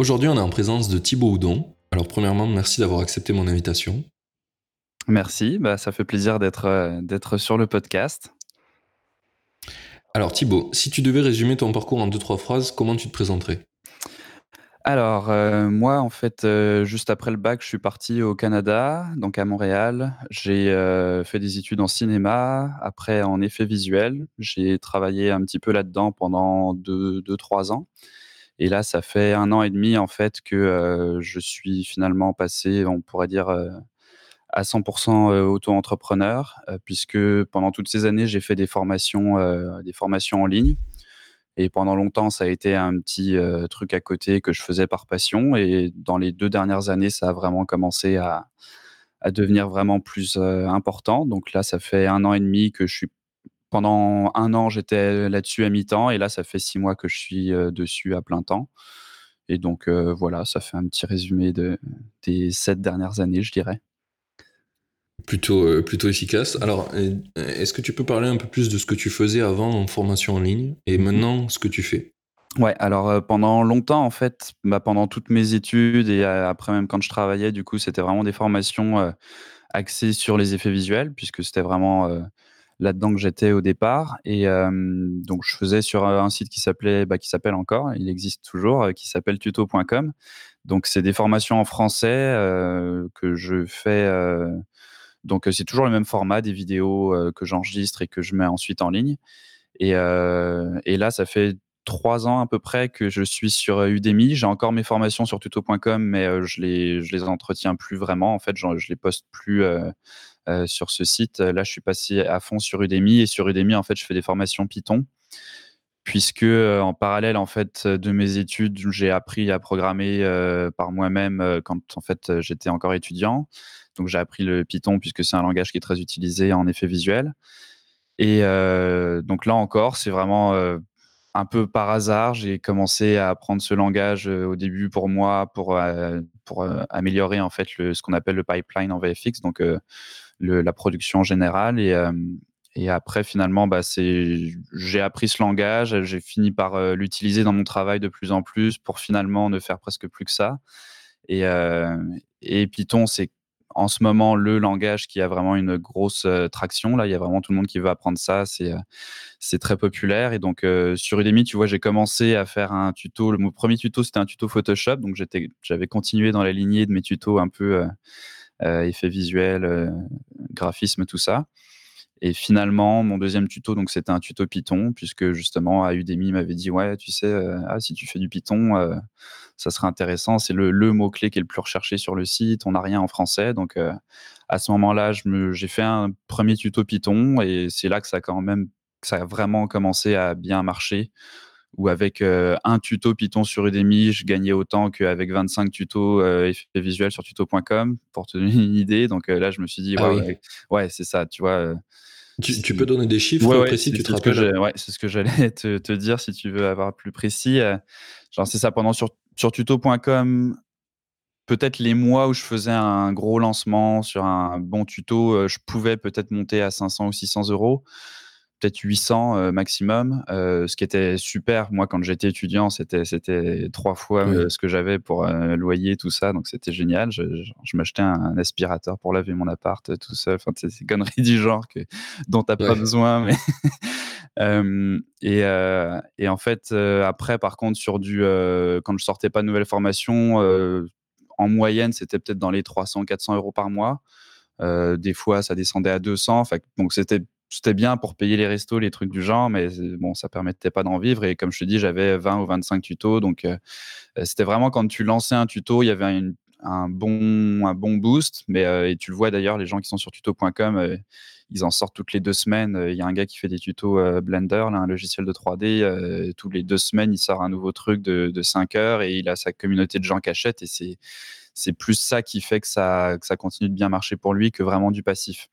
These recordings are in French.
Aujourd'hui, on est en présence de Thibaut Houdon. Alors, premièrement, merci d'avoir accepté mon invitation. Merci, bah, ça fait plaisir d'être euh, sur le podcast. Alors, Thibaut, si tu devais résumer ton parcours en deux, trois phrases, comment tu te présenterais? Alors, euh, moi, en fait, euh, juste après le bac, je suis parti au Canada, donc à Montréal. J'ai fait des études en cinéma, après en effet visuel. J'ai travaillé un petit peu là-dedans pendant deux, deux, trois ans. Et là, ça fait un an et demi en fait que je suis finalement passé, on pourrait dire, à 100% auto-entrepreneur, puisque pendant toutes ces années, j'ai fait des formations, des formations en ligne. Et pendant longtemps, ça a été un petit truc à côté que je faisais par passion. Et dans les deux dernières années, ça a vraiment commencé à, à devenir vraiment plus important. Donc là, ça fait un an et demi que je suis pendant un an, j'étais là-dessus à mi-temps et là, ça fait six mois que je suis dessus à plein temps. Et donc, voilà, ça fait un petit résumé de, des sept dernières années, je dirais. Plutôt, plutôt efficace. Alors, est-ce que tu peux parler un peu plus de ce que tu faisais avant en formation en ligne et mmh maintenant ce que tu fais? Ouais, alors pendant longtemps, en fait, bah, pendant toutes mes études et après même quand je travaillais, du coup, c'était vraiment des formations axées sur les effets visuels, puisque c'était vraiment là-dedans que j'étais au départ. Et donc, je faisais sur un site qui s'appelait, bah, qui s'appelle encore, il existe toujours, qui s'appelle tuto.com. Donc, c'est des formations en français que je fais. donc, c'est toujours le même format, des vidéos que j'enregistre et que je mets ensuite en ligne. Et, et, là, ça fait trois ans à peu près que je suis sur Udemy. J'ai encore mes formations sur tuto.com, mais je les je les entretiens plus vraiment. En fait, je, je les poste plus euh, sur ce site. Là, je suis passé à fond sur Udemy et sur Udemy, en fait, je fais des formations Python puisque euh, en parallèle en fait de mes études, j'ai appris à programmer euh, par moi-même quand en fait j'étais encore étudiant. Donc j'ai appris le Python puisque c'est un langage qui est très utilisé en effet visuel. Et donc là encore, c'est vraiment un peu par hasard, j'ai commencé à apprendre ce langage au début pour moi, pour, pour améliorer en fait le, ce qu'on appelle le pipeline en VFX. Donc la production générale. Et, euh, et après, finalement, bah, j'ai appris ce langage, j'ai fini par euh, l'utiliser dans mon travail de plus en plus pour finalement ne faire presque plus que ça. Et, euh, Python, c'est en ce moment le langage qui a vraiment une grosse traction. Là, il y a vraiment tout le monde qui veut apprendre ça. C'est très populaire. Et donc, sur Udemy, tu vois, j'ai commencé à faire un tuto. Le, mon premier tuto, c'était un tuto Photoshop. Donc, j'avais continué dans la lignée de mes tutos un peu effets visuels, euh, graphisme, tout ça. Et finalement, mon deuxième tuto, donc c'était un tuto Python, puisque justement, à Udemy m'avait dit ouais, tu sais, euh, ah, si tu fais du Python, ça serait intéressant. C'est le, le mot clé qui est le plus recherché sur le site. On n'a rien en français, donc à ce moment-là, j'ai fait un premier tuto Python, et c'est là que ça quand même, que ça a vraiment commencé à bien marcher où avec euh, un tuto Python sur Udemy, je gagnais autant qu'avec 25 tutos euh, effets visuels sur tuto.com, pour te donner une idée. Donc euh, là, je me suis dit, ah ouais, c'est ça, tu vois. Tu, peux donner des chiffres précis, tu te rappelles? Ouais, c'est ce que j'allais te, dire si tu veux avoir plus précis. genre, c'est ça, pendant sur, sur tuto.com, peut-être les mois où je faisais un gros lancement sur un bon tuto, je pouvais peut-être monter à 500 ou 600 euros peut-être 800 euh, maximum, euh, ce qui était super. Moi, quand j'étais étudiant, c'était c'était trois fois euh, ce que j'avais pour loyer, tout ça, donc c'était génial. Je, m'achetais un, aspirateur pour laver mon appart tout seul. Enfin, c'est ces conneries du genre que dont t'as pas besoin, mais et, et, en fait, après, par contre, sur du quand je sortais pas de nouvelles formations, en moyenne, c'était peut-être dans les 300-400 euros par mois. des fois, ça descendait à 200. Fait, donc, c'était c'était bien pour payer les restos, les trucs du genre, mais bon, ça permettait pas d'en vivre. Et comme je te dis, j'avais 20 ou 25 tutos. Donc, euh, euh, c'était vraiment quand tu lançais un tuto, il y avait un, bon, un bon boost. Mais, euh, et tu le vois d'ailleurs, les gens qui sont sur tuto.com, ils en sortent toutes les deux semaines. Il y a un gars qui fait des tutos Blender, un logiciel de 3D. toutes les deux semaines, il sort un nouveau truc de, de 5 heures et il a sa communauté de gens qui achètent. Et c'est, c'est plus ça qui fait que ça, que ça continue de bien marcher pour lui que vraiment du passif.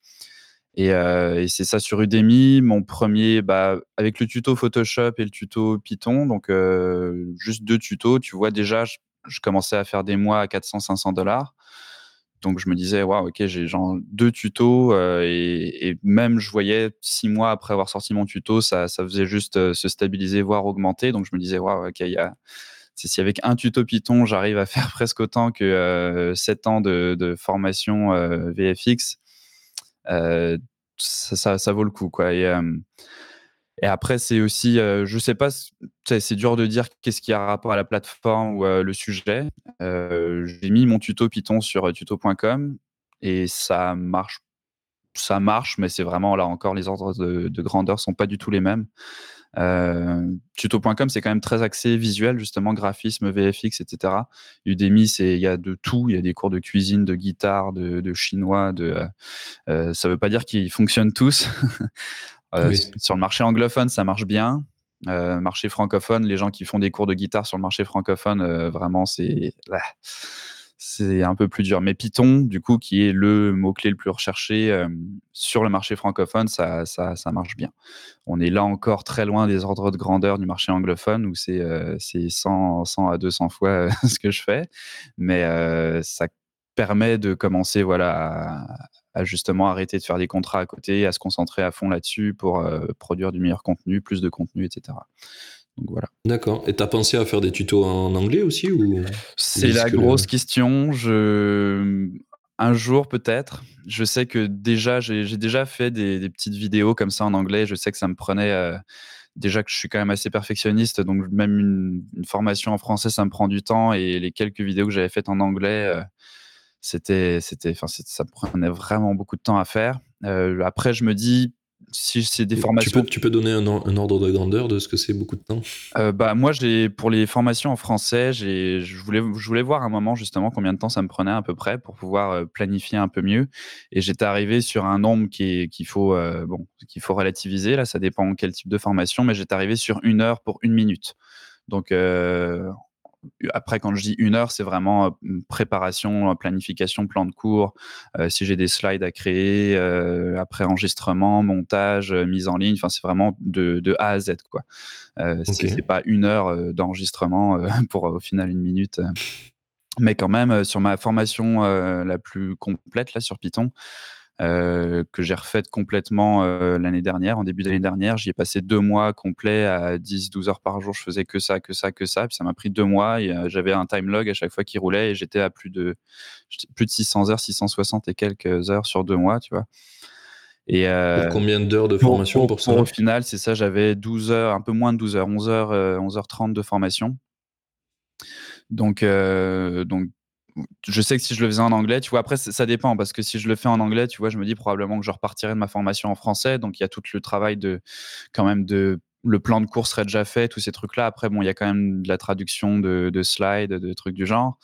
Et, et c'est ça sur Udemy. Mon premier, bah, avec le tuto Photoshop et le tuto Python, donc juste deux tutos, tu vois déjà, je, commençais à faire des mois à 400-500 dollars. Donc je me disais, waouh, ok, j'ai genre deux tutos euh, et, même je voyais six mois après avoir sorti mon tuto, ça, ça faisait juste euh, se stabiliser, voire augmenter. Donc je me disais, waouh, ok, il y a, si avec un tuto Python, j'arrive à faire presque autant que euh, sept ans de, formation VFX, ça, ça, vaut le coup, quoi. Et, et après, c'est aussi, euh, je sais pas, c'est dur de dire qu'est-ce qui a rapport à la plateforme ou euh, le sujet. Euh, j'ai mis mon tuto Python sur tuto.com et ça marche, ça marche, mais c'est vraiment là encore les ordres de, de, grandeur sont pas du tout les mêmes. tuto.com, c'est quand même très axé visuel, justement, graphisme, VFX, etc. Udemy, c'est il y a de tout. Il y a des cours de cuisine, de guitare, de, de chinois. De, ça veut pas dire qu'ils fonctionnent tous. Euh, sur le marché anglophone, ça marche bien. Euh, marché francophone, les gens qui font des cours de guitare sur le marché francophone, euh, vraiment, c'est c'est un peu plus dur. Mais Python, du coup, qui est le mot-clé le plus recherché sur le marché francophone, ça, ça, ça, marche bien. On est là encore très loin des ordres de grandeur du marché anglophone, où c'est 100, 100, à 200 fois ce que je fais. Mais ça permet de commencer voilà, à, justement arrêter de faire des contrats à côté, à se concentrer à fond là-dessus pour euh, produire du meilleur contenu, plus de contenu, etc. Donc voilà. D'accord. Et tu as pensé à faire des tutos en anglais aussi ou C'est la grosse question. Je... Un jour peut-être. Je sais que déjà, j'ai déjà fait des, petites vidéos comme ça en anglais. Je sais que ça me prenait... Euh, déjà que je suis quand même assez perfectionniste, donc même une, formation en français, ça me prend du temps. Et les quelques vidéos que j'avais faites en anglais, euh, c'était, c'était, enfin, ça prenait vraiment beaucoup de temps à faire. Euh, après, je me dis, si c'est des formations. Tu peux, donner un, ordre de grandeur de ce que c'est beaucoup de temps? Euh, bah, Moi, pour les formations en français, je, voulais, je voulais voir un moment justement combien de temps ça me prenait à peu près pour pouvoir euh, planifier un peu mieux. Et j'étais arrivé sur un nombre qui qu'il, faut, bon, qu'il faut relativiser. Là, ça dépend quel type de formation, mais j'étais arrivé sur une heure pour une minute. Donc, après, quand je dis une heure, c'est vraiment euh, préparation, planification, plan de cours. Euh, si j'ai des slides à créer, euh, après enregistrement, montage, mise en ligne. Enfin, c'est vraiment de, A à Z, quoi. C'est pas une heure d'enregistrement pour au final une minute. Mais quand même, sur ma formation la plus complète là sur Python, euh, que j'ai refaite complètement euh, l'année dernière, en début d'année dernière. J'y ai passé deux mois complets à 10-12 heures par jour. Je faisais que ça, que ça, que ça. Puis ça m'a pris deux mois et euh, j'avais un time log à chaque fois qui roulait et j'étais à plus de, plus de 600 heures, 660 et quelques heures sur deux mois, tu vois. Et combien d'heures de formation pour, ça? Au final, c'est ça, j'avais 12 heures, un peu moins de 12 heures, 11 heures, 11h30 de formation. Donc, donc je sais que si je le faisais en anglais, tu vois, après, ça dépend parce que si je le fais en anglais, tu vois, je me dis probablement que je repartirai de ma formation en français. Donc, il y a tout le travail de, quand même, de le plan de cours serait déjà fait, tous ces trucs-là. Après, bon, il y a quand même de la traduction de, slides, de trucs du genre.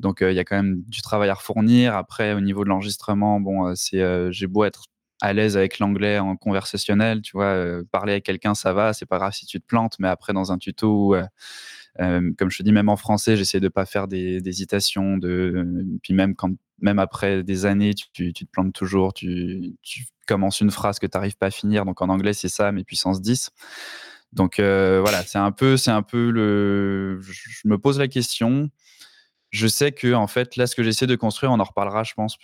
Donc, euh, il y a quand même du travail à refournir. Après, au niveau de l'enregistrement, bon, euh, euh, j'ai beau être à l'aise avec l'anglais en conversationnel, tu vois, parler avec quelqu'un, ça va, c'est pas grave si tu te plantes, mais après, dans un tuto euh, comme je te dis, même en français, j'essaie de pas faire des, hésitations. De, puis même quand, même après des années, tu, te plantes toujours. Tu, commences une phrase que tu n'arrives pas à finir. Donc en anglais, c'est ça, mais puissance 10. Donc euh, voilà, c'est un peu, c'est un peu le. Je me pose la question. Je sais que en fait, là, ce que j'essaie de construire, on en reparlera, je pense,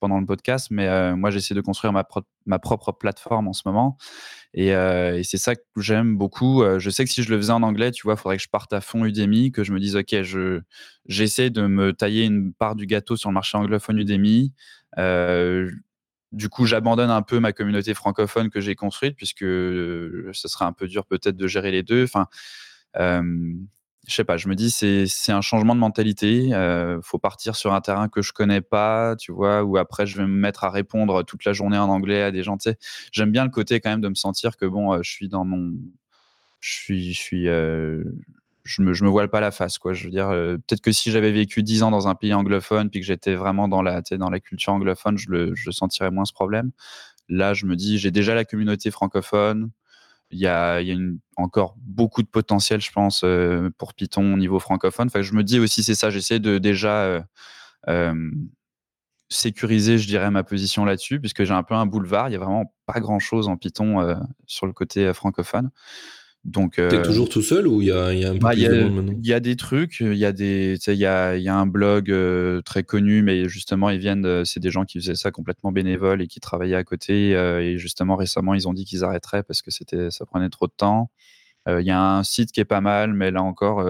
pendant le podcast, mais euh, moi, j'essaie de construire ma, propre plateforme en ce moment. Et, euh, c'est ça que j'aime beaucoup. Euh, je sais que si je le faisais en anglais, tu vois, il faudrait que je parte à fond Udemy, que je me dise, OK, je, j'essaie de me tailler une part du gâteau sur le marché anglophone Udemy. du coup, j'abandonne un peu ma communauté francophone que j'ai construite, puisque ce serait un peu dur peut-être de gérer les deux. Enfin, je sais pas, je me dis c'est un changement de mentalité. Euh, faut partir sur un terrain que je connais pas, tu vois, où après je vais me mettre à répondre toute la journée en anglais à des gens. J'aime bien le côté quand même de me sentir que bon, euh, je suis dans mon, je suis, je suis, euh, je me, je me voile pas la face, quoi. Je veux dire, euh, peut-être que si j'avais vécu dix ans dans un pays anglophone, puis que j'étais vraiment dans la, dans la culture anglophone, je le, je sentirais moins ce problème. Là, je me dis, j'ai déjà la communauté francophone. Il y a, encore beaucoup de potentiel, je pense, pour Python au niveau francophone. Enfin, je me dis aussi, c'est ça, j'essaie de déjà sécuriser, je dirais, ma position là-dessus, puisque j'ai un peu un boulevard. Il y a vraiment pas grand-chose en Python sur le côté francophone. Donc, T'es euh, toujours tout seul ou il y a, y a, un peu bah, plus de monde maintenant Il y a des trucs, il y a des, il y a, y a un blog euh, très connu, mais justement ils viennent, c'est des gens qui faisaient ça complètement bénévole et qui travaillaient à côté. Euh, et justement récemment ils ont dit qu'ils arrêteraient parce que c'était, ça prenait trop de temps. Il y a un site qui est pas mal, mais là encore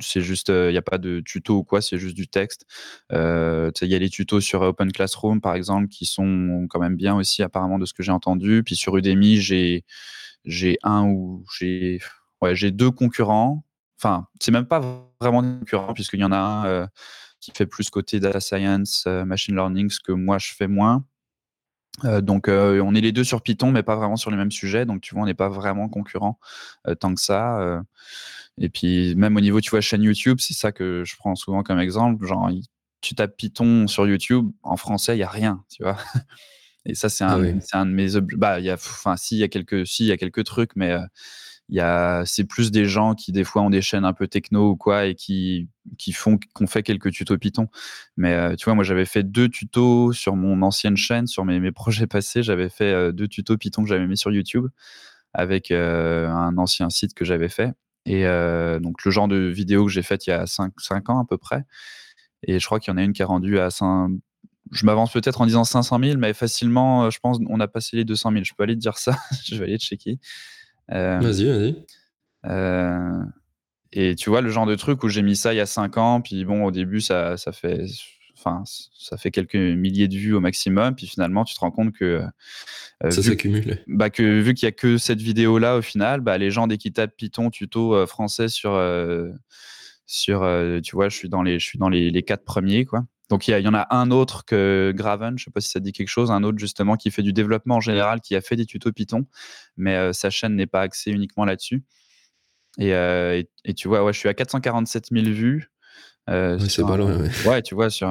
c'est juste, il n'y a pas de tuto ou quoi, c'est juste du texte. Il y a les tutos sur Open Classroom, par exemple, qui sont quand même bien aussi, apparemment, de ce que j'ai entendu. Puis sur Udemy, j'ai j'ai un ou j'ai ouais, j'ai deux concurrents. Enfin, c'est même pas vraiment des concurrents puisqu'il y en a un euh, qui fait plus côté data science, euh, machine learning, ce que moi je fais moins. Euh, donc on est les deux sur Python, mais pas vraiment sur les mêmes sujets. Donc tu vois, on n'est pas vraiment concurrents tant que ça. et puis même au niveau, tu vois, chaîne YouTube, c'est ça que je prends souvent comme exemple. Genre, tu tapes Python sur YouTube, en français, il y a rien, tu vois. Et ça, c'est un, un, de mes bah, y a, enfin, si, il y a quelques, si, il y a quelques trucs, mais euh, il a, c'est plus des gens qui, des fois, ont des chaînes un peu techno ou quoi et qui, qui font, qu'on fait quelques tutos Python. Mais euh, tu vois, moi, j'avais fait deux tutos sur mon ancienne chaîne, sur mes, mes projets passés. J'avais fait euh, deux tutos Python que j'avais mis sur YouTube avec un ancien site que j'avais fait. Et donc, le genre de vidéo que j'ai faite il y a 5, 5 ans à peu près. Et je crois qu'il y en a une qui est rendue à 5, je m'avance peut-être en disant 500 000, mais facilement, euh, je pense, on a passé les 200 000. Je peux aller te dire ça. je vais aller te checker. Euh, vas-y, vas-y. Euh, et tu vois, le genre de truc où j'ai mis ça il y a 5 ans, puis bon, au début, ça, ça fait. Enfin, ça fait quelques milliers de vues au maximum, puis finalement, tu te rends compte que. ça s'accumule. Bah, que vu qu'il n'y a que cette vidéo-là, au final, bah, les gens, dès qu'ils tapent Python tuto français sur. sur tu vois, je suis dans les, je suis dans les, les quatre premiers, quoi. Donc il y, en a un autre que Graven, je ne sais pas si ça dit quelque chose, un autre justement qui fait du développement en général, qui a fait des tutos Python, mais euh, sa chaîne n'est pas axée uniquement là-dessus. Euh, et, tu vois, ouais, je suis à 447 000 vues. Euh, c'est pas loin. Ouais. tu vois sur.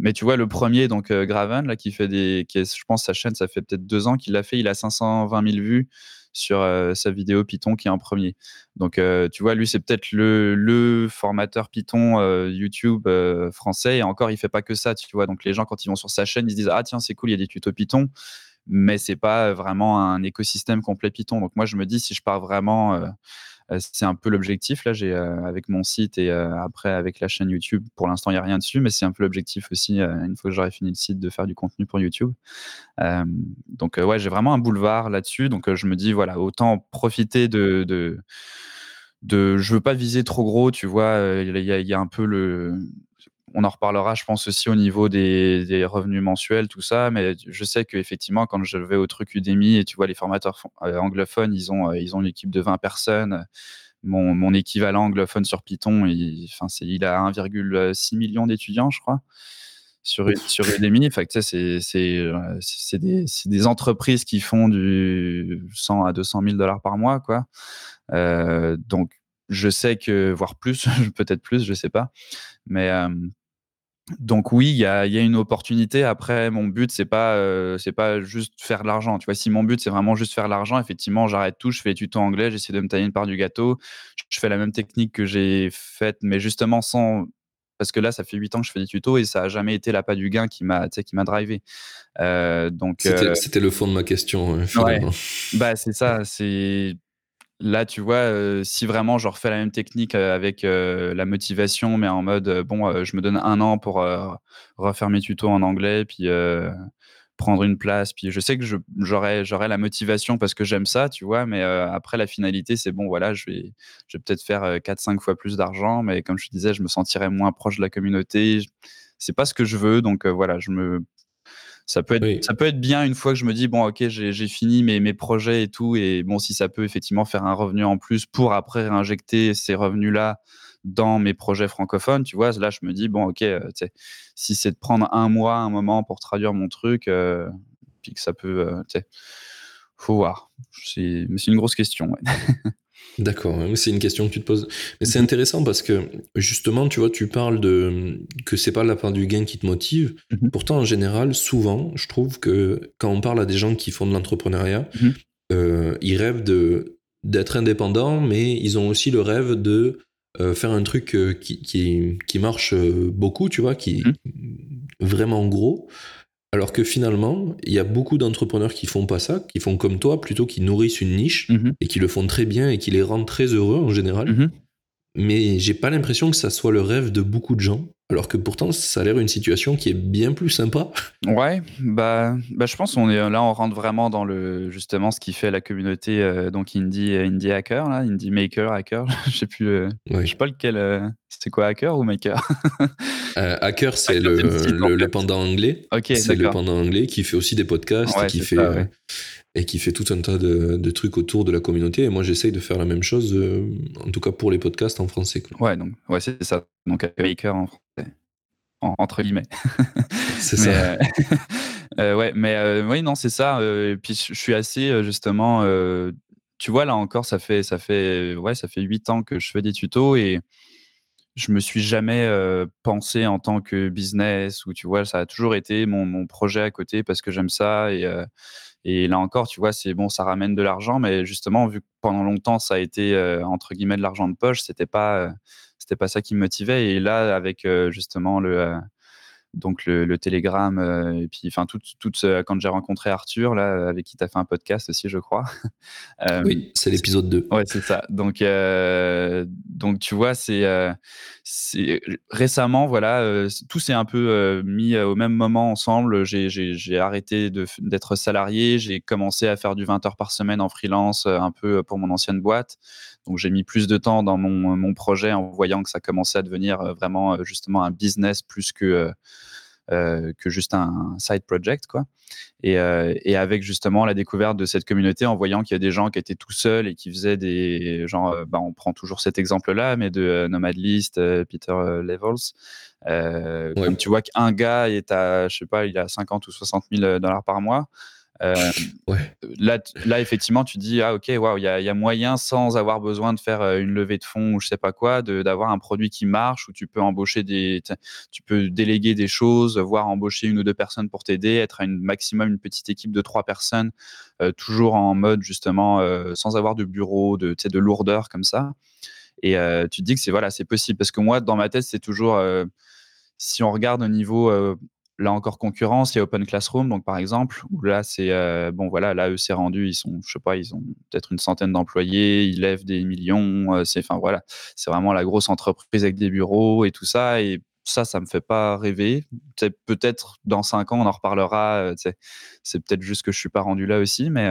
mais tu vois le premier, donc Graven, là, qui fait des, qui je pense sa chaîne, ça fait peut-être deux ans qu'il l'a fait, il a 520 000 vues sur euh, sa vidéo Python qui est en premier. Donc, euh, tu vois, lui, c'est peut-être le, formateur Python euh, YouTube français. Et encore, il fait pas que ça, tu vois. Donc, les gens, quand ils vont sur sa chaîne, ils se disent Ah, tiens, c'est cool, il y a des tutos Python. Mais c'est pas vraiment un écosystème complet Python. Donc, moi, je me dis, si je pars vraiment c'est un peu l'objectif là, j'ai euh, avec mon site et euh, après avec la chaîne YouTube. Pour l'instant, il n'y a rien dessus, mais c'est un peu l'objectif aussi une fois que j'aurai fini le site de faire du contenu pour YouTube. donc ouais, j'ai vraiment un boulevard là-dessus. Donc je me dis voilà, autant profiter de, de de je veux pas viser trop gros, tu vois, il y, a un peu le on en reparlera, je pense aussi au niveau des, revenus mensuels, tout ça. Mais je sais qu'effectivement, quand je vais au truc Udemy et tu vois les formateurs euh, anglophones, ils ont, euh, ils ont une équipe de 20 personnes. Mon, équivalent anglophone sur Python, il, enfin, il a 1,6 million d'étudiants, je crois, sur, sur Udemy. Euh, c'est des, des, entreprises qui font du 100 à 200 000 dollars par mois. Quoi. donc, je sais que, voire plus, peut-être plus, je sais pas. Mais donc oui, il y a, une opportunité. Après, mon but c'est pas euh, c'est pas juste faire de l'argent. Tu vois, si mon but c'est vraiment juste faire de l'argent, effectivement, j'arrête tout, je fais les tutos anglais, j'essaie de me tailler une part du gâteau. Je fais la même technique que j'ai faite, mais justement sans parce que là, ça fait 8 ans que je fais des tutos et ça a jamais été l'appât du gain qui m'a qui m'a drivé. Euh, donc euh c'était le fond de ma question. finalement. Bah c'est ça, c'est Là, tu vois, euh, si vraiment je refais la même technique euh, avec euh, la motivation, mais en mode, bon, je me donne un an pour refaire mes tutos en anglais, puis prendre une place, puis je sais que j'aurai la motivation parce que j'aime ça, tu vois, mais après, la finalité, c'est bon, voilà, je vais, je vais peut-être faire 4-5 fois plus d'argent, mais comme je te disais, je me sentirais moins proche de la communauté. C'est pas ce que je veux, donc voilà, je me ça peut être ça peut être bien une fois que je me dis bon ok j'ai fini mes, mes projets et tout et bon si ça peut effectivement faire un revenu en plus pour après réinjecter ces revenus là dans mes projets francophones tu vois là je me dis bon ok euh, si c'est de prendre un mois un moment pour traduire mon truc euh, puis que ça peut euh, tu sais faut voir. Mais c'est une grosse question D'accord, c'est une question que tu te poses. Mais c'est mhm. intéressant parce que justement, tu vois, tu parles de que c'est pas la part du gain qui te motive. Mhm. Pourtant, en général, souvent, je trouve que quand on parle à des gens qui font de l'entrepreneuriat, mhm. euh, ils rêvent de d'être indépendants, mais ils ont aussi le rêve de euh, faire un truc euh, qui, qui, qui, marche beaucoup, tu vois, qui est vraiment gros. Alors que finalement, il y a beaucoup d'entrepreneurs qui font pas ça, qui font comme toi, plutôt qui nourrissent une niche mhm. et qui le font très bien et qui les rendent très heureux en général. Mhm. Mais j'ai pas l'impression que ça soit le rêve de beaucoup de gens. Alors que pourtant, ça a l'air une situation qui est bien plus sympa. Ouais, bah, bah je pense qu'on est là, on rentre vraiment dans le justement ce qui fait la communauté euh, donc indie indie hacker là, indie maker hacker. je sais plus, euh, je sais pas lequel. Euh, c'est quoi hacker ou maker Hacker, c'est le, le, pendant anglais. Ok, c'est le pendant anglais qui fait aussi des podcasts et qui fait et qui fait tout un tas de, trucs autour de la communauté. Et moi, j'essaye de faire la même chose, en tout cas pour les podcasts en français. Ouais, donc ouais, c'est ça. Donc maker en français entre guillemets. C'est ça. Euh, euh, ouais, mais euh, oui, non, c'est ça. et puis je suis assez justement. tu vois, là encore, ça fait ça fait ouais, ça fait huit ans que je fais des tutos et je me suis jamais pensé en tant que business ou tu vois, ça a toujours été mon, mon projet à côté parce que j'aime ça et et là encore, tu vois, c'est bon, ça ramène de l'argent, mais justement, vu que pendant longtemps ça a été entre guillemets de l'argent de poche, c'était pas c'était pas ça qui me motivait. Et là, avec euh, justement le euh, donc le, le Telegram euh, et puis enfin tout, tout quand j'ai rencontré Arthur là avec qui tu as fait un podcast aussi je crois. Oui c'est l'épisode 2 ouais c'est ça. Donc donc tu vois c'est c'est récemment voilà tout s'est un peu mis au même moment ensemble. J'ai arrêté d'être salarié. J'ai commencé à faire du 20 heures par semaine en freelance un peu pour mon ancienne boîte. Donc j'ai mis plus de temps dans mon, mon, projet en voyant que ça commençait à devenir euh, vraiment euh, justement un business plus que euh, que juste un side project quoi. Et, et, avec justement la découverte de cette communauté, en voyant qu'il y a des gens qui étaient tout seuls et qui faisaient des genre, bah, on prend toujours cet exemple-là, mais de Nomad List, Peter Levels. Comme tu vois qu'un gars est à, je sais pas, il a 50 ou 60 000 dollars par mois. Euh, là, là, effectivement, tu dis ah ok, waouh, il y, a moyen sans avoir besoin de faire euh, une levée de fonds ou je sais pas quoi, d'avoir un produit qui marche où tu peux embaucher des, tu peux déléguer des choses, voire embaucher une ou deux personnes pour t'aider, être à une maximum une petite équipe de trois personnes, euh, toujours en mode justement sans avoir de bureau, de, de lourdeur comme ça. Et tu te dis que c'est voilà, c'est possible parce que moi, dans ma tête, c'est toujours si on regarde au niveau là encore concurrence, il y a Open Classroom, donc par exemple, où là c'est euh, bon voilà, là eux c'est rendu, ils sont, je sais pas, ils ont peut-être une centaine d'employés, ils lèvent des millions, euh, c'est enfin voilà, c'est vraiment la grosse entreprise avec des bureaux et tout ça, et ça, ça me fait pas rêver. Peut-être dans cinq ans on en reparlera, euh, c'est peut-être juste que je suis pas rendu là aussi, mais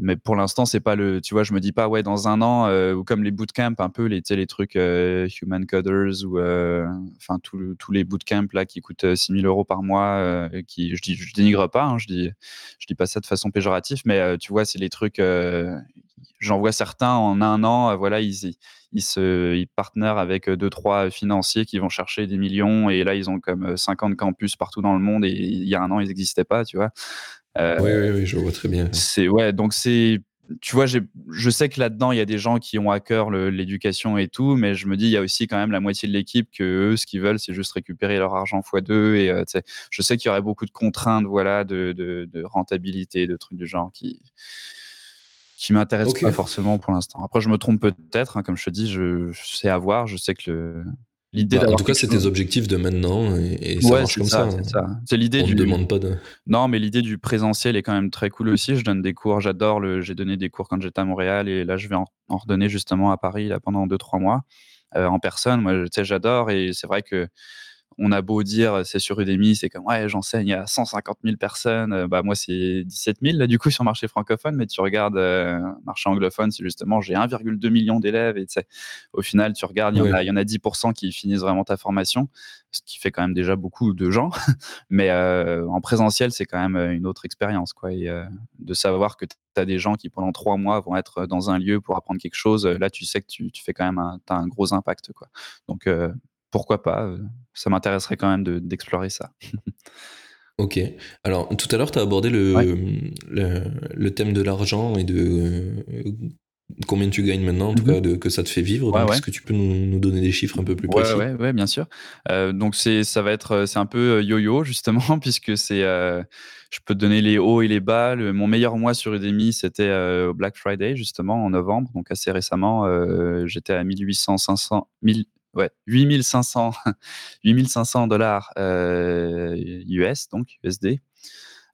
mais pour l'instant c'est pas le tu vois je me dis pas ouais dans un an euh, comme les bootcamps un peu les les trucs euh, human coders ou euh, enfin tous les bootcamps là qui coûtent 6000 euros par mois qui je dis je dénigre pas hein, je dis je dis pas ça de façon péjorative mais tu vois c'est les trucs j'en vois certains en un an voilà ils ils se ils partenairent avec deux trois financiers qui vont chercher des millions et là ils ont comme 50 campus partout dans le monde et il y a un an ils n'existaient pas tu vois euh, oui, oui, je vois très bien. C'est ouais, donc c'est tu vois, je sais que là-dedans, il y a des gens qui ont à cœur l'éducation et tout, mais je me dis, il y a aussi quand même la moitié de l'équipe que eux, ce qu'ils veulent, c'est juste récupérer leur argent x deux. Et euh, je sais qu'il y aurait beaucoup de contraintes, voilà, de, de, rentabilité, de trucs du genre qui qui m'intéressent pas forcément pour l'instant. Après, je me trompe peut-être, hein, comme je te dis, je, je, sais avoir, je sais que le, L'idée bah, en tout cas, c'est tes objectifs de maintenant et, ça marche comme ça. C'est l'idée du. demande pas de. Non, mais l'idée du présentiel est quand même très cool aussi. Je donne des cours, j'adore. Le... J'ai donné des cours quand j'étais à Montréal et là, je vais en, redonner justement à Paris là, pendant 2-3 mois euh, en personne. Moi, tu sais, j'adore et c'est vrai que on a beau dire c'est sur Udemy, c'est comme ouais, j'enseigne à 150 000 personnes. Euh, bah moi c'est 17 000 là du coup sur le marché francophone, mais tu regardes euh, marché anglophone, c'est justement j'ai 1,2 million d'élèves et au final tu regardes, il y, en a, y en a 10% qui finissent vraiment ta formation, ce qui fait quand même déjà beaucoup de gens. mais euh, en présentiel c'est quand même une autre expérience quoi, et de savoir que tu as des gens qui pendant trois mois vont être dans un lieu pour apprendre quelque chose, là tu sais que tu, tu fais quand même un, as un gros impact quoi. Donc pourquoi pas euh, Ça m'intéresserait quand même d'explorer ça. Ok. Alors, tout à l'heure, tu as abordé le, le, thème de l'argent et de euh, combien tu gagnes maintenant, en tout Mhm. cas, de, que ça te fait vivre. Ouais, Donc, ouais. est-ce que tu peux nous, nous donner des chiffres un peu plus précis? ouais, ouais, bien sûr. Euh, donc c'est, ça va être, c'est un peu yo-yo justement puisque c'est, euh, je peux te donner les hauts et les bas. Le- mon meilleur mois sur Udemy, c'était au Black Friday justement en novembre, donc assez récemment. j'étais à 1800, 500, 1000, ouais, 8500, 8500 dollars euh, US, donc USD.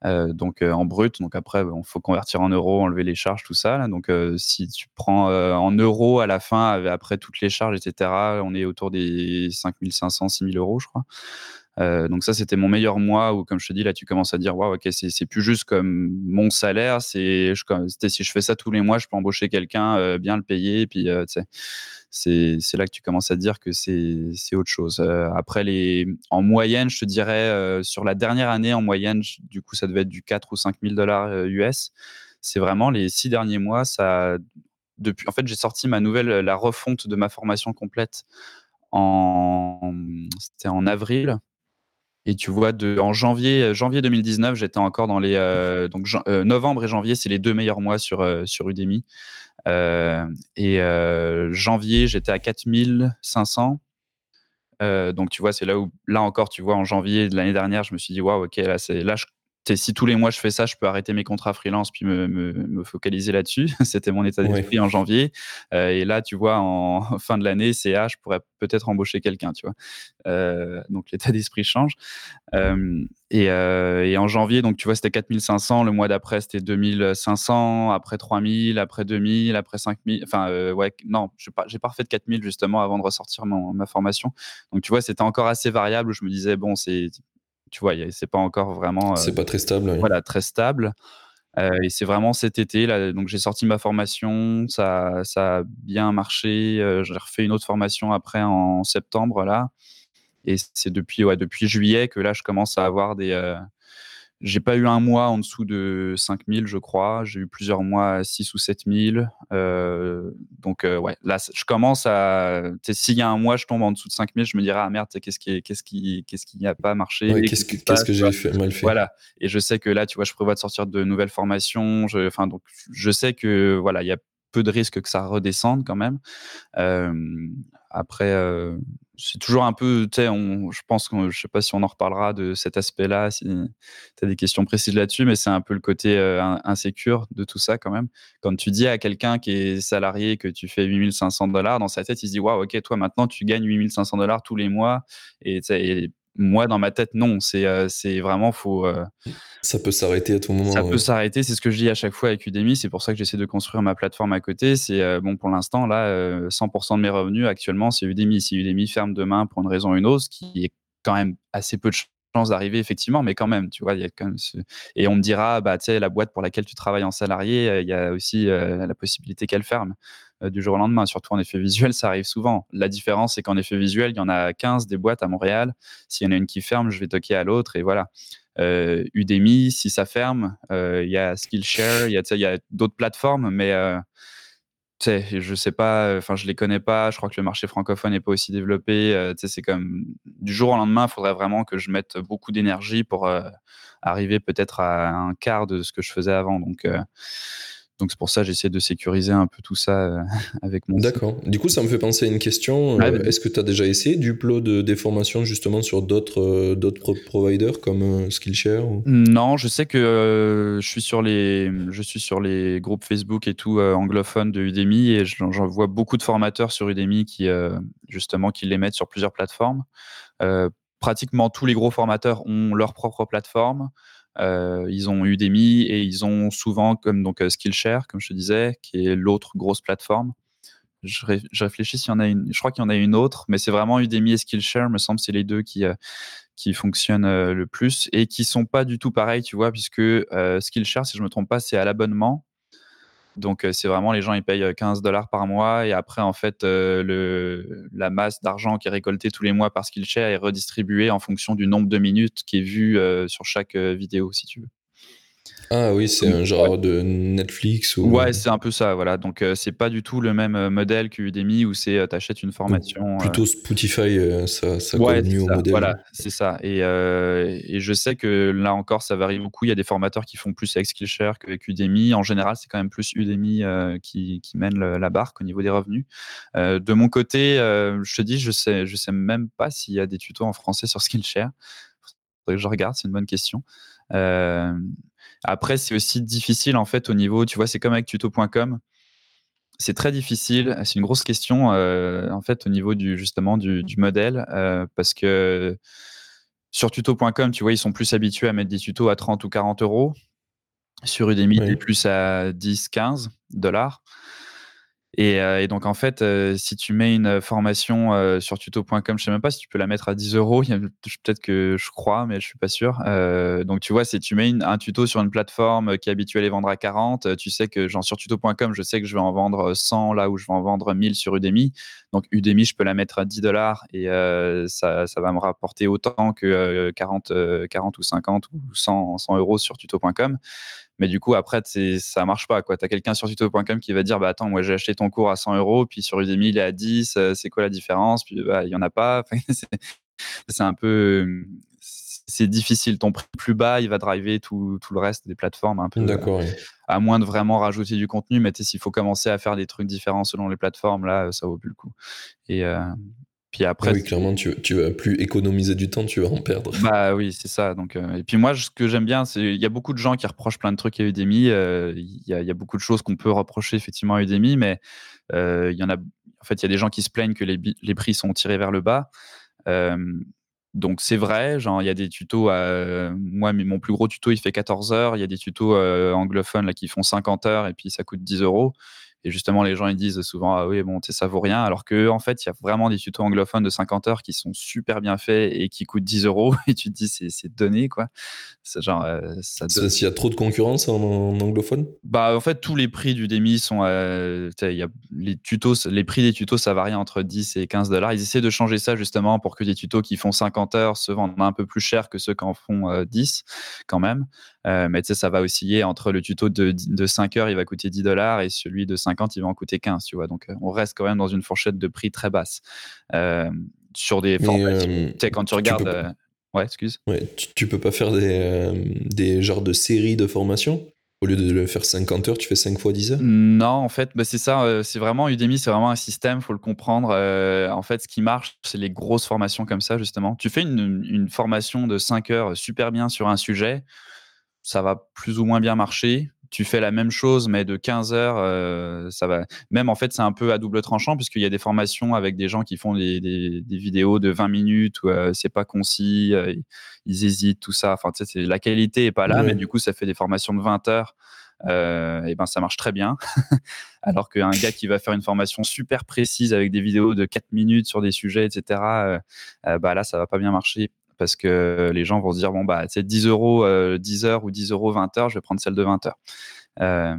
Euh, donc euh, en brut, donc après il faut convertir en euros, enlever les charges, tout ça. Donc euh, si tu prends euh, en euros à la fin, après toutes les charges, etc., on est autour des 5500, 6000 euros, je crois. Euh, donc ça, c'était mon meilleur mois où, comme je te dis, là, tu commences à dire, waouh, ok, c'est plus juste comme mon salaire, c'est si je fais ça tous les mois, je peux embaucher quelqu'un, euh, bien le payer, euh, c'est là que tu commences à te dire que c'est autre chose. Euh, après, les, en moyenne, je te dirais, euh, sur la dernière année, en moyenne, du coup, ça devait être du 4 ou 5 000 dollars euh, US. C'est vraiment les six derniers mois, ça, depuis, en fait, j'ai sorti ma nouvelle, la refonte de ma formation complète en, c'était en avril. Et tu vois, en janvier, janvier 2019, j'étais encore dans les. euh, donc, euh, novembre et janvier, c'est les deux meilleurs mois sur, euh, sur Udemy. Euh, et euh, janvier, j'étais à 4500. Euh, donc, tu vois, c'est là où, là encore, tu vois, en janvier de l'année dernière, je me suis dit, waouh, ok, là, là, je- si tous les mois je fais ça, je peux arrêter mes contrats freelance puis me, me, me focaliser là-dessus. C'était mon état d'esprit en janvier. Euh, et là, tu vois, en fin de l'année, c'est ah, je pourrais peut-être embaucher quelqu'un, tu vois. Euh, donc, l'état d'esprit change. Euh, et, et en janvier, donc tu vois, c'était 4500. Le mois d'après, c'était 2500. Après 3000, après 2000, après 5000. Enfin, ouais, non, j'ai pas, pas refait de 4000 justement avant de ressortir mon- ma formation. Donc tu vois, c'était encore assez variable où je me disais, bon, c'est, tu vois, c'est pas encore vraiment euh, C'est pas très stable. voilà, très stable. Euh, et c'est vraiment cet été, là, donc j'ai sorti ma formation, ça, ça a bien marché. euh, j'ai refait une autre formation après en septembre, là. Et c'est depuis, ouais, depuis juillet que là, je commence à avoir des. euh, j'ai pas eu un mois en dessous de 5000, je crois. J'ai eu plusieurs mois à 6 ou 7000. Euh, donc, euh, ouais, là, je commence à. S'il y a un mois, je tombe en dessous de 5000, je me dirais, ah merde, qu'est-ce qui, qu'est-ce qui, qu'est-ce qui n'a pas marché Ouais, qu'est-ce que, qu'est-ce j'ai fait, mal fait Voilà. Et je sais que là, tu vois, je prévois de sortir de nouvelles formations. Je, enfin, donc, je sais que voilà, il y a peu de risques que ça redescende quand même. Euh, après, euh, c'est toujours un peu, tu sais, je pense que je sais pas si on en reparlera de cet aspect-là, si tu as des questions précises là-dessus, mais c'est un peu le côté euh, in- insécure de tout ça quand même. Quand tu dis à quelqu'un qui est salarié que tu fais 8500 dollars, dans sa tête, il se dit, waouh, ok, toi maintenant tu gagnes 8500 dollars tous les mois. Et, et moi, dans ma tête, non, c'est euh, c'est vraiment, faut. euh, Ça peut s'arrêter à tout moment. ça ouais. peut s'arrêter, c'est ce que je dis à chaque fois avec Udemy. C'est pour ça que j'essaie de construire ma plateforme à côté. C'est euh, bon pour l'instant là, euh, 100% de mes revenus actuellement c'est Udemy. Si Udemy ferme demain pour une raison ou une autre, ce qui est quand même assez peu de chances d'arriver effectivement, mais quand même, tu vois, il y a quand même ce- et on me dira bah tu sais la boîte pour laquelle tu travailles en salarié, euh, il y a aussi euh, la possibilité qu'elle ferme euh, du jour au lendemain. Surtout en effet visuel, ça arrive souvent. La différence c'est qu'en effet visuel, il y en a 15 des boîtes à Montréal. S'il y en a une qui ferme, je vais toquer à l'autre et voilà. Euh, Udemy, si ça ferme, euh, il y a Skillshare, il y a, d'autres plateformes, mais euh, je sais pas, enfin je les connais pas. Je crois que le marché francophone n'est pas aussi développé. euh, c'est comme du jour au lendemain, il faudrait vraiment que je mette beaucoup d'énergie pour euh, arriver peut-être à un quart de ce que je faisais avant. Donc euh, donc c'est pour ça que j'essaie de sécuriser un peu tout ça euh, avec mon. site. D'accord. Du coup, ça me fait penser à une question. Euh, vas-y. Est-ce que tu as déjà essayé d'upload des formations justement sur d'autres euh, d'autres pro- providers comme Skillshare ou- Non, je sais que euh, je suis sur les, je suis sur les groupes Facebook et tout euh, anglophones de Udemy et j'en vois beaucoup de formateurs sur Udemy qui euh, justement qui les mettent sur plusieurs plateformes. Pratiquement tous les gros formateurs ont leur propre plateforme. Euh, ils ont Udemy et ils ont souvent comme donc euh, Skillshare, comme je te disais, qui est l'autre grosse plateforme. Je, ré- je réfléchis s'il y en a une. Je crois qu'il y en a une autre, mais c'est vraiment Udemy et Skillshare, me semble, c'est les deux qui, euh, qui fonctionnent le plus et qui sont pas du tout pareils, tu vois, puisque Skillshare, si je me trompe pas, c'est à l'abonnement. Donc, euh, c'est vraiment les gens, ils payent euh, 15 dollars par mois et après, en fait, euh, le, la masse d'argent qui est récoltée tous les mois par Skillshare est redistribuée en fonction du nombre de minutes qui est vu euh, sur chaque euh, vidéo, si tu veux. Ah oui, c'est un genre de Netflix ou... Ouais, c'est un peu ça, voilà. Donc, c'est pas du tout le même modèle que Udemy où c'est t'achètes une formation. plutôt Spotify, ça, ça colle mieux au modèle. Voilà, c'est ça. Et, et, je sais que là encore, ça varie beaucoup. Il y a des formateurs qui font plus avec Skillshare qu'avec Udemy. En général, c'est quand même plus Udemy qui, qui, mène la barque au niveau des revenus. de mon côté, je te dis, je sais, je sais même pas s'il y a des tutos en français sur Skillshare. Faudrait que je regarde, c'est une bonne question. Euh, après, c'est aussi difficile en fait au niveau, tu vois, c'est comme avec tuto.com. C'est très difficile, c'est une grosse question euh, en fait au niveau du justement du, modèle euh, parce que sur tuto.com, tu vois, ils sont plus habitués à mettre des tutos à 30 ou 40 euros. Sur Udemy, oui. plus à 10, 15 dollars. Euh, et, donc, en fait, euh, si tu mets une formation euh, sur tuto.com, je sais même pas si tu peux la mettre à 10 euros. Peut-être que je crois, mais je suis pas sûr. donc, tu vois, si tu mets un tuto sur une plateforme qui est habituée à les vendre à 40, tu sais que, genre, sur tuto.com, je sais que je vais en vendre 100 là où je vais en vendre 1000 sur Udemy. Donc, Udemy, je peux la mettre à 10 dollars et ça, ça, va me rapporter autant que 40, 40 ou 50 ou 100, 100 euros sur tuto.com. Mais du coup, après, ça marche pas. Tu as quelqu'un sur tuto.com qui va dire bah, Attends, moi j'ai acheté ton cours à 100 euros, puis sur Udemy il est à 10, euh, c'est quoi la différence? Puis bah, il y en a pas. c'est un peu. C'est difficile. Ton prix plus bas, il va driver tout, tout le reste des plateformes un peu. D'accord. À moins de vraiment rajouter du contenu, mais s'il faut commencer à faire des trucs différents selon les plateformes, là, ça vaut plus le coup. Et, euh, après, oui, clairement, tu, tu vas plus économiser du temps, tu vas en perdre. Bah oui, c'est ça. Donc, euh, et puis moi, ce que j'aime bien, c'est il y a beaucoup de gens qui reprochent plein de trucs à Udemy. Euh, il y, a beaucoup de choses qu'on peut reprocher effectivement à Udemy, mais euh, il y en a. En fait, il y a des gens qui se plaignent que les, les prix sont tirés vers le bas. donc c'est vrai, genre il y a des tutos. moi, mais mon plus gros tuto, il fait 14 heures. Il y a des tutos anglophones là qui font 50 heures et puis ça coûte 10 euros. Et justement, les gens ils disent souvent ah oui bon ça vaut rien, alors que en fait il y a vraiment des tutos anglophones de 50 heures qui sont super bien faits et qui coûtent 10 euros et tu te dis c'est donné quoi. C'est genre euh, ça. S'il y a trop de concurrence en, anglophone? Bah en fait tous les prix du demi sont euh, il y a les tutos les prix des tutos ça varie entre 10 et 15 dollars. Ils essaient de changer ça justement pour que des tutos qui font 50 heures se vendent un peu plus cher que ceux qui en font 10 euh, quand même. Mais tu sais ça va osciller entre le tuto de, de 5 heures il va coûter 10 dollars et celui de 5 il va en coûter 15, tu vois. Donc, euh, on reste quand même dans une fourchette de prix très basse. Euh, sur des formations, euh, tu sais, quand tu regardes. Ouais, excuse. Ouais, tu, peux pas faire des, des genres de séries de formations? Au lieu de le faire 50 heures, tu fais 5 fois 10 heures? Non, en fait, bah c'est ça. c'est vraiment Udemy, c'est vraiment un système, faut le comprendre. en fait, ce qui marche, c'est les grosses formations comme ça, justement. Tu fais une, une, formation de 5 heures super bien sur un sujet, ça va plus ou moins bien marcher tu fais la même chose, mais de 15 heures, euh, ça va. Même en fait, c'est un peu à double tranchant, puisqu'il y a des formations avec des gens qui font des, des, vidéos de 20 minutes où euh, c'est pas concis, euh, ils hésitent, tout ça. Enfin, tu sais, la qualité est pas là, mais du coup, ça fait des formations de 20 heures. et ben ça marche très bien. Alors qu'un gars qui va faire une formation super précise avec des vidéos de 4 minutes sur des sujets, etc., bah là, ça va pas bien marcher parce que les gens vont se dire bon bah c'est 10 euros 10 heures ou 10 euros 20 heures, je vais prendre celle de 20 heures. Euh,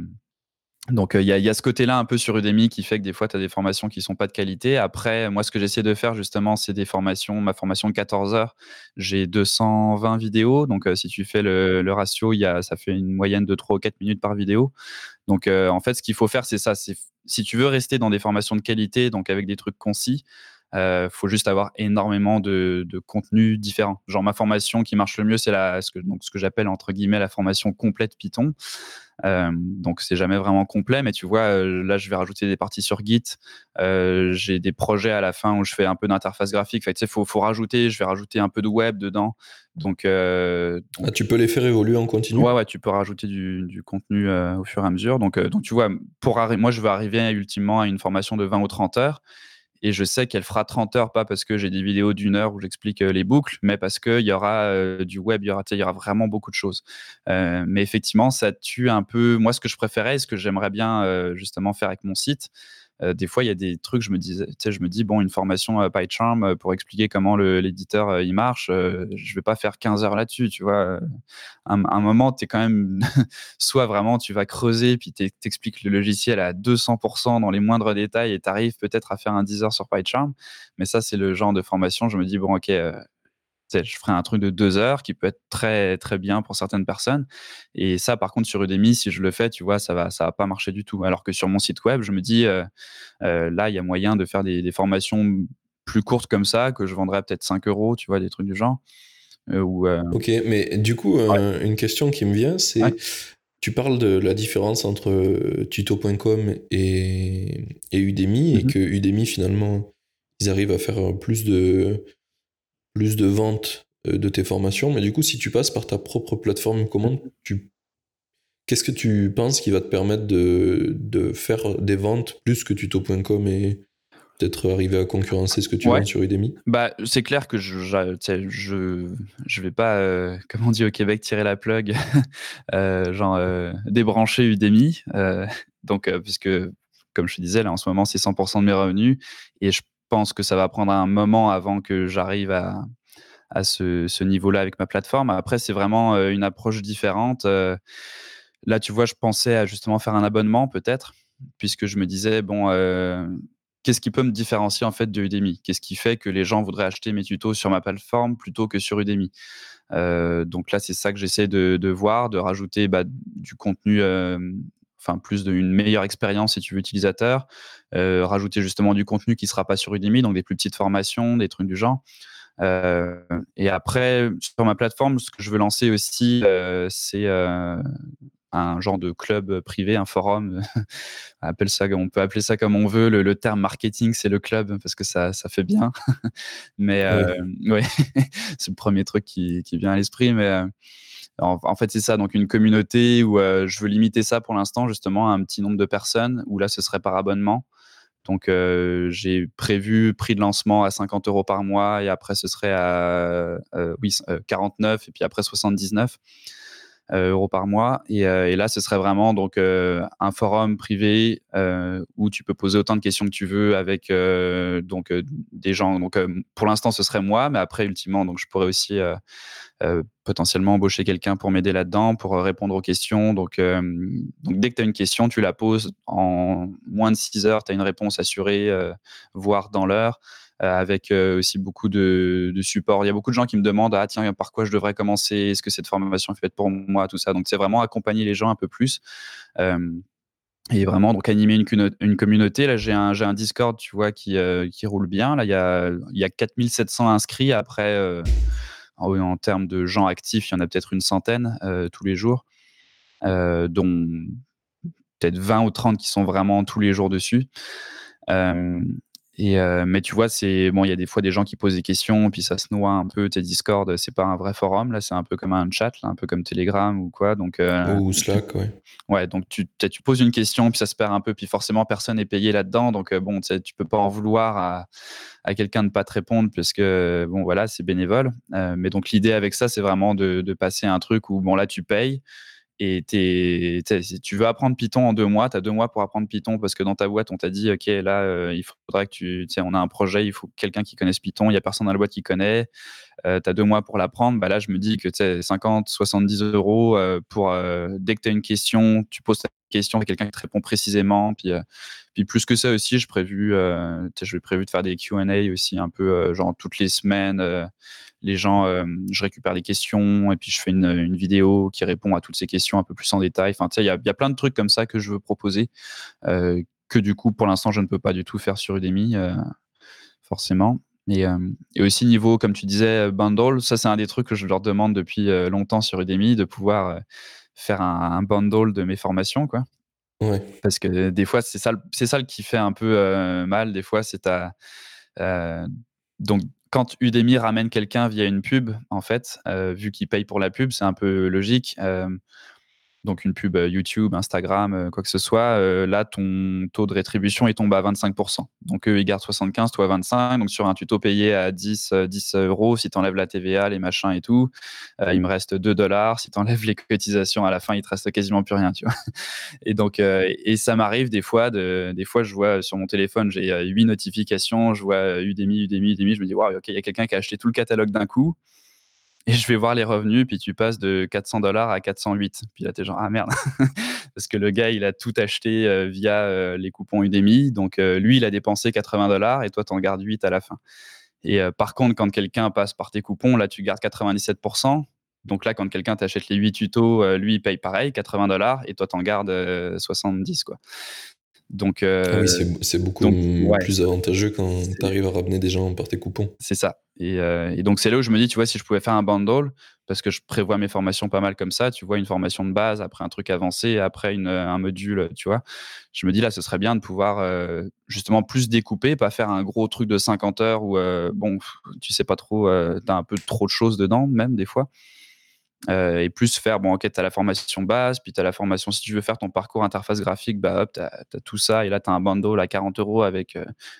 donc il y, a ce côté-là un peu sur Udemy qui fait que des fois tu as des formations qui sont pas de qualité. Après, moi ce que j'essaie de faire justement, c'est des formations, ma formation de 14 heures, j'ai 220 vidéos. Donc si tu fais le, ratio, y a, ça fait une moyenne de 3 ou 4 minutes par vidéo. Donc en fait, ce qu'il faut faire, c'est ça. Si tu veux rester dans des formations de qualité, donc avec des trucs concis, il euh, faut juste avoir énormément de, de contenus différents. Genre ma formation qui marche le mieux, c'est ce que, donc ce que j'appelle entre guillemets la formation complète Python. Euh, donc c'est jamais vraiment complet, mais tu vois, euh, là je vais rajouter des parties sur Git. j'ai des projets à la fin où je fais un peu d'interface graphique. Fait, tu sais, faut, faut rajouter. Je vais rajouter un peu de web dedans. Donc, ah, tu peux les faire évoluer en continu? Ouais, ouais, tu peux rajouter du, du contenu au fur et à mesure. Donc, donc tu vois, pour moi je veux arriver ultimement à une formation de 20 ou 30 heures et je sais qu'elle fera 30 heures, pas parce que j'ai des vidéos d'une heure où j'explique euh, les boucles, mais parce qu'il y aura euh, du web, il y aura, vraiment beaucoup de choses. Euh, mais effectivement, ça tue un peu. Moi, ce que je préférais ce que j'aimerais bien justement faire avec mon site, euh, des fois, il y a des trucs, je me, disais, je me dis, bon, une formation euh, PyCharm euh, pour expliquer comment l'éditeur il marche, je vais pas faire 15 heures là-dessus, tu vois. Un, un moment, tu es quand même, soit vraiment, tu vas creuser, puis tu expliques le logiciel à 200% dans les moindres détails et tu arrives peut-être à faire un 10 heures sur PyCharm. Mais ça, c'est le genre de formation, je me dis, bon, ok, je ferai un truc de deux heures qui peut être très très bien pour certaines personnes. Et ça, par contre, sur Udemy, si je le fais, tu vois, ça va ça va pas marcher du tout. Alors que sur mon site web, je me dis euh, euh, là, il y a moyen de faire des, formations plus courtes comme ça que je vendrais peut-être 5 euros, tu vois, des trucs du genre. Euh, ok, mais du coup, une question qui me vient, c'est tu parles de la différence entre tuto.com et, et Udemy et mm-hmm. que Udemy finalement ils arrivent à faire plus de plus de ventes euh, de tes formations. Mais du coup, si tu passes par ta propre plateforme, comment tu Qu'est-ce que tu penses qui va te permettre de, de faire des ventes plus que tuto.com et peut-être arriver à concurrencer ce que tu ouais. vends sur Udemy? Bah, C'est clair que je je, je vais pas, euh, comme on dit au Québec, tirer la plug, euh, genre débrancher Udemy. donc, puisque, comme je te disais, là en ce moment, c'est 100% de mes revenus et je pense que ça va prendre un moment avant que j'arrive à, à ce, niveau-là avec ma plateforme. Après, c'est vraiment euh, une approche différente. Euh, là, tu vois, je pensais à justement faire un abonnement peut-être, puisque je me disais, bon, euh, qu'est-ce qui peut me différencier en fait de Udemy? Qu'est-ce qui fait que les gens voudraient acheter mes tutos sur ma plateforme plutôt que sur Udemy? Donc là, c'est ça que j'essaie de, voir, de rajouter bah, du contenu enfin plus d'une meilleure expérience si tu veux utilisateur, euh, rajouter justement du contenu qui sera pas sur Udemy, donc des plus petites formations, des trucs du genre. Euh, et après, sur ma plateforme, ce que je veux lancer aussi, euh, c'est un genre de club privé, un forum. on, appelle ça, on peut appeler ça comme on veut. Le, terme marketing, c'est le club parce que ça, ça fait bien. mais ouais, c'est le premier truc qui, qui vient à l'esprit. Mais en, fait, c'est ça, donc une communauté où euh, je veux limiter ça pour l'instant justement à un petit nombre de personnes, où là, ce serait par abonnement. Donc, euh, j'ai prévu prix de lancement à 50 euros par mois et après, ce serait à euh, oui, 49 et puis après 79 euros par mois. Et, là, ce serait vraiment donc un forum privé où tu peux poser autant de questions que tu veux avec donc des gens. Donc, pour l'instant, ce serait moi, mais après, ultimement, donc je pourrais aussi euh, potentiellement embaucher quelqu'un pour m'aider là-dedans, pour euh, répondre aux questions. Donc, euh, donc dès que tu as une question, tu la poses en moins de 6 heures, tu as une réponse assurée, voire dans l'heure. Avec aussi beaucoup de, support. Il y a beaucoup de gens qui me demandent ah tiens par quoi je devrais commencer? Est-ce que cette formation est faite pour moi? Tout ça. Donc c'est vraiment accompagner les gens un peu plus. et vraiment donc animer une, communauté. Là j'ai un, un Discord tu vois qui, qui roule bien. Là il y a, y a 4700 inscrits après en, termes de gens actifs, il y en a peut-être une centaine euh, tous les jours, euh, dont peut-être 20 ou 30 qui sont vraiment tous les jours dessus. Euh, euh, mais tu vois, c'est bon, il y a des fois des gens qui posent des questions, puis ça se noie un peu. Tes Discord, c'est pas un vrai forum, là, c'est un peu comme un chat, un peu comme Telegram ou quoi. Donc, euh, ou Slack, ouais. Ouais, donc tu, tu poses une question, puis ça se perd un peu, puis forcément personne n'est payé là-dedans. Donc, euh, bon, tu peux pas en vouloir à, à quelqu'un de pas te répondre, parce que, bon, voilà, c'est bénévole. mais donc, l'idée avec ça, c'est vraiment de, de passer un truc où, bon, là, tu payes et tu veux apprendre Python en deux mois, tu as deux mois pour apprendre Python parce que dans ta boîte, on t'a dit, OK, là, euh, il faudra que tu, tu sais, on a un projet, il faut quelqu'un qui connaisse Python, il n'y a personne dans la boîte qui connaît, euh, tu as deux mois pour l'apprendre. Bah là, je me dis que tu sais, 50, 70 euros euh, pour dès que tu as une question, tu poses ta question, a quelqu'un qui te répond précisément. Puis, puis plus que ça aussi, je prévu, je vais prévu de faire des Q&A aussi un peu genre toutes les semaines les gens, euh, je récupère des questions et puis je fais une, vidéo qui répond à toutes ces questions un peu plus en détail. Enfin, il y, a, plein de trucs comme ça que je veux proposer, euh, que du coup, pour l'instant, je ne peux pas du tout faire sur Udemy, euh, forcément. Et, aussi niveau, comme tu disais, bundle, ça c'est un des trucs que je leur demande depuis longtemps sur Udemy, de pouvoir faire un, bundle de mes formations, quoi. Parce que des fois, c'est ça, c'est ça qui fait un peu mal. Des fois, c'est à donc quand Udemy ramène quelqu'un via une pub, en fait, euh, vu qu'il paye pour la pub, c'est un peu logique. Euh, donc une pub euh, YouTube, Instagram, quoi que ce soit, là, ton taux de rétribution est tombé à 25%. Donc eux, ils gardent 75, toi 25. Donc sur un tuto payé à 10, 10 euros, si tu enlèves la TVA, les machins et tout, il me reste 2 dollars. Si tu enlèves les cotisations à la fin, il te reste quasiment plus rien. Et donc, et ça m'arrive des fois, de, des fois, je vois sur mon téléphone, j'ai 8 notifications, je vois Udemy, Udemy, Udemy, je me dis, waouh, ok, il y a quelqu'un qui a acheté tout le catalogue d'un coup et je vais voir les revenus, puis tu passes de 400 dollars à 408. Puis là, tu es genre, ah merde, parce que le gars, il a tout acheté euh, via euh, les coupons Udemy. Donc, euh, lui, il a dépensé 80 dollars et toi, tu en gardes 8 à la fin. Et par contre, quand quelqu'un passe par tes coupons, là, tu gardes 97%. Donc là, quand quelqu'un t'achète les 8 tutos, lui, il paye pareil, 80 dollars, et toi, t'en gardes 70, quoi. Donc, ah oui, c'est beaucoup plus avantageux quand tu arrives à ramener des gens par tes coupons. C'est ça. Et, et donc, c'est là où je me dis, tu vois, si je pouvais faire un bundle, parce que je prévois mes formations pas mal comme ça. Tu vois, une formation de base, après un truc avancé, après une, un module, tu vois. Je me dis là, ce serait bien de pouvoir euh, justement plus découper, pas faire un gros truc de 50 heures où, euh, bon, tu sais pas trop, euh, tu as un peu trop de choses dedans, même des fois. Et plus faire, bon, ok, tu as la formation base, puis tu as la formation, si tu veux faire ton parcours interface graphique, bah hop, tu as, tout ça, et là, tu as un bundle à 40 euros avec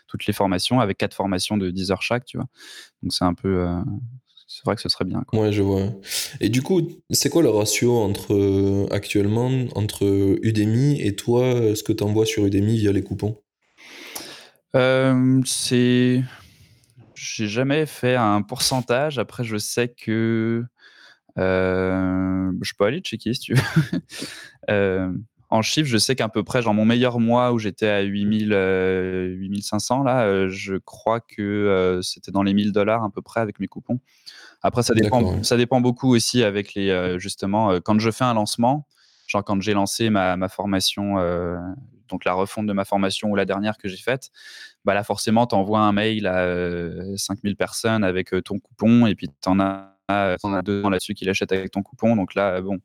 toutes les formations, avec quatre formations de 10 heures chaque, tu vois. Donc, c'est un peu, c'est vrai que ce serait bien. Quoi. Ouais, je vois. Et du coup, c'est quoi le ratio entre euh, actuellement entre Udemy et toi, ce que tu envoies sur Udemy via les coupons? Euh, C'est. J'ai jamais fait un pourcentage. Après, je sais que. Euh, je peux aller checker si tu veux. euh, en chiffres, je sais qu'à peu près, genre mon meilleur mois où j'étais à 8000, 8500, là, je crois que c'était dans les 1000 dollars à peu près avec mes coupons. Après, ça dépend, ça dépend beaucoup aussi avec les, euh, justement, euh, quand je fais un lancement, genre quand j'ai lancé ma, ma formation, euh, donc la refonte de ma formation ou la dernière que j'ai faite, bah là, forcément, tu envoies un mail à 5000 personnes avec ton coupon et puis tu en as on a deux là-dessus qui l'achètent avec ton coupon. Donc là, bon,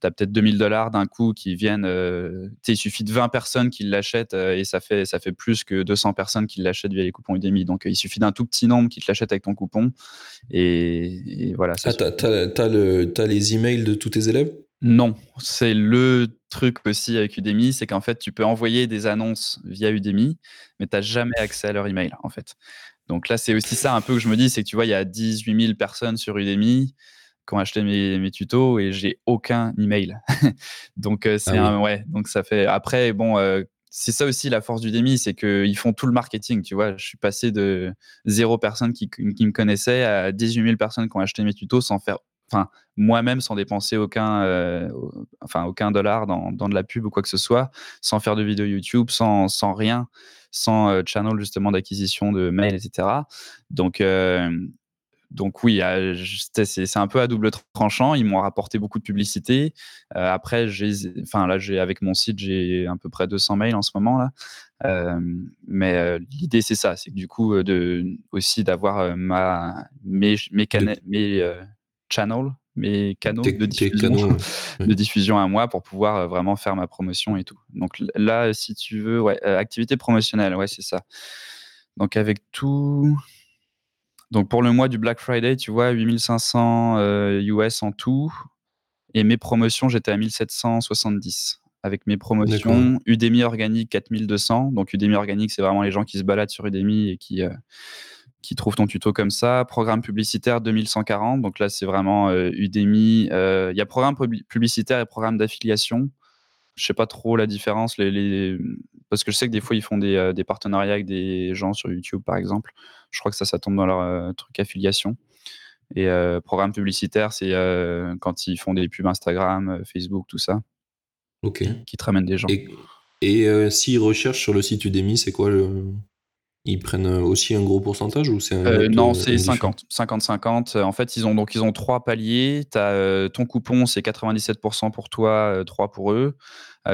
tu as peut-être 2000 dollars d'un coup qui viennent. Euh, il suffit de 20 personnes qui l'achètent euh, et ça fait, ça fait plus que 200 personnes qui l'achètent via les coupons Udemy. Donc il suffit d'un tout petit nombre qui te l'achètent avec ton coupon. Et, voilà. Ah, tu as, les emails de tous tes élèves? Non, c'est le truc aussi avec Udemy, c'est qu'en fait, tu peux envoyer des annonces via Udemy, mais tu n'as jamais accès à leur email, en fait. Donc là, c'est aussi ça un peu que je me dis, c'est que tu vois, il y a 18 000 personnes sur Udemy qui ont acheté mes, tutos et j'ai aucun email. donc euh, c'est ah un ouais. Donc ça fait après bon. Euh, c'est ça aussi la force d'Udemy, c'est qu'ils font tout le marketing, tu vois. Je suis passé de zéro personne qui, me connaissait à 18 000 personnes qui ont acheté mes tutos sans faire, enfin, moi-même sans dépenser aucun, euh, enfin, aucun dollar dans, dans, de la pub ou quoi que ce soit, sans faire de vidéo YouTube, sans, sans rien sans euh, channel justement d'acquisition de mails, etc. Donc, euh, donc oui, c'est un peu à double tranchant. Ils m'ont rapporté beaucoup de publicité. Euh, après, enfin là, j'ai avec mon site, j'ai à peu près 200 mails en ce moment là. mais l'idée c'est ça, c'est que du coup de aussi d'avoir ma mes mes, mes channels mes canaux, de, diffusion, de diffusion à moi pour pouvoir euh, vraiment faire ma promotion et tout. Donc là, si tu veux, ouais, euh, activité promotionnelle, ouais, c'est ça. Donc avec tout. Donc pour le mois du Black Friday, tu vois, 8500 US en tout. Et mes promotions, j'étais à 1770 avec mes promotions. Udemy organique 4200. Donc Udemy organique, c'est vraiment les gens qui se baladent sur Udemy et qui, euh, qui trouve ton tuto comme ça. Programme publicitaire 2140. Donc là, c'est vraiment euh, Udemy. Euh, il y a programme publicitaire et programme d'affiliation. Je sais pas trop la différence. Les, Parce que je sais que des fois, ils font des, euh, des, partenariats avec des gens sur YouTube, par exemple. Je crois que ça, ça tombe dans leur truc affiliation. Et programme publicitaire, c'est quand ils font des pubs Instagram, Facebook, tout ça. Ok. Qui te ramènent des gens. Et, et s'ils recherchent sur le site Udemy, c'est quoi le, ils prennent euh, aussi un gros pourcentage ou c'est euh, Non, c'est 50. 50-50. En fait, ils ont, donc, ils ont trois paliers. As, euh, ton coupon, c'est 97% pour toi, 3 pour eux.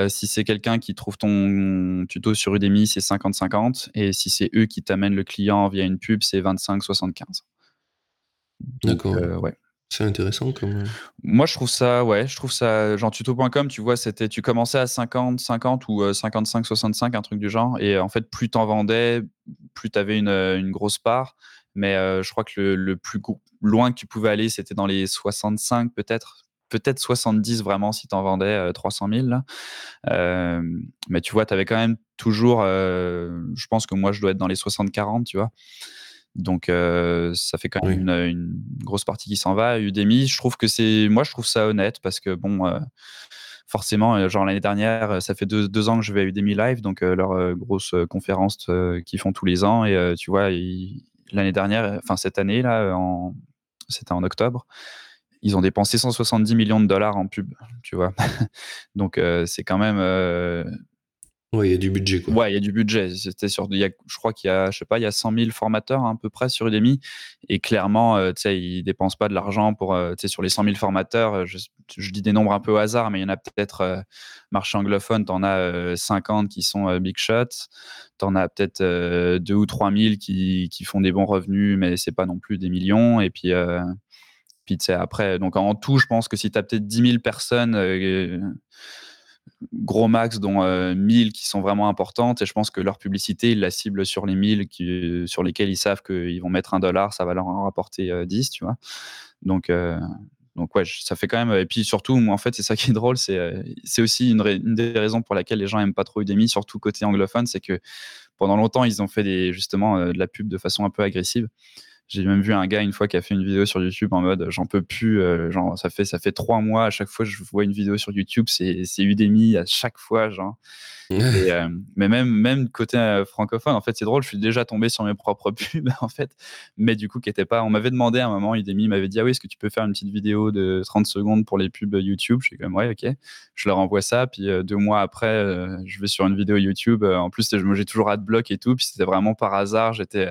si c'est quelqu'un qui trouve ton tuto sur Udemy, c'est 50-50. Et si c'est eux qui t'amènent le client via une pub, c'est 25-75. D'accord. ouais. C'est intéressant comme. Euh, Moi, je trouve ça. Genre, tuto.com, tu vois, c'était, tu commençais à 50, 50 ou 55, euh, 65, un truc du genre. Et en fait, plus t'en vendais, plus t'avais une, euh, une grosse part. Mais je crois que le, plus loin que tu pouvais aller, c'était dans les 65, peut-être. Peut-être 70 vraiment si t'en vendais 300 000. Là. mais tu vois, tu avais quand même toujours. je pense que moi, je dois être dans les 60-40, tu vois. Donc, ça fait quand même une, grosse partie qui s'en va. Udemy, je trouve que c'est, moi, je trouve ça honnête parce que bon, forcément, genre l'année dernière, ça fait deux, ans que je vais à Udemy Live, donc leur grosse conférence qu'ils font tous les ans. Et tu vois, l'année dernière, enfin cette année là, c'était en octobre, ils ont dépensé 170 millions de dollars en pub, tu vois. donc c'est quand même Ouais, il y a du budget, quoi. Ouais, il y a du budget. C'était sur, y a, je crois qu'il y a, je sais pas, il y a 100 000 formateurs à peu près sur Udemy. Et clairement, euh, tu sais, ils dépensent pas de l'argent pour, euh, tu sais, sur les 100 000 formateurs. Euh, je, je, dis des nombres un peu au hasard, mais il y en a peut-être, euh, marché anglophone, tu en as 50 qui sont big shots. Tu en as peut-être 2 ou 3 000 qui, qui, font des bons revenus, mais c'est pas non plus des millions. Et puis, puis tu sais, après, donc en tout, je pense que si tu as peut-être 10 000 personnes, gros max, dont 1000 euh, qui sont vraiment importantes. Et je pense que leur publicité, ils la ciblent sur les 1000 qui, sur lesquels ils savent qu'ils vont mettre un dollar, ça va leur en rapporter 10, euh, tu vois. Donc, euh, donc ouais, ça fait quand même. Et puis surtout, moi, en fait, c'est ça qui est drôle, c'est aussi une, une, des raisons pour laquelle les gens aiment pas trop Udemy, surtout côté anglophone, c'est que pendant longtemps, ils ont fait des, justement de la pub de façon un peu agressive. J'ai même vu un gars une fois qui a fait une vidéo sur YouTube en mode j'en peux plus, euh, genre ça fait ça fait trois mois à chaque fois que je vois une vidéo sur YouTube, c'est c'est Udemy à chaque fois, genre. Euh, mais même même côté euh, francophone, en fait c'est drôle, je suis déjà tombé sur mes propres pubs en fait, mais du coup qui était pas. On m'avait demandé à un moment, Udemy m'avait dit ah oui est-ce que tu peux faire une petite vidéo de 30 secondes pour les pubs YouTube Je suis comme ouais ok. Je leur envoie ça, puis deux mois après je vais sur une vidéo YouTube. en plus j'ai toujours adblock et tout, puis c'était vraiment par hasard, j'étais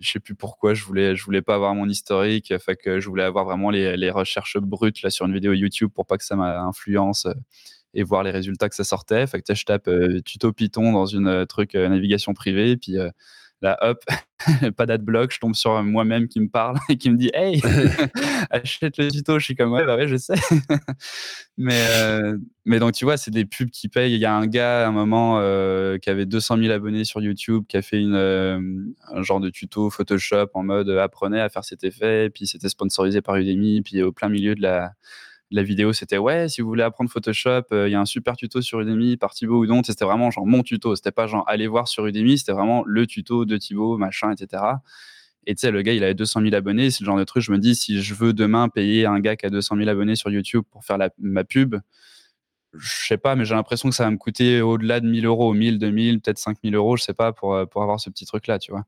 je sais plus pourquoi je voulais je voulais pas avoir mon historique fait que je voulais avoir vraiment les, les recherches brutes là sur une vidéo YouTube pour pas que ça m'influence euh, et voir les résultats que ça sortait. Fait que je tape euh, tuto Python dans une euh, truc navigation privée puis là hop pas d'adblock je tombe sur moi-même qui me parle et qui me dit hey achète le tuto. Je suis comme ouais bah ouais je sais. Mais euh, mais donc tu vois c'est des pubs qui payent. Il y a un gars à un moment euh, qui avait 200 000 abonnés sur YouTube qui a fait une euh, un genre de tuto Photoshop en mode apprenez à faire cet effet. Puis c'était sponsorisé par Udemy. Puis au plein milieu de la la vidéo, c'était ouais, si vous voulez apprendre Photoshop, il y a un super tuto sur Udemy par Thibaut ou donc C'était vraiment genre mon tuto. C'était pas genre allez voir sur Udemy, c'était vraiment le tuto de Thibaut, machin, etc. Et tu sais, le gars, il avait 200 000 abonnés. C'est le genre de truc, je me dis, si je veux demain payer un gars qui a 200 000 abonnés sur YouTube pour faire la, ma pub, je sais pas, mais j'ai l'impression que ça va me coûter au-delà de 1000 euros, 1000, 2000, peut-être 5000 euros, je sais pas, pour, pour avoir ce petit truc-là, tu vois.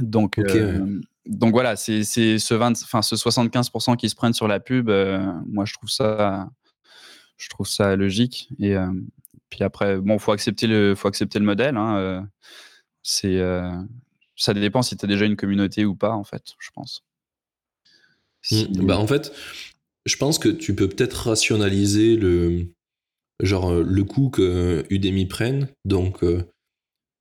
Donc, euh, donc voilà, c'est ce, 20, enfin, ce 75% qui se prennent sur la pub, euh, moi, je trouve ça, je trouve ça logique. Et euh, puis après, bon, faut accepter le, faut accepter le modèle. Hein, c'est ça dépend si tu as déjà une communauté ou pas, en fait, je pense. Mmh, bah, en fait, je pense que tu peux peut-être rationaliser le, genre, euh, le coût que Udemy prenne. Donc, euh,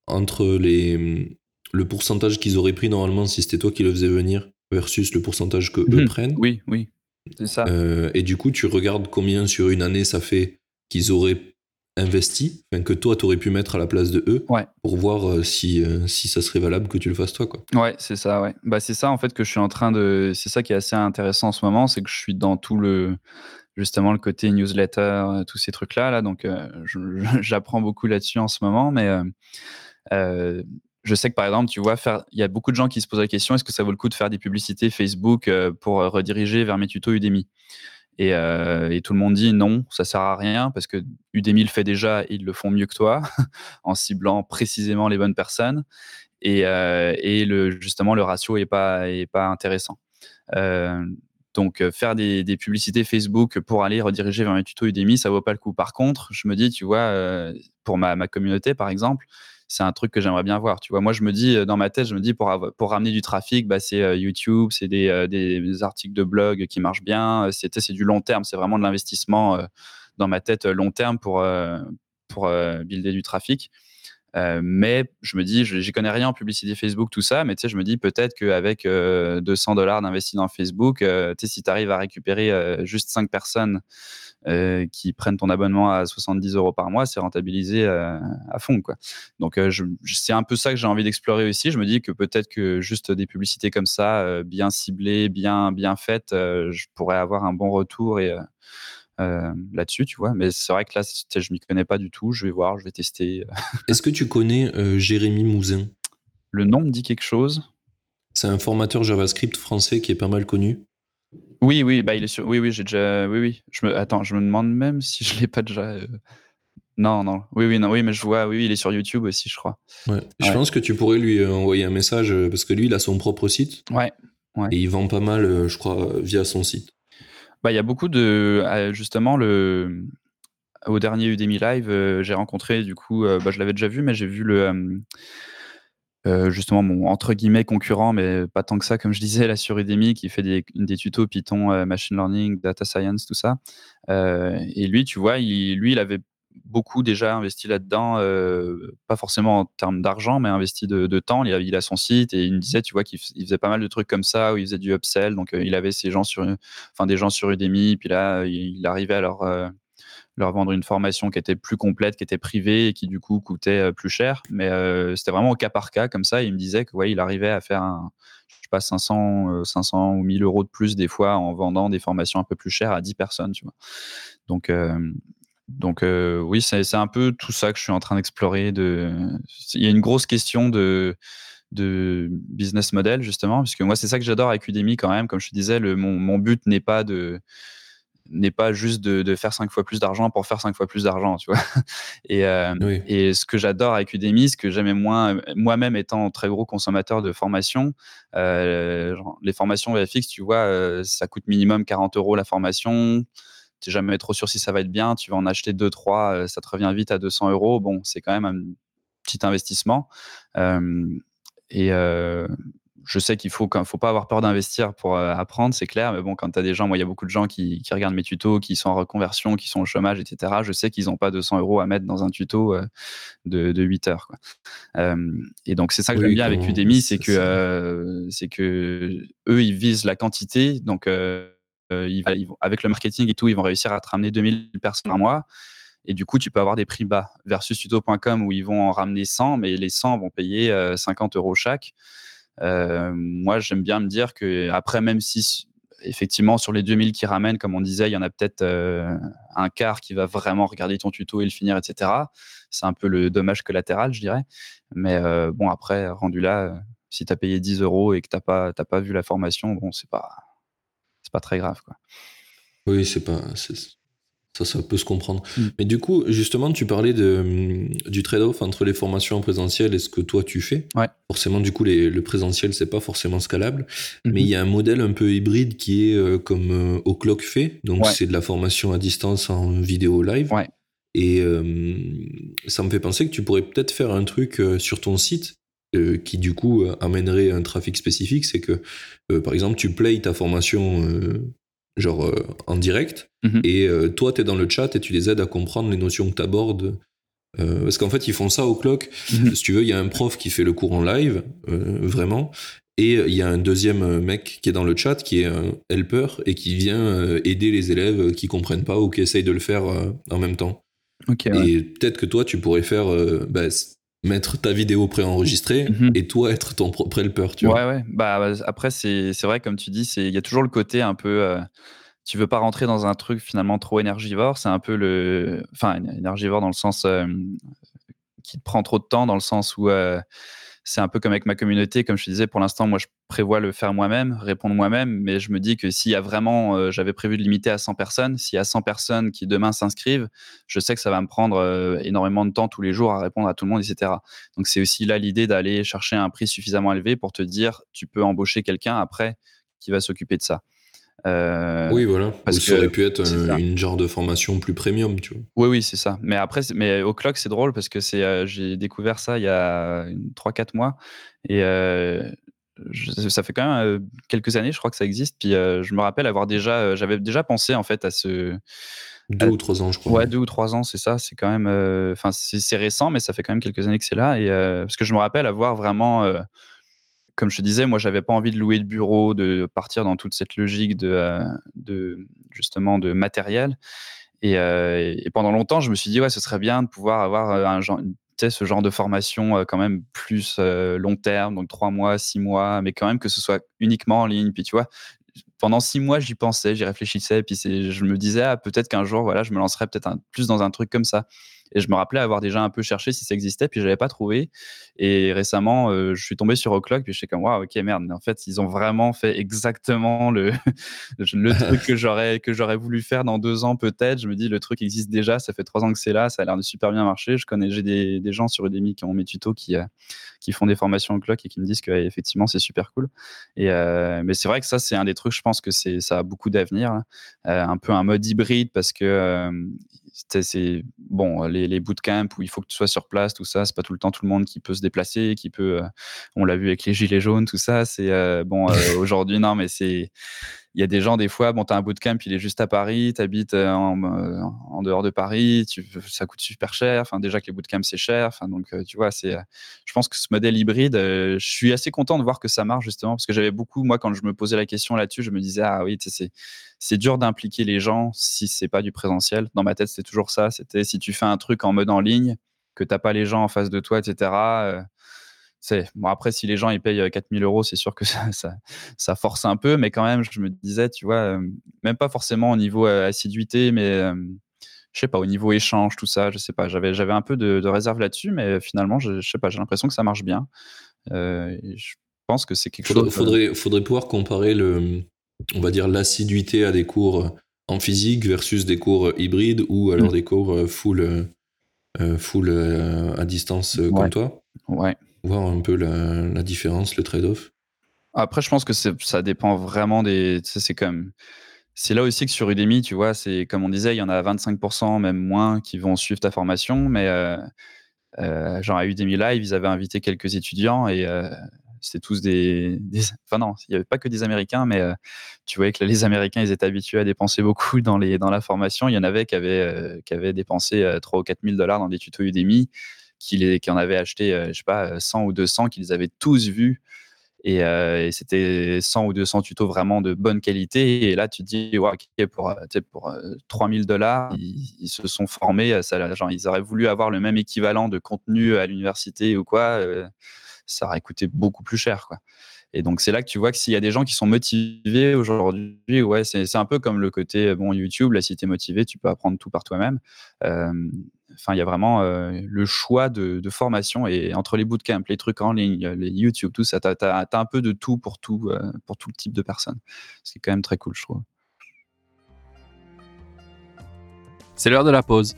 entre les, le pourcentage qu'ils auraient pris normalement si c'était toi qui le faisais venir versus le pourcentage que eux mmh. prennent. Oui, oui, c'est ça. Euh, et du coup, tu regardes combien sur une année ça fait qu'ils auraient investi, que toi, tu aurais pu mettre à la place de eux pour voir euh, si, euh, si ça serait valable que tu le fasses toi. Quoi. Ouais, c'est ça, ouais. Bah, c'est ça, en fait, que je suis en train de. C'est ça qui est assez intéressant en ce moment, c'est que je suis dans tout le. Justement, le côté newsletter, tous ces trucs-là. Là, donc, j'apprends beaucoup là-dessus en ce moment, mais. Je sais que par exemple, tu vois, il y a beaucoup de gens qui se posent la question est-ce que ça vaut le coup de faire des publicités Facebook pour rediriger vers mes tutos Udemy? Euh, et, tout le monde dit non, ça sert à rien parce que Udemy le fait déjà et ils le font mieux que toi en ciblant précisément les bonnes personnes. Et, euh, justement, le ratio n'est pas, est pas intéressant. Euh, donc, faire des, publicités Facebook pour aller rediriger vers mes tutos Udemy, ça vaut pas le coup. Par contre, je me dis, tu vois, pour ma communauté, par exemple, c'est un truc que j'aimerais bien voir. Tu vois, moi, je me dis, euh, dans ma tête, je me dis, pour, pour ramener du trafic, bah, c'est euh, YouTube, c'est des, euh, des, articles de blog qui marchent bien. C'est du long terme, c'est vraiment de l'investissement dans ma tête long terme pour, pour builder du trafic. Mais je me dis, j'y connais rien en publicité Facebook, tout ça, mais tu sais, je me dis peut-être qu'avec 200 dollars d'investi dans Facebook, tu sais, si tu arrives à récupérer juste 5 personnes euh, qui prennent ton abonnement à 70 euros par mois, c'est rentabilisé euh, à fond. Quoi. Donc, euh, c'est un peu ça que j'ai envie d'explorer aussi. Je me dis que peut-être que juste des publicités comme ça, bien ciblées, bien, bien faites, je pourrais avoir un bon retour et. Là-dessus, tu vois. Mais c'est vrai que là, je m'y connais pas du tout. Je vais voir, je vais tester. Est-ce que tu connais Jérémy Mouzin? Le nom me dit quelque chose. C'est un formateur JavaScript français qui est pas mal connu. Oui, oui, bah, il est sur oui, oui, j'ai déjà oui, oui. Je me attends, je me demande même si je l'ai pas déjà, euh, Non, non. Oui, oui, non, oui, mais je vois, oui, il est sur YouTube aussi, je crois. Ouais. Je pense que tu pourrais lui, euh, envoyer un message, euh, parce que lui, il a son propre site Ouais, ouais. et il vend pas mal, je crois, via son site. Bah, il y a beaucoup de justement le, au dernier Udemy Live, j'ai rencontré du coup, bah, je l'avais déjà vu, mais j'ai vu le justement mon entre guillemets concurrent, mais pas tant que ça, comme je disais là sur Udemy, qui fait des, des tutos Python, machine learning, data science, tout ça. et lui, tu vois, il, lui, il avait beaucoup déjà investi là-dedans, euh, pas forcément en termes d'argent, mais investi de, temps. Il a, il son site et il me disait, tu vois, qu'il faisait pas mal de trucs comme ça, où il faisait du upsell. Donc, euh, il avait ces gens sur, enfin, des gens sur Udemy, puis là, il, arrivait à leur, euh, vendre une formation qui était plus complète, qui était privée et qui, du coup, coûtait plus cher. Mais c'était vraiment au cas par cas, comme ça. il me disait que, ouais, arrivait à faire je sais pas, 500, 500 ou 1000 euros de plus des fois en vendant des formations un peu plus chères à 10 personnes, tu vois. Donc, donc euh, oui, c'est un peu tout ça que je suis en train d'explorer. De... Il y a une grosse question de, de business model, justement, puisque moi, c'est ça que j'adore avec Udemy quand même. Comme je te disais, le, mon, mon, but n'est pas de n'est pas juste de, de, faire cinq fois plus d'argent pour faire cinq fois plus d'argent, tu vois. Et, euh, et ce que j'adore avec Udemy, ce que j'aimais moins, moi-même étant très gros consommateur de formation, euh, les formations VFX, tu vois, euh, ça coûte minimum 40 euros la formation tu jamais trop sûr si ça va être bien, tu vas en acheter 2 trois, euh, ça te revient vite à 200 euros. Bon, c'est quand même un petit investissement. et je sais qu'il faut, faut pas avoir peur d'investir pour euh, apprendre, c'est clair. Mais bon, quand tu as des gens, moi, il y a beaucoup de gens qui, regardent mes tutos, qui sont en reconversion, qui sont au chômage, etc. Je sais qu'ils n'ont pas 200 euros à mettre dans un tuto euh, de, 8 heures. et donc, c'est ça que j'aime bien avec Udemy, c'est que, c'est que eux, ils visent la quantité. Donc, euh, avec le marketing et tout, ils vont réussir à te ramener 2000 personnes par mois. Et du coup, tu peux avoir des prix bas versus tuto.com où ils vont en ramener 100, mais les 100 vont payer 50 euh, euros chaque. Euh, moi, j'aime bien me dire que après, même si effectivement sur les 2000 qui ramènent, comme on disait, il y en a peut-être un quart qui va vraiment regarder ton tuto et le finir, etc. C'est un peu le dommage collatéral, je dirais. Mais bon, après, rendu là, si tu as payé 10 euros et que tu n'as pas, pas vu la formation, bon, c'est pas c'est pas très grave. Quoi. Oui, c'est pas. Ça, ça peut se comprendre. Mm. Mais du coup, justement, tu parlais de, hum, du trade-off entre les formations en présentiel et ce que toi tu fais. Ouais. Forcément, du coup, les, le présentiel, c'est pas forcément scalable. Mm-hmm. Mais il y a un modèle un peu hybride qui est euh, comme euh, O'Clock fait. Donc, c'est de la formation à distance en vidéo live. Ouais. Et euh, ça me fait penser que tu pourrais peut-être faire un truc sur ton site euh, qui du coup euh, amènerait un trafic spécifique, c'est que euh, par exemple tu playes ta formation genre en direct mhm. et toi tu es dans le chat et tu les aides à comprendre les notions que tu abordes. parce qu'en fait ils font ça au clock. Mhm. Si tu veux, il y a un prof qui fait le cours en live, vraiment, et il y a un deuxième mec qui est dans le chat, qui est un helper et qui vient aider les élèves qui comprennent pas ou qui essayent de le faire en même temps. et peut-être que toi, tu pourrais faire bah, mettre ta vidéo préenregistrée mhm. et toi être ton propre helper, tu vois. Ouais, ouais. Bah, bah après, c'est vrai, comme tu dis, il y a toujours le côté un peu. Euh, tu veux pas rentrer dans un truc finalement trop énergivore. C'est un peu le. Enfin, énergivore dans le sens. Euh, qui te prend trop de temps, dans le sens où. Euh, c'est un peu comme avec ma communauté, comme je te disais, pour l'instant, moi, je prévois le faire moi-même, répondre moi-même, mais je me dis que s'il y a vraiment, euh, j'avais prévu de limiter à 100 personnes, s'il y a 100 personnes qui demain s'inscrivent, je sais que ça va me prendre euh, énormément de temps tous les jours à répondre à tout le monde, etc. Donc, c'est aussi là l'idée d'aller chercher un prix suffisamment élevé pour te dire, tu peux embaucher quelqu'un après qui va s'occuper de ça. Euh, oui, voilà. Parce que ça aurait pu être une genre de formation plus premium, tu vois. Oui, oui, c'est ça. Mais après, mais au clock, c'est drôle parce que c'est, euh, j'ai découvert ça il y a 3-4 mois et euh, ça fait quand même quelques années, je crois que ça existe. Puis je me rappelle avoir déjà, j'avais déjà pensé en fait à ce. Deux ou trois ans, je crois. Ouais, deux ou trois ans, c'est ça. C'est quand même. Enfin, c'est récent, mais ça fait quand même quelques années que c'est là. Et parce que je me rappelle avoir vraiment comme je te disais, moi, j'avais pas envie de louer de bureau, de partir dans toute cette logique de, euh, justement de matériel. Euh, et, pendant longtemps, je me suis dit, ouais, ce serait bien de pouvoir avoir euh, ce genre de formation quand même plus long terme, donc trois mois, six mois, mais quand même que ce soit uniquement en ligne. Puis tu vois, pendant six mois, j'y pensais, j'y réfléchissais, puis je me disais, ah, peut-être qu'un jour, voilà, je me lancerais peut-être plus dans un truc comme ça. Et je me rappelais avoir déjà un peu cherché si ça existait, puis je n'avais pas trouvé. Et récemment, euh, je suis tombé sur O'Clock, puis je suis comme, waouh, ok, merde. En fait, ils ont vraiment fait exactement le, le truc que j'aurais, voulu faire dans deux ans, peut-être. Je me dis, le truc existe déjà, ça fait trois ans que c'est là, ça a l'air de super bien marcher. Je connais, j'ai des, des, gens sur Udemy qui ont mes tutos qui, euh, qui font des formations O'Clock et qui me disent que effectivement c'est super cool. Et, euh, mais c'est vrai que ça, c'est un des trucs, je pense que ça a beaucoup d'avenir. un peu un mode hybride parce que c'est bon, les, les bootcamps où il faut que tu sois sur place, tout ça, c'est pas tout le temps tout le monde qui peut se déplacer, qui peut. on l'a vu avec les gilets jaunes, tout ça. C'est bon aujourd'hui, non, mais c'est il y a des gens, des fois, bon, tu as un bootcamp, il est juste à Paris, tu habites euh, euh, en, dehors de Paris, ça coûte super cher. Enfin, déjà que les bootcamps, c'est cher. Enfin, donc, euh, tu vois, c'est, je pense que ce modèle hybride, je suis assez content de voir que ça marche, justement, parce que j'avais beaucoup, moi, quand je me posais la question là-dessus, je me disais, ah oui, c'est, c'est dur d'impliquer les gens si c'est pas du présentiel. Dans ma tête, c'était toujours ça. C'était si tu fais un truc en mode en ligne, que tu n'as pas les gens en face de toi, etc bon après si les gens ils payent 4000 euros c'est sûr que ça, ça, force un peu mais quand même je me disais tu vois même pas forcément au niveau assiduité mais je sais pas au niveau échange tout ça je sais pas. J'avais j'avais un peu de, réserve là-dessus mais finalement je, je sais pas j'ai l'impression que ça marche bien. Je pense que c'est quelque faudrait, chose faudrait faudrait pouvoir comparer le on va dire l'assiduité à des cours en physique versus des cours hybrides ou alors mmh. des cours full full à distance comme toi. Ouais voir un peu la, différence, le trade-off Après, je pense que ça dépend vraiment des. C'est. C'est là aussi que sur Udemy, tu vois, c'est comme on disait, il y en a 25%, même moins, qui vont suivre ta formation. Mais euh, euh, genre à Udemy Live, ils avaient invité quelques étudiants et euh, c'était tous des, Enfin non, il n'y avait pas que des Américains, mais tu voyais que les Américains, ils étaient habitués à dépenser beaucoup dans, les, dans la formation. Il y en avait qui avaient, qui avaient dépensé 3 ou 4 000 dollars dans des tutos Udemy qui, qui en avaient acheté, euh, je sais pas, 100 ou 200, qu'ils avaient tous vus. Euh, et, c'était 100 ou 200 tutos vraiment de bonne qualité. Et là, tu te dis, ouais, pour, euh, pour 3000 dollars, ils, se sont formés. Ça, genre, ils auraient voulu avoir le même équivalent de contenu à l'université ou quoi. ça aurait coûté beaucoup plus cher. Quoi. Et donc, c'est là que tu vois que s'il y a des gens qui sont motivés aujourd'hui, ouais, c'est un peu comme le côté bon, YouTube. Là, si tu es motivé, tu peux apprendre tout par toi-même. Enfin, il y a vraiment euh, le choix de, formation et entre les bootcamps, les trucs en ligne, les YouTube, tout ça, tu as, un peu de tout pour tout, euh, pour tout le type de personnes. C'est quand même très cool, je trouve. C'est l'heure de la pause.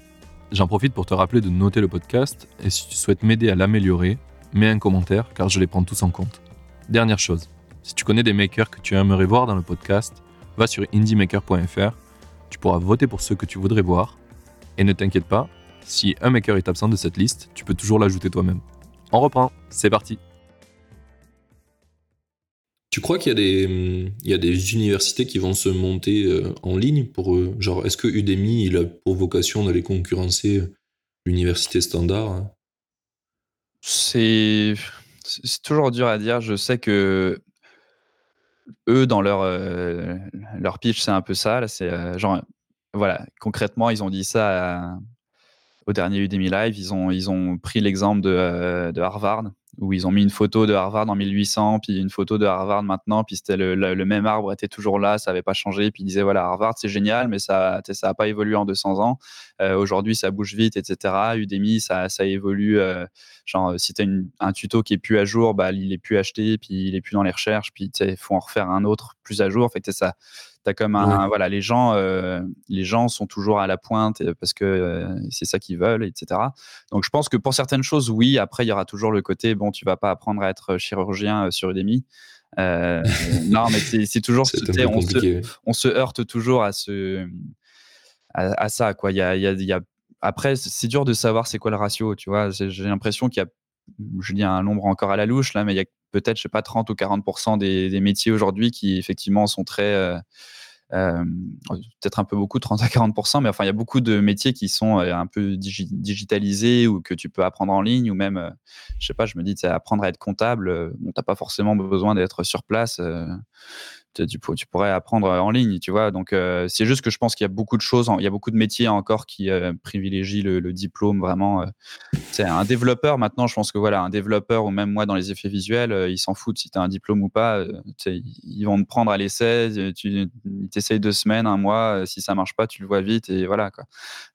J'en profite pour te rappeler de noter le podcast et si tu souhaites m'aider à l'améliorer, mets un commentaire car je les prends tous en compte. Dernière chose, si tu connais des makers que tu aimerais voir dans le podcast, va sur indiemaker.fr, tu pourras voter pour ceux que tu voudrais voir. Et ne t'inquiète pas, si un maker est absent de cette liste, tu peux toujours l'ajouter toi-même. On reprend, c'est parti. Tu crois qu'il y, a des, il y des universités qui vont se monter euh, en ligne pour euh, genre est-ce que Udemy il a pour vocation d'aller concurrencer l'université standard hein? C'est c'est toujours dur à dire. Je sais que eux dans leur euh, leur pitch c'est un peu ça. C'est genre voilà concrètement ils ont dit ça au dernier Udemy Live, ils ont, ils ont pris l'exemple de, euh, de, Harvard, où ils ont mis une photo de Harvard en 1800, puis une photo de Harvard maintenant, puis c'était le, même arbre était toujours là, ça n'avait pas changé, puis ils disaient voilà, Harvard c'est génial, mais ça n'a pas évolué en 200 ans. Euh, aujourd'hui, ça bouge vite, etc. Udemy, ça, ça évolue. Euh, genre, si tu as un tuto qui est plus à jour, bah, il est plus acheté, puis il est plus dans les recherches, puis il faut en refaire un autre plus à jour. Fait, ça, comme un, voilà, les gens, euh, les gens sont toujours à la pointe euh, parce que euh, c'est ça qu'ils veulent, etc. Donc, je pense que pour certaines choses, oui. Après, il y aura toujours le côté, bon, tu vas pas apprendre à être chirurgien sur Udemy. non, mais c'est toujours, on se, on se, heurte toujours à ce, à, ça, quoi. Il y a, y a, après, c'est dur de savoir c'est quoi le ratio, tu vois. J'ai l'impression qu'il y a, je dis un nombre encore à la louche là, mais il y a peut-être, je sais pas, 30 ou 40 des, des métiers aujourd'hui qui effectivement sont très euh, peut-être un peu beaucoup, 30 à 40%, mais enfin, il y a beaucoup de métiers qui sont euh, un peu digitalisés ou que tu peux apprendre en ligne ou même, euh, je sais pas, je me dis, apprendre à être comptable, bon, t'as pas forcément besoin d'être sur place tu, pourrais apprendre en ligne, tu vois. Donc, euh, c'est juste que je pense qu'il y a beaucoup de choses, il y a beaucoup de métiers encore qui euh, privilégient le, diplôme vraiment. c'est euh. un développeur, maintenant, je pense que voilà, un développeur ou même moi dans les effets visuels, ils s'en foutent si tu as un diplôme ou pas. ils vont te prendre à l'essai, tu t'essayes deux semaines, un mois, si ça marche pas, tu le vois vite et voilà. Quoi.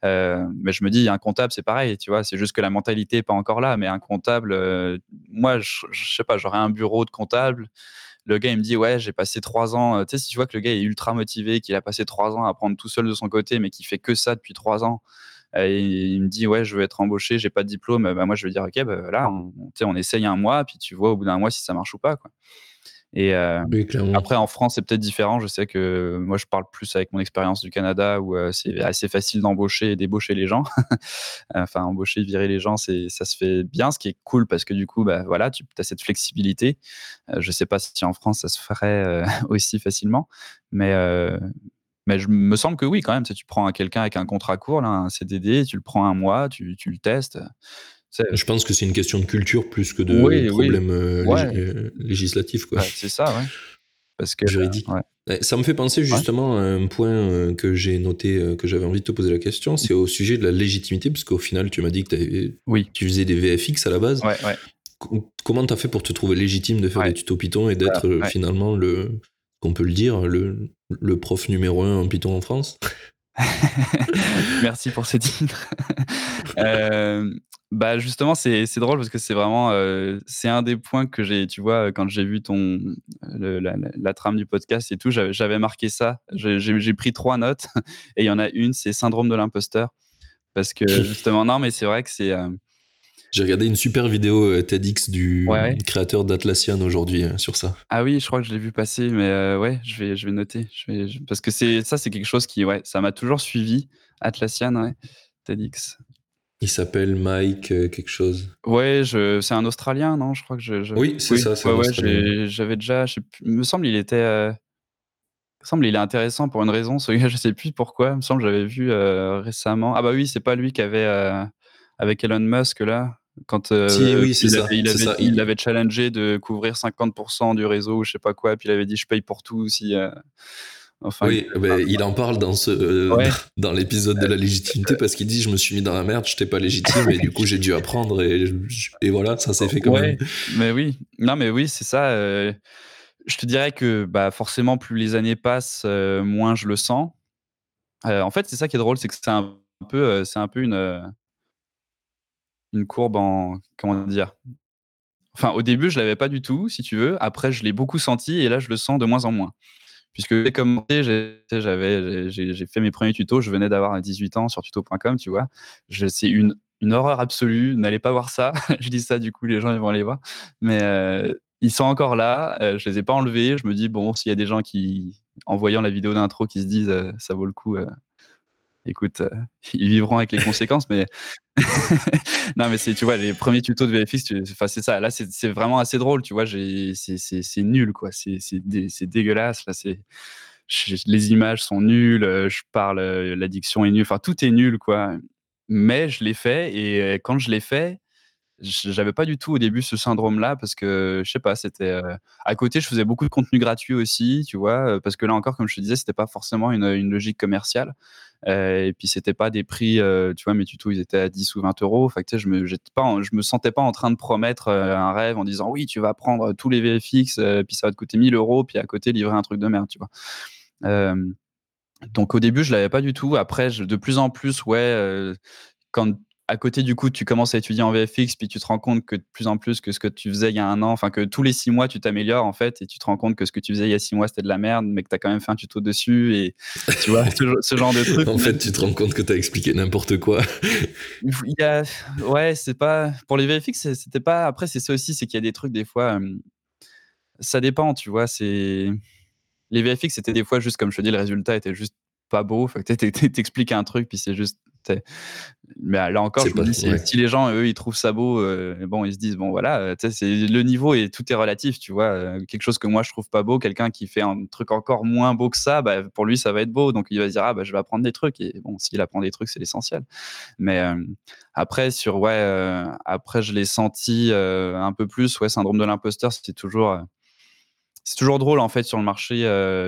mais je me dis, un comptable, c'est pareil, tu vois, c'est juste que la mentalité n'est pas encore là, mais un comptable, moi, je, je sais pas, j'aurais un bureau de comptable le gars il me dit ouais j'ai passé trois ans euh, tu sais si tu vois que le gars est ultra motivé qu'il a passé trois ans à apprendre tout seul de son côté mais qui fait que ça depuis trois ans euh, et il me dit ouais je veux être embauché j'ai pas de diplôme bah, moi je veux dire ok bah, là on, on essaye un mois puis tu vois au bout d'un mois si ça marche ou pas quoi Et après, en France, c'est peut-être différent. Je sais que moi, je parle plus avec mon expérience du Canada où c'est assez facile d'embaucher et débaucher les gens. enfin, embaucher, virer les gens, c'est ça se fait bien, ce qui est cool parce que du coup, bah, voilà, tu as cette flexibilité. je sais pas si en France, ça se ferait aussi facilement, mais mais je me semble que oui, quand même. Si tu prends quelqu'un avec un contrat court, là, un CDD, tu le prends un mois, tu, tu le testes. Je pense que c'est une question de culture plus que de problème euh, euh, législatif. c'est ça, ouais. Parce que, Juridique. Ça me fait penser justement à un point euh, que j'ai noté, que j'avais envie de te poser la question, c'est au sujet de la légitimité, parce qu'au final, tu m'as dit que oui. tu faisais des VFX à la base. Comment tu as fait pour te trouver légitime de faire des tutos Python et d'être finalement le, qu'on peut le dire, le, le prof numéro un en Python en France? Merci pour ce titre. euh, bah justement, c'est drôle parce que c'est vraiment euh, c'est un des points que j'ai, tu vois, quand j'ai vu ton la, trame du podcast et tout, j'avais marqué ça. J'ai pris trois notes et il y en a une, c'est syndrome de l'imposteur parce que justement non, mais c'est vrai que c'est euh, j'ai regardé une super vidéo euh, TEDx du créateur d'Atlassian aujourd'hui sur ça. Ah oui, je crois que je l'ai vu passer, mais ouais, je vais, je vais noter. Je vais, parce que c'est ça, c'est quelque chose qui, ouais, ça m'a toujours suivi. Atlassian, ouais, TEDx. Il s'appelle Mike euh, quelque chose. Ouais, je... c'est un Australien, non? Je crois que je. Oui, c'est ça. Ouais, j'avais déjà. Je Il me semble, il était. Euh, il me semble, il est intéressant pour une raison. Ce gars, je sais plus pourquoi. Il me semble, j'avais vu euh, récemment. Ah bah oui, c'est pas lui qui avait avec Elon Musk là. Quand si, oui, il, ça, avait, il, avait, il, avait, challengé de couvrir 50% du réseau ou je sais pas quoi, puis il avait dit je paye pour tout si oui, il en parle dans, ce, euh, dans l'épisode de la légitimité parce qu'il dit Je me suis mis dans la merde, je n'étais pas légitime et du coup j'ai dû apprendre et, et voilà, ça s'est fait quand même. Mais oui, non, mais oui, c'est ça. Euh, je te dirais que bah, forcément, plus les années passent, euh, moins je le sens. en fait, c'est ça qui est drôle, c'est que c'est un peu, c'est un peu une, une courbe en. Comment dire Enfin, au début, je l'avais pas du tout, si tu veux. Après, je l'ai beaucoup senti et là, je le sens de moins en moins puisque j'ai commencé, j'avais, j'ai fait mes premiers tutos, je venais d'avoir 18 ans sur tuto.com, tu vois. C'est une, horreur absolue, n'allez pas voir ça. je dis ça, du coup, les gens vont aller voir. Mais euh, ils sont encore là, euh, je les ai pas enlevés. Je me dis, bon, s'il y a des gens qui, en voyant la vidéo d'intro, qui se disent, euh, ça vaut le coup, écoute, euh, ils vivront avec les conséquences, mais non, mais c'est, tu vois, les premiers tutos de VFX, enfin, c'est ça. Là, c'est vraiment assez drôle, tu vois. C'est nul, quoi. C'est dégueulasse. Là, c'est les images sont nulles. Euh, je parle, euh, l'addiction est nulle. Enfin, tout est nul, quoi. Mais je l'ai fait et quand je l'ai fait, j'avais pas du tout au début ce syndrome-là parce que je sais pas, c'était à côté, je faisais beaucoup de contenu gratuit aussi, tu vois, parce que là encore, comme je te disais, c'était pas forcément une, une logique commerciale. Euh, et puis c'était pas des prix, tu vois, mes tutos ils étaient à 10 ou 20 euros. Fait que, je me, pas, je me sentais pas en train de promettre un rêve en disant oui, tu vas prendre tous les VFX, puis ça va te coûter 1000 euros, puis à côté livrer un truc de merde, tu vois. donc au début, je l'avais pas du tout. Après, de plus en plus, ouais, quand à côté, du coup, tu commences à étudier en VFX, puis tu te rends compte que de plus en plus que ce que tu faisais il y a un an, enfin que tous les six mois, tu t'améliores en fait, et tu te rends compte que ce que tu faisais il y a six mois, c'était de la merde, mais que tu as quand même fait un tuto dessus, et tu vois, ce, genre de truc. en fait, tu te rends compte que tu as expliqué n'importe quoi. il y a... Ouais, c'est pas. Pour les VFX, c'était pas. Après, c'est ça aussi, c'est qu'il y a des trucs, des fois, ça dépend, tu vois, c'est. Les VFX, c'était des fois juste, comme je te dis, le résultat était juste pas beau. T'expliques un truc, puis c'est juste mais là encore, je me dis, si, les gens, eux, ils trouvent ça beau, euh, bon, ils se disent, bon, voilà, euh, c'est le niveau et tout est relatif, tu vois. Euh, quelque chose que moi, je trouve pas beau, quelqu'un qui fait un truc encore moins beau que ça, bah, pour lui, ça va être beau. Donc, il va se dire, ah, bah, je vais apprendre des trucs. Et bon, s'il apprend des trucs, c'est l'essentiel. Mais après, sur, ouais, après, je l'ai senti un peu plus, ouais, syndrome de l'imposteur, c'était toujours. c'est toujours drôle en fait sur le marché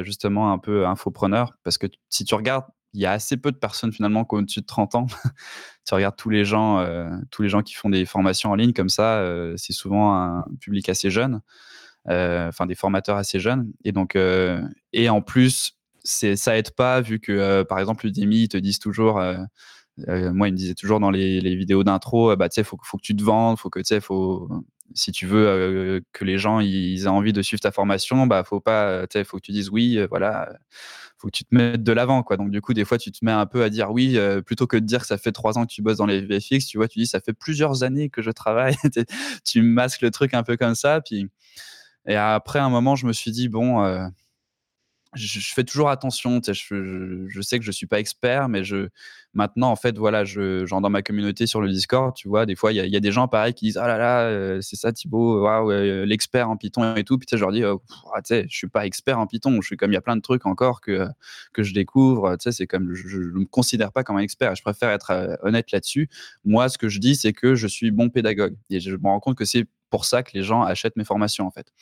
justement un peu infopreneur parce que si tu regardes il y a assez peu de personnes finalement qui ont au-dessus de 30 ans. tu regardes tous les gens, euh, tous les gens qui font des formations en ligne comme ça, euh, c'est souvent un public assez jeune, euh, enfin des formateurs assez jeunes. Et donc, et en plus, c'est ça aide pas vu que par exemple Udemy ils te disent toujours. moi, ils me disaient toujours dans les, vidéos d'intro, bah, tu faut, que tu te vendes, faut que, tu sais, faut, si tu veux que les gens ils aient envie de suivre ta formation, bah, faut pas, faut que tu dises oui, voilà tu te mettes de l'avant, quoi. Donc, du coup, des fois, tu te mets un peu à dire oui, euh, plutôt que de dire que ça fait trois ans que tu bosses dans les VFX, tu vois, tu dis ça fait plusieurs années que je travaille. tu masques le truc un peu comme ça, puis Et après, un moment, je me suis dit, bon, je, fais toujours attention. Je, sais que je suis pas expert, mais je maintenant en fait voilà, je dans ma communauté sur le Discord, tu vois, des fois il y, a des gens pareil qui disent ah là là, euh, c'est ça Thibaut, waouh, euh, l'expert en Python et tout. Puis je leur dis, oh, ah, tu sais, je suis pas expert en Python. Je suis comme il y a plein de trucs encore que que je découvre. Tu sais, comme je, ne me considère pas comme un expert. Je préfère être euh, honnête là-dessus. Moi, ce que je dis, c'est que je suis bon pédagogue et je me rends compte que c'est pour ça que les gens achètent mes formations en fait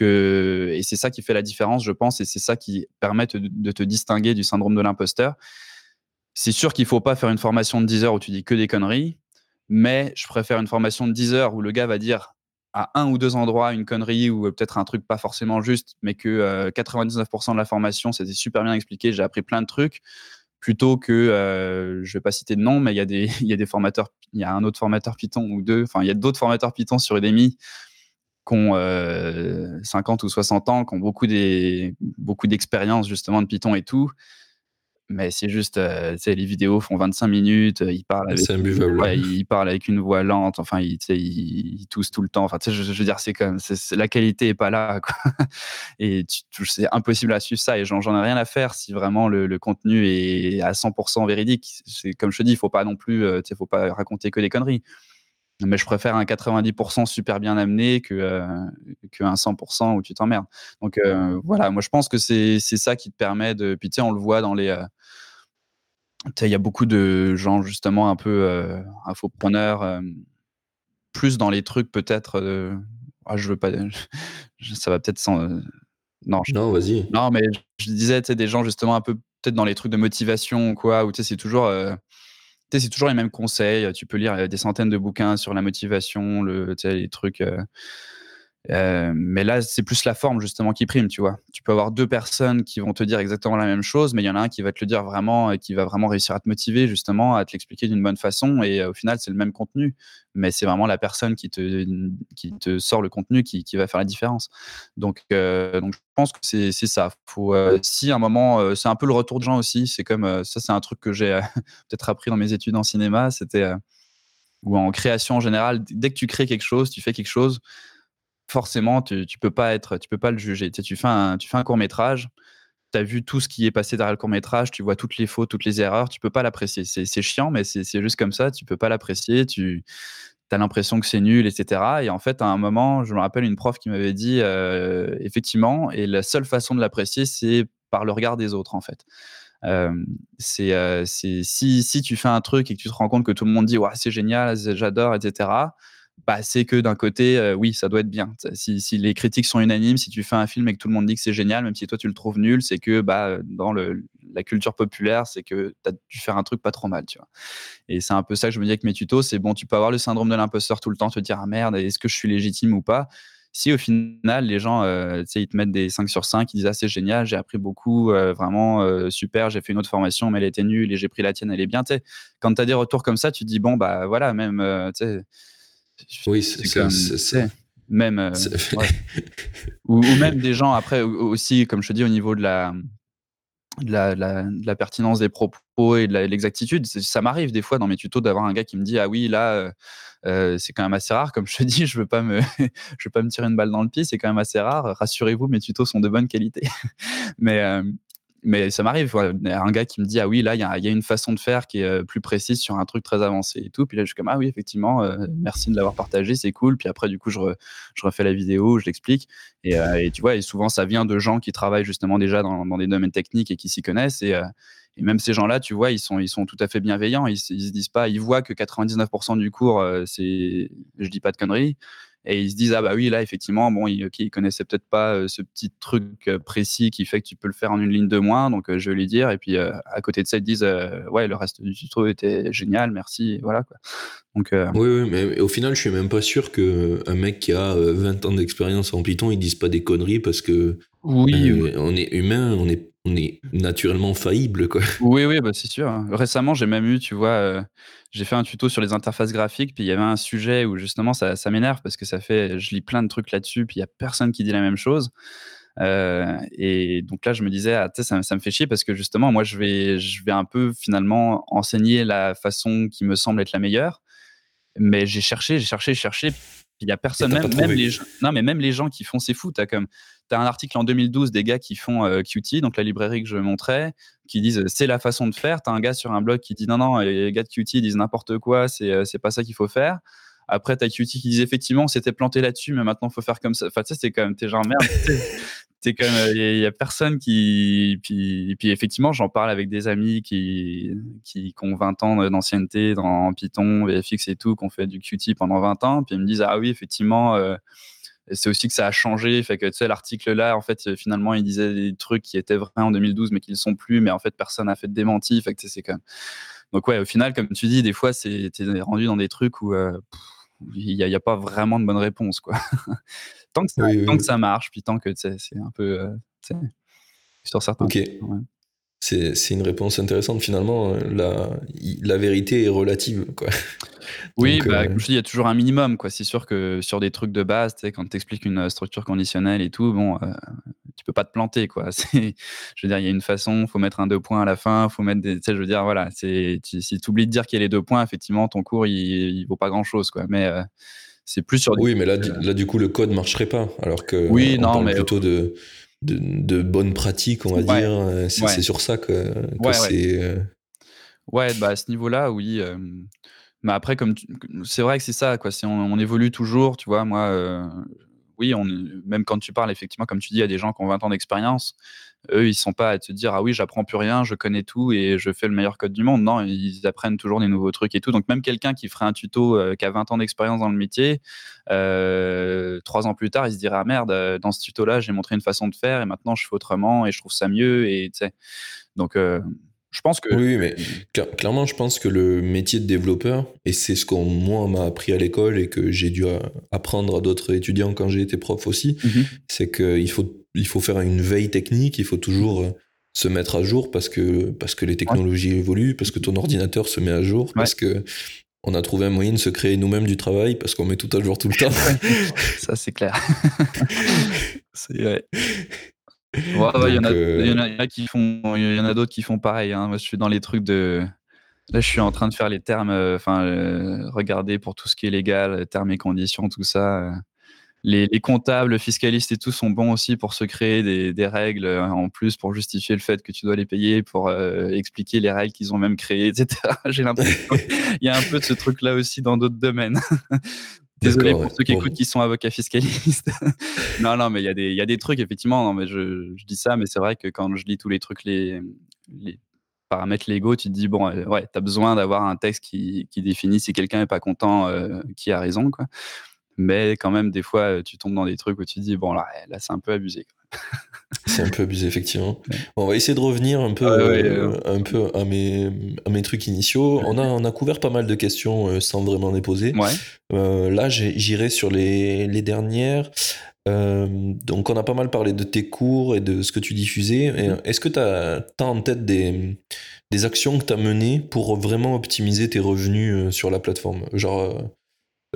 et c'est ça qui fait la différence, je pense, et c'est ça qui permet de, te distinguer du syndrome de l'imposteur. C'est sûr qu'il faut pas faire une formation de 10 heures où tu dis que des conneries, mais je préfère une formation de 10 heures où le gars va dire à un ou deux endroits une connerie ou peut-être un truc pas forcément juste, mais que 99% de la formation c'était super bien expliqué, j'ai appris plein de trucs, plutôt que euh, je vais pas citer de nom, mais il y a y a des formateurs, il y a un autre formateur Python ou deux, enfin il y a d'autres formateurs Python sur Udemy qui ont 50 euh, ou 60 ans, qui ont beaucoup des beaucoup d'expérience justement de Python et tout. Mais c'est juste, euh, les vidéos font 25 minutes, ils parlent avec, ouais, ils parlent avec une voix lente, enfin, ils, ils, toussent tout le temps. Enfin, tu sais, je, veux dire, c'est comme, la qualité est pas là, quoi. Et c'est impossible à suivre ça. Et j'en ai rien à faire si vraiment le, le contenu est à 100% véridique. C'est comme je te dis, il faut pas non plus, euh, tu sais, faut pas raconter que des conneries mais je préfère un 90% super bien amené que, euh, qu'un 100% où tu t'emmerdes. Donc euh, voilà, moi je pense que c'est, ça qui te permet de. Puis tu sais, on le voit dans les. Euh, il y a beaucoup de gens justement un peu euh, infopreneurs, plus dans les trucs peut-être. Ah, je veux pas. ça va peut-être sans. non, non vas-y. Non, mais je disais, tu sais, des gens justement un peu peut-être dans les trucs de motivation ou quoi, où tu sais, c'est toujours c'est toujours les mêmes conseils. Tu peux lire des centaines de bouquins sur la motivation, le, les trucs. Euh, mais là, c'est plus la forme justement qui prime, tu vois. Tu peux avoir deux personnes qui vont te dire exactement la même chose, mais il y en a un qui va te le dire vraiment et qui va vraiment réussir à te motiver justement, à te l'expliquer d'une bonne façon. Et euh, au final, c'est le même contenu, mais c'est vraiment la personne qui te, qui te sort le contenu qui, qui va faire la différence. Donc, euh, donc je pense que c'est ça. Si à un moment, c'est un peu le retour de gens aussi. C'est comme ça, c'est un truc que j'ai peut-être appris dans mes études en cinéma. C'était ou en création en général. Dès que tu crées quelque chose, tu fais quelque chose forcément, tu, tu peux pas être, tu peux pas le juger. Tu, tu fais un, court métrage, tu as vu tout ce qui est passé derrière le court métrage, tu vois toutes les fautes, toutes les erreurs, tu peux pas l'apprécier. C'est chiant, mais c'est juste comme ça, tu peux pas l'apprécier, tu as l'impression que c'est nul, etc. Et en fait, à un moment, je me rappelle une prof qui m'avait dit, euh, effectivement, et la seule façon de l'apprécier, c'est par le regard des autres, en fait. Euh, c'est euh, si, si tu fais un truc et que tu te rends compte que tout le monde dit ouais, c'est génial, j'adore, etc c'est que d'un côté, euh, oui, ça doit être bien. Si, les critiques sont unanimes, si tu fais un film et que tout le monde dit que c'est génial, même si toi tu le trouves nul, c'est que bah, dans le, la culture populaire, c'est que tu as dû faire un truc pas trop mal. Tu vois. Et c'est un peu ça que je me dis avec mes tutos c'est bon, tu peux avoir le syndrome de l'imposteur tout le temps, te dire ah merde, est-ce que je suis légitime ou pas? Si au final, les gens, euh, ils te mettent des 5 sur 5, ils disent ah, c'est génial, j'ai appris beaucoup, euh, vraiment euh, super, j'ai fait une autre formation, mais elle était nulle et j'ai pris la tienne, elle est bien. quand tu as des retours comme ça, tu te dis bon, bah voilà, même, oui, c'est même euh, ou, même des gens après aussi, comme je te dis, au niveau de la de la, la, pertinence des propos et de l'exactitude. Ça m'arrive des fois dans mes tutos d'avoir un gars qui me dit ah oui là euh, euh, c'est quand même assez rare. Comme je te dis, je veux pas me je veux pas me tirer une balle dans le pied. C'est quand même assez rare. Rassurez-vous, mes tutos sont de bonne qualité. Mais mais ça m'arrive, un gars qui me dit ah oui là il y, a une façon de faire qui est euh, plus précise sur un truc très avancé et tout. Puis là je suis comme ah oui effectivement euh, merci de l'avoir partagé c'est cool. Puis après du coup je, refais la vidéo, je l'explique et, euh, et, tu vois et souvent ça vient de gens qui travaillent justement déjà dans, des domaines techniques et qui s'y connaissent et, même ces gens-là tu vois ils sont ils sont tout à fait bienveillants. Ils, ils se disent pas ils voient que 99% du cours c'est je dis pas de conneries et ils se disent ah bah oui là effectivement bon ils, okay, connaissaient peut-être pas euh, ce petit truc euh, précis qui fait que tu peux le faire en une ligne de moins donc euh, je vais lui dire et puis à côté de ça ils disent ouais le reste du tuto était génial merci voilà quoi. Donc oui, oui mais au final je suis même pas sûr que un mec qui a 20 ans d'expérience en Python il dise pas des conneries parce que oui, on est humain on est on est naturellement faillible quoi oui oui bah c'est sûr hein. récemment j'ai même eu tu vois j'ai fait un tuto sur les interfaces graphiques, puis il y avait un sujet où justement ça, m'énerve parce que ça fait, je lis plein de trucs là-dessus, puis il y a personne qui dit la même chose. Euh, et donc là, je me disais, ah, ça, ça, me fait chier parce que justement, moi, je vais, je vais un peu finalement enseigner la façon qui me semble être la meilleure. Mais j'ai cherché, j'ai cherché, cherché. Il y a personne, même, même les gens, non, mais même les gens qui font, c'est fou. Tu as, comme, as un article en 2012 des gars qui font euh, Qt, donc la librairie que je montrais, qui disent c'est la façon de faire. Tu as un gars sur un blog qui dit non, non, les gars de Qt disent n'importe quoi, c'est euh, pas ça qu'il faut faire. Après, tu as Qt qui dit effectivement, c'était planté là-dessus, mais maintenant, il faut faire comme ça. Enfin, tu sais, c'est quand même, t'es genre merde. c'est comme il y, a personne qui puis, puis effectivement j'en parle avec des amis qui, qui, ont 20 ans d'ancienneté dans Python VFX et tout qui ont fait du Qt pendant 20 ans puis ils me disent ah oui effectivement euh, c'est aussi que ça a changé fait que tu sais l'article là en fait finalement il disait des trucs qui étaient vrais en 2012 mais qui ne sont plus mais en fait personne n'a fait de démenti fait que c'est quand même donc ouais au final comme tu dis des fois c'est rendu dans des trucs où euh, il n'y a, pas vraiment de bonne réponse quoi tant que ça, tant que ça marche, puis tant que c'est un peu euh, sur certains. Ok. C'est une réponse intéressante finalement. Euh, la, la vérité est relative. Quoi. Oui, bah, euh, il y a toujours un minimum. C'est sûr que sur des trucs de base, quand tu expliques une structure conditionnelle et tout, bon, tu peux pas te planter. Quoi. Je veux dire, il y a une façon, il faut mettre un deux points à la fin, faut mettre des. Je veux dire, voilà, si tu oublies de dire qu'il y a les deux points, effectivement, ton cours, il, ne vaut pas grand chose. Quoi. Mais c'est plus sur. Oui, mais là, là, du coup, le code marcherait pas. Alors que oui, on non, parle mais plutôt de, de, de bonnes pratiques, on va dire. Euh, c'est sur ça que, que c'est. Euh, ouais, bah à ce niveau-là, oui. Euh, mais après, comme c'est vrai que c'est ça, quoi. On, on, évolue toujours, tu vois. Moi, oui, on, même quand tu parles, effectivement, comme tu dis, il y a des gens qui ont 20 ans d'expérience eux, ils sont pas à te dire ah oui, j'apprends plus rien, je connais tout et je fais le meilleur code du monde. Non, ils apprennent toujours des nouveaux trucs et tout. Donc même quelqu'un qui ferait un tuto euh, qui a 20 ans d'expérience dans le métier, euh, trois ans plus tard, il se dirait ah merde, euh, dans ce tuto-là, j'ai montré une façon de faire et maintenant je fais autrement et je trouve ça mieux et. Donc je pense que. Oui, mais clairement, je pense que le métier de développeur, et c'est ce qu'on moi m'a appris à l'école et que j'ai dû apprendre à d'autres étudiants quand j'ai été prof aussi, mmh c'est qu'il faut il faut faire une veille technique, il faut toujours euh, se mettre à jour parce que, parce que les technologies évoluent, parce que ton ordinateur se met à jour, parce que on a trouvé un moyen de se créer nous-mêmes du travail parce qu'on met tout à jour tout le temps. Ça, c'est clair. c'est vrai. Il y, en a, qui font, il y en a d'autres qui font pareil. Hein. Moi, je suis dans les trucs de. Là, je suis en train de faire les termes, euh, enfin, euh, regarder pour tout ce qui est légal, termes et conditions, tout ça les, comptables, fiscalistes et tout sont bons aussi pour se créer des, règles euh, en plus pour justifier le fait que tu dois les payer, pour euh, expliquer les règles qu'ils ont même créées, etc. J'ai l'impression qu'il y a un peu de ce truc-là aussi dans d'autres domaines. Désolé pour ceux qui écoutent qui sont avocats fiscalistes. non, non, mais il y, a des, y a des trucs, effectivement. Non, mais je, dis ça, mais c'est vrai que quand je lis tous les trucs, les, les paramètres légaux, tu te dis, bon, euh, ouais, tu as besoin d'avoir un texte qui, qui définit si quelqu'un n'est pas content, qui a raison. Quoi mais quand même, des fois, tu tombes dans des trucs où tu te dis, bon, là, là c'est un peu abusé. c'est un peu abusé, effectivement. on va essayer de revenir un peu, euh, un peu à, mes, à mes trucs initiaux. On a, on a couvert pas mal de questions euh, sans vraiment les poser. Euh, là, j'irai sur les, les dernières. donc, on a pas mal parlé de tes cours et de ce que tu diffusais. Mm-hmm. Est-ce que tu as, as, en tête des, des actions que tu as menées pour vraiment optimiser tes revenus sur la plateforme? Genre,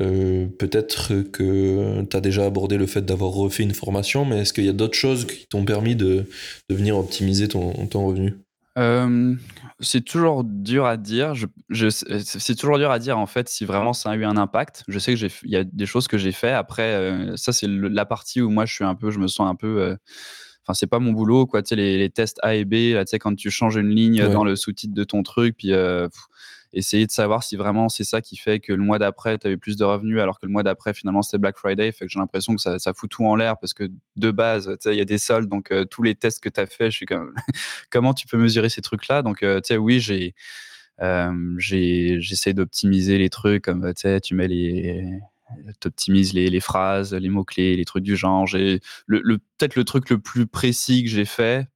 euh, peut-être que tu as déjà abordé le fait d'avoir refait une formation, mais est-ce qu'il y a d'autres choses qui t'ont permis de, de, venir optimiser ton, ton revenu? Euh, C'est toujours dur à dire. Je, je c'est toujours dur à dire en fait si vraiment ça a eu un impact. Je sais que il y a des choses que j'ai fait. Après, euh, ça c'est la partie où moi je suis un peu, je me sens un peu. Enfin, c'est pas mon boulot, quoi. Tu sais, les, les, tests A et B, là, tu sais, quand tu changes une ligne dans le sous-titre de ton truc, puis essayer de savoir si vraiment c'est ça qui fait que le mois d'après, tu eu plus de revenus alors que le mois d'après, finalement, c'était Black Friday. Fait que j'ai l'impression que ça, fout tout en l'air parce que de base, il y a des soldes. Donc, euh, tous les tests que tu as fait, je suis comme, comment tu peux mesurer ces trucs-là? Donc, euh, tu sais, oui, j'ai, j'essaie d'optimiser les trucs comme, tu sais, tu mets les, t'optimises les, les, phrases, les mots-clés, les trucs du genre. J'ai le, le peut-être le truc le plus précis que j'ai fait,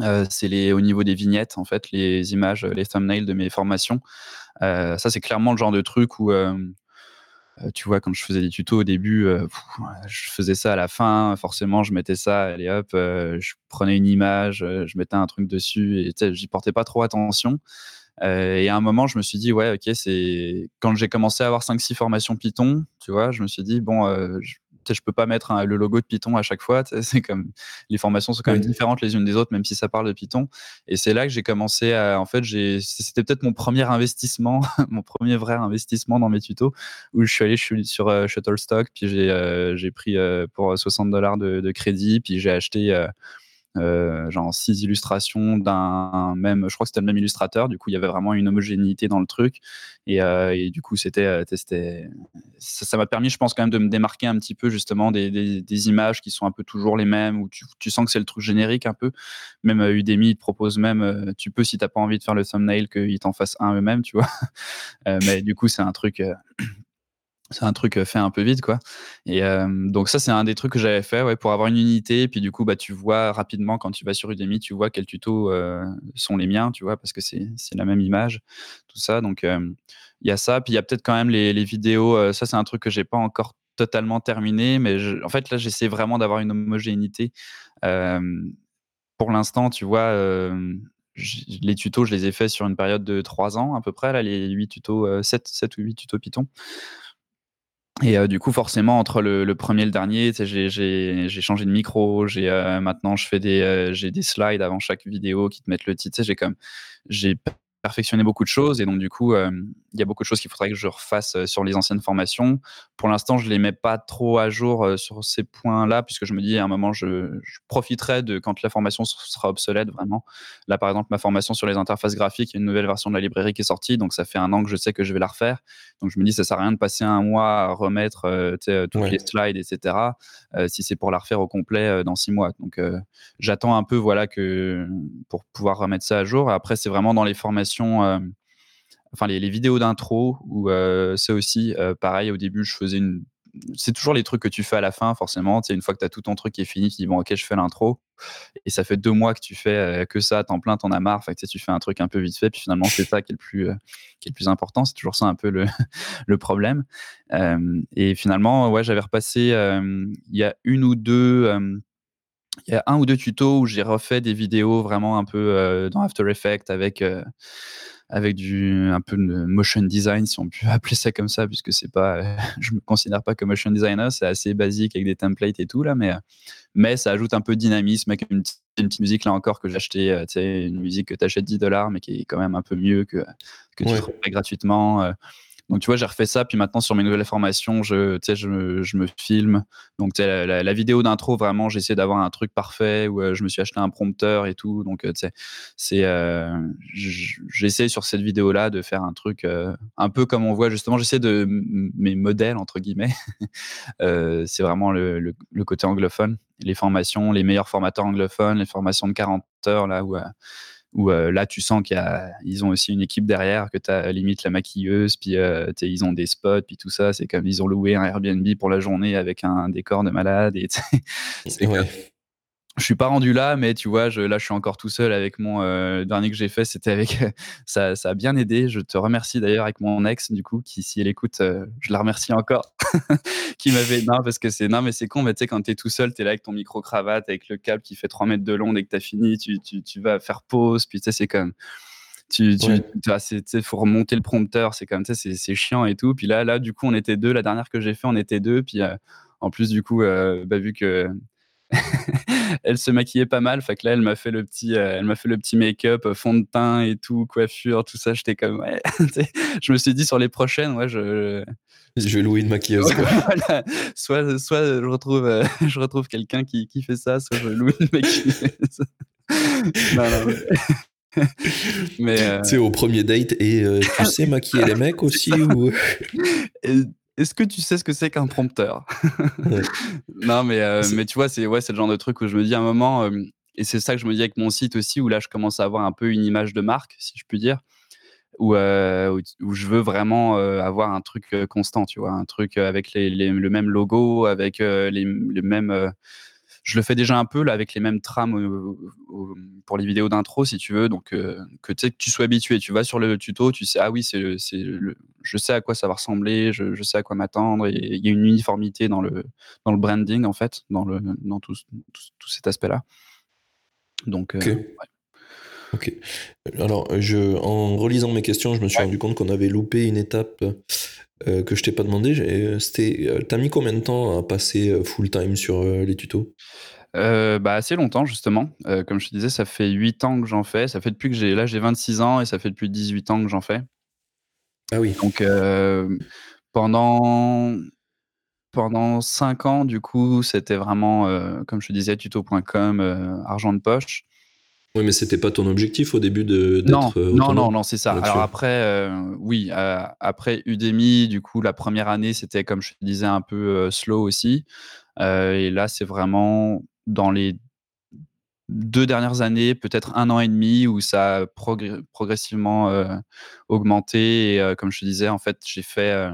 euh, c'est les au niveau des vignettes en fait, les images, les thumbnails de mes formations. Euh, ça c'est clairement le genre de truc où euh, tu vois quand je faisais des tutos au début, je faisais ça à la fin. Forcément, je mettais ça, allez hop, je prenais une image, je mettais un truc dessus et j'y portais pas trop attention. et à un moment, je me suis dit, ouais, ok, c'est quand j'ai commencé à avoir 5-6 formations Python, tu vois, je me suis dit, bon, peux pas mettre le logo de Python à chaque fois. C'est comme les formations sont quand même différentes les unes des autres, même si ça parle de Python. Et c'est là que j'ai commencé à, en fait, c'était peut-être mon premier investissement, mon premier vrai investissement dans mes tutos, où je suis allé, je suis sur euh, Shutterstock, puis j'ai euh, pris euh, pour 60 dollars de, de, crédit, puis j'ai acheté euh, genre six illustrations d'un même, je crois que c'était le même illustrateur. Du coup, il y avait vraiment une homogénéité dans le truc. Et, euh, et du coup, c'était, euh, ça m'a permis, je pense, quand même de me démarquer un petit peu justement des, des, images qui sont un peu toujours les mêmes, où tu, tu sens que c'est le truc générique un peu. Même Udemy, il te propose même, tu peux, si t'as pas envie de faire le thumbnail, qu'ils t'en fassent un eux-mêmes, tu vois. mais du coup, c'est un truc c'est un truc fait un peu vite quoi. Et donc ça c'est un des trucs que j'avais fait ouais, pour avoir une unité. Et puis du coup bah tu vois rapidement quand tu vas sur Udemy tu vois quels tutos sont les miens tu vois parce que c'est la même image tout ça. Donc il y a ça. Puis il y a peut-être quand même les, les vidéos ça c'est un truc que j'ai pas encore totalement terminé mais en fait là j'essaie vraiment d'avoir une homogénéité. Pour l'instant tu vois les tutos, je les ai faits sur une période de 3 ans à peu près, là, les 8 tutos, 7, 7 ou 8 tutos Python. Et euh, du coup, forcément, entre le, premier et le dernier, j'ai changé de micro. J'ai euh, maintenant, je fais des, euh, j'ai des slides avant chaque vidéo qui te mettent le titre. J'ai comme, j'ai perfectionner beaucoup de choses et donc du coup euh, il y a beaucoup de choses qu'il faudrait que je refasse euh, sur les anciennes formations. Pour l'instant je les mets pas trop à jour euh, sur ces points-là puisque je me dis à un moment je, profiterai de quand la formation sera obsolète vraiment. Là par exemple ma formation sur les interfaces graphiques, il y a une nouvelle version de la librairie qui est sortie donc ça fait un an que je sais que je vais la refaire. Donc je me dis ça sert à rien de passer un mois à remettre euh, tous les slides etc. si c'est pour la refaire au complet dans six mois. Donc j'attends un peu voilà que pour pouvoir remettre ça à jour. Après c'est vraiment dans les formations euh, enfin les, vidéos d'intro, où euh, c'est aussi euh, pareil. Au début, je faisais une. C'est toujours les trucs que tu fais à la fin, forcément. une fois que tu as tout ton truc qui est fini, tu dis bon, ok, je fais l'intro. Et ça fait deux mois que tu fais que ça, temps plein, t'en as marre. Fait tu fais un truc un peu vite fait, puis finalement, c'est ça qui est le plus, qui est le plus important. C'est toujours ça un peu le, le problème. et finalement, ouais, j'avais repassé il y a une ou deux il y a un ou deux tutos où j'ai refait des vidéos vraiment un peu euh, dans After Effects avec euh, avec du un peu de motion design si on peut appeler ça comme ça puisque c'est pas euh, je me considère pas comme motion designer c'est assez basique avec des templates et tout là mais mais ça ajoute un peu de dynamisme avec une, petite musique là encore que j'ai acheté tu sais une musique que tu achètes 10 dollars mais qui est quand même un peu mieux que que tu ferais gratuitement donc, tu vois, j'ai refait ça. Puis maintenant, sur mes nouvelles formations, je, je, je me filme. Donc, la, la, vidéo d'intro, vraiment, j'essaie d'avoir un truc parfait où euh, je me suis acheté un prompteur et tout. Donc, euh, tu sais, c'est, euh, j'essaie sur cette vidéo-là de faire un truc un peu comme on voit justement. J'essaie de mes modèles, entre guillemets. c'est vraiment le, le, le, côté anglophone. Les formations, les meilleurs formateurs anglophones, les formations de 40 heures, là où où euh, là tu sens qu'ils ont aussi une équipe derrière, que tu as limite la maquilleuse, puis euh, ils ont des spots, puis tout ça, c'est comme ils ont loué un Airbnb pour la journée avec un décor de malade. Et c'est je suis pas rendu là, mais tu vois, je, là, je suis encore tout seul avec mon euh, dernier que j'ai fait. C'était avec ça, ça a bien aidé. Je te remercie d'ailleurs avec mon ex, du coup, qui si elle écoute, euh, je la remercie encore, qui m'avait non parce que c'est non mais c'est con, mais tu sais quand t'es tout seul, t'es là avec ton micro cravate, avec le câble qui fait 3 mètres de long. Dès que t'as fini, tu, tu, tu, vas faire pause, puis tu sais c'est comme tu, tu faut remonter le prompteur, c'est comme ça, c'est chiant et tout. Puis là, là, du coup, on était deux. La dernière que j'ai fait, on était deux. Puis euh, en plus, du coup, bah, vu que elle se maquillait pas mal. Fait que là, elle m'a fait le petit, euh, elle m'a fait le petit make-up, euh, fond de teint et tout, coiffure, tout ça. J'étais comme, ouais. je me suis dit sur les prochaines, ouais, je. Je vais louer une maquilleuse. Soit, soit je retrouve, euh, je retrouve quelqu'un qui, qui, fait ça, soit je loue une maquilleuse. non, non, mais... Tu sais, au premier date, et tu sais maquiller les mecs aussi ou... Est-ce que tu sais ce que c'est qu'un prompteur? Non, mais, euh, mais tu vois, c'est ouais, le genre de truc où je me dis à un moment, euh, et c'est ça que je me dis avec mon site aussi, où là, je commence à avoir un peu une image de marque, si je puis dire, où, euh, où je veux vraiment avoir un truc constant, tu vois, un truc avec les, le même logo, avec les, les mêmes je le fais déjà un peu là avec les mêmes trames pour les vidéos d'intro si tu veux. Donc euh, que, que tu sois habitué tu vas sur le tuto tu sais ah oui c'est je sais à quoi ça va ressembler je, sais à quoi m'attendre. Et il y a une uniformité dans le dans le branding en fait dans le dans tout, tout, cet aspect là donc euh, Ok. Alors, je, en relisant mes questions, je me suis rendu compte qu'on avait loupé une étape euh, que je t'ai pas demandé. C'était, euh, t'as mis combien de temps à passer euh, full time sur les tutos? Bah, assez longtemps justement. comme je te disais, ça fait 8 ans que j'en fais. Ça fait depuis que j'ai là j'ai 26 ans et ça fait depuis 18 ans que j'en fais. Ah oui. Donc pendant pendant 5 ans du coup, c'était vraiment comme je te disais tuto.com argent de poche. Oui, mais c'était pas ton objectif au début de Non, non, non, non, c'est ça. Alors après, oui, après Udemy, du coup, la première année, c'était comme je te disais un peu slow aussi. et là, c'est vraiment dans les deux dernières années, peut-être un an et demi, où ça a progressivement augmenté. Et comme je te disais, en fait, j'ai fait.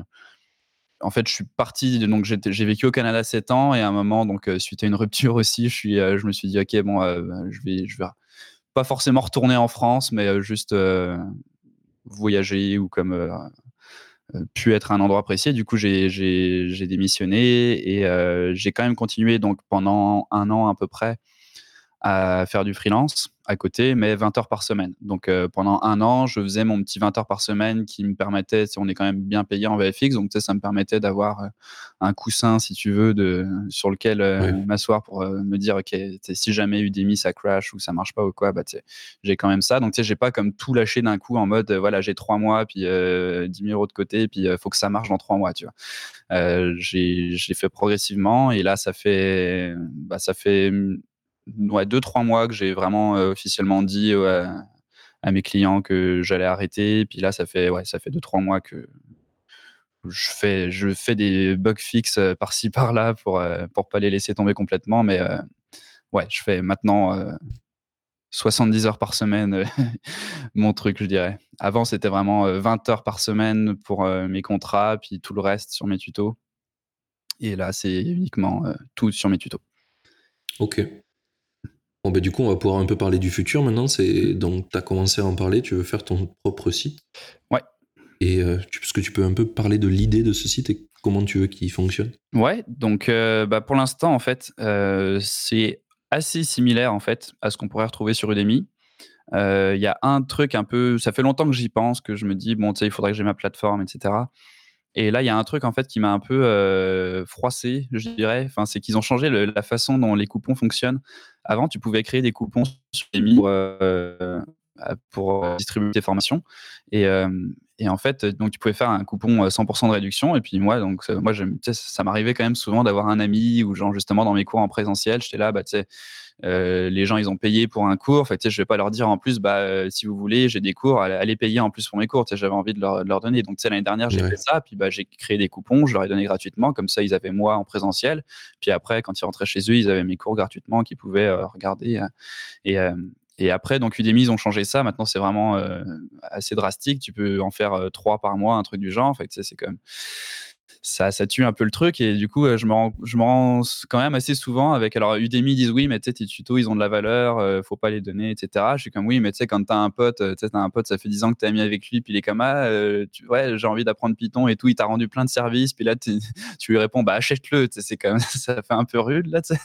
en fait, je suis parti, donc j'ai vécu au Canada 7 ans, et à un moment, donc suite à une rupture aussi, je, suis, je me suis dit, ok, bon, je vais, je vais forcément retourner en France, mais euh, juste euh, voyager ou comme euh, pu être un endroit apprécié. Du coup, j'ai démissionné et j'ai quand même continué donc pendant un an à peu près à faire du freelance à côté, mais 20 heures par semaine. Donc euh, pendant un an, je faisais mon petit 20 heures par semaine qui me permettait, on est quand même bien payé en VFX, donc ça me permettait d'avoir euh, un coussin, si tu veux, de, sur lequel euh, m'asseoir pour me dire, ok, si jamais Udemy ça crash ou ça marche pas ou quoi, bah, j'ai quand même ça. Donc tu sais, j'ai pas comme tout lâché d'un coup en mode, voilà, j'ai trois mois, puis 10 000 euros de côté, puis il faut que ça marche dans trois mois, tu vois. j'ai fait progressivement et là, ça fait, bah, ça fait ouais, deux, trois mois que j'ai vraiment euh, officiellement dit à mes clients que j'allais arrêter. Puis là, ça fait, ouais, ça fait deux, trois mois que je fais, je fais des bugs fixes euh, par-ci, par-là pour, euh, pour pas les laisser tomber complètement. Mais ouais, je fais maintenant 70 heures par semaine mon truc, je dirais. Avant, c'était vraiment 20 heures par semaine pour mes contrats, puis tout le reste sur mes tutos. Et là, c'est uniquement tout sur mes tutos. Ok. Bon, bah, du coup, on va pouvoir un peu parler du futur maintenant. C'est donc, tu as commencé à en parler, tu veux faire ton propre site? Ouais. Et euh, est-ce que tu peux un peu parler de l'idée de ce site et comment tu veux qu'il fonctionne? Ouais, donc euh, bah, pour l'instant, en fait, euh, c'est assez similaire en fait à ce qu'on pourrait retrouver sur Udemy. Il y a un truc un peu, ça fait longtemps que j'y pense, que je me dis, bon, tu sais, il faudrait que j'ai ma plateforme, etc. Et là, il y a un truc en fait qui m'a un peu euh, froissé, je dirais. Enfin, c'est qu'ils ont changé la façon dont les coupons fonctionnent. Avant, tu pouvais créer des coupons sur pour, euh, pour euh, distribuer tes formations. Et, et, en fait, donc tu pouvais faire un coupon 100% de réduction. Et puis moi, donc moi, ça m'arrivait quand même souvent d'avoir un ami ou genre justement dans mes cours en présentiel, j'étais là, bah tu sais euh, les gens, ils ont payé pour un cours. Fait, je vais pas leur dire en plus, bah, euh, si vous voulez, j'ai des cours, allez payer en plus pour mes cours. J'avais envie de leur, donner. Donc, l'année dernière, j'ai fait ça. Puis, bah, j'ai créé des coupons, je leur ai donné gratuitement. Comme ça, ils avaient moi en présentiel. Puis après, quand ils rentraient chez eux, ils avaient mes cours gratuitement qu'ils pouvaient euh, regarder. et, et après, donc Udemy, ils ont changé ça. Maintenant, c'est vraiment assez drastique. Tu peux en faire trois par mois, un truc du genre. Fait, c'est comme ça, ça tue un peu le truc. Et du coup, euh, je me rends, je me rends quand même assez souvent avec. Alors, Udemy disent oui, mais tu sais, tes tutos, ils ont de la valeur, euh, faut pas les donner, etc. Je suis comme oui, mais tu sais, quand t'as un pote, euh, tu sais, un pote, ça fait 10 ans que t'es ami avec lui, puis il est comme ah, ouais, j'ai envie d'apprendre Python et tout, il t'a rendu plein de services, puis là, tu lui réponds bah achète-le, c'est quand même, ça fait un peu rude là, tu sais.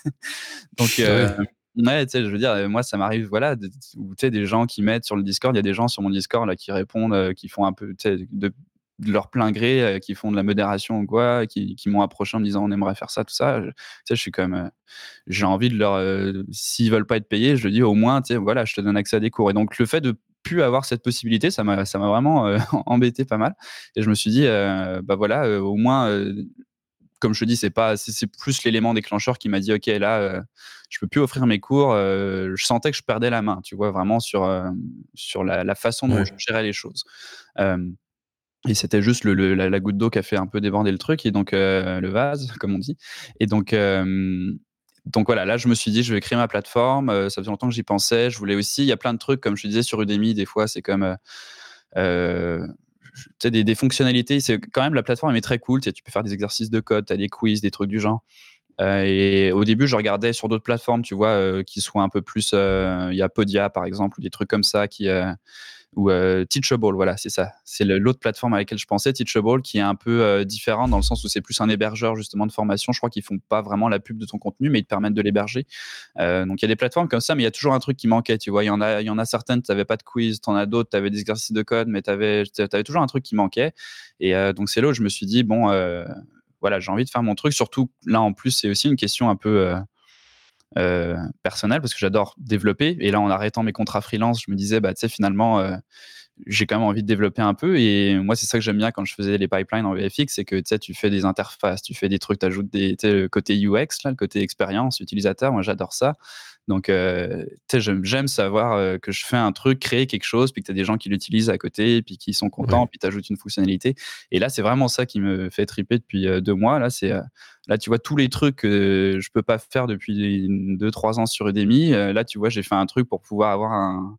Donc, Ouais, tu sais, je veux dire, moi, ça m'arrive, voilà, tu sais, des gens qui mettent sur le Discord, il y a des gens sur mon Discord là qui répondent, qui font un peu, tu sais, de, leur plein gré, euh, qui font de la modération ou quoi, qui, m'ont approché en me disant on aimerait faire ça, tout ça. Je, je suis comme, euh, j'ai envie de leur, euh, s'ils veulent pas être payés, je dis au moins, tu sais, voilà, je te donne accès à des cours. Et donc le fait de plus avoir cette possibilité, ça m'a, vraiment embêté pas mal. Et je me suis dit, bah voilà, au moins comme je te dis, c'est pas, c'est plus l'élément déclencheur qui m'a dit, ok, là, je peux plus offrir mes cours. je sentais que je perdais la main, tu vois, vraiment sur sur la, façon dont je gérais les choses. Et c'était juste le, la, goutte d'eau qui a fait un peu déborder le truc, et donc euh, le vase, comme on dit. Et donc, euh, donc voilà, là, je me suis dit, je vais créer ma plateforme. Euh, ça faisait longtemps que j'y pensais. Je voulais aussi, il y a plein de trucs, comme je disais sur Udemy, des fois, c'est comme. Des, des, fonctionnalités, c'est quand même la plateforme est très cool. Tu, peux faire des exercices de code, tu as des quiz, des trucs du genre. et au début, je regardais sur d'autres plateformes, tu vois, qui soient un peu plus. Il y a Podia, par exemple, ou des trucs comme ça qui ou Teachable, voilà, c'est ça. C'est l'autre plateforme à laquelle je pensais, Teachable, qui est un peu différent dans le sens où c'est plus un hébergeur justement de formation. Je crois qu'ils font pas vraiment la pub de ton contenu, mais ils te permettent de l'héberger. donc il y a des plateformes comme ça, mais il y a toujours un truc qui manquait. Tu vois, il y en a, y en a certaines, tu n'avais pas de quiz, tu en as d'autres, tu avais des exercices de code, mais tu avais, avais, toujours un truc qui manquait. Et donc c'est là où je me suis dit, bon, voilà, j'ai envie de faire mon truc. Surtout là, en plus, c'est aussi une question un peu euh, personnel parce que j'adore développer. Et là, en arrêtant mes contrats freelance, je me disais, bah, tu sais, finalement, euh, j'ai quand même envie de développer un peu. Et moi, c'est ça que j'aime bien quand je faisais les pipelines en VFX, c'est que tu sais, tu fais des interfaces, tu fais des trucs, tu ajoutes des, le côté UX, là, le côté expérience utilisateur. Moi, j'adore ça. Donc, euh, j'aime savoir euh, que je fais un truc, créer quelque chose, puis que tu as des gens qui l'utilisent à côté, puis qui sont contents, puis tu ajoutes une fonctionnalité. Et là, c'est vraiment ça qui me fait triper depuis euh, deux mois. Là, c'est là, tu vois, tous les trucs que je peux pas faire depuis deux, trois ans sur Udemy. là, tu vois, j'ai fait un truc pour pouvoir avoir un,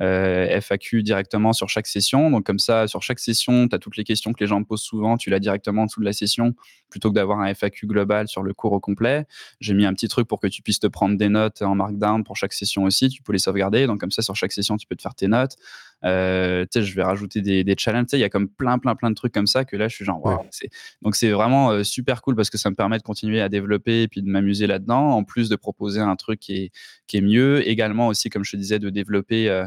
euh, FAQ directement sur chaque session. Donc comme ça, sur chaque session, tu as toutes les questions que les gens me posent souvent, tu l'as directement en dessous de la session, plutôt que d'avoir un FAQ global sur le cours au complet. J'ai mis un petit truc pour que tu puisses te prendre des notes en markdown pour chaque session aussi, tu peux les sauvegarder. Donc comme ça, sur chaque session, tu peux te faire tes notes. Euh, je vais rajouter des, des challenges. Il y a comme plein, plein, plein de trucs comme ça que là, je suis genre, wow, Donc, c'est vraiment euh, super cool parce que ça me permet de continuer à développer et puis de m'amuser là-dedans, en plus de proposer un truc qui est, qui est mieux. Également aussi, comme je te disais, de développer, euh,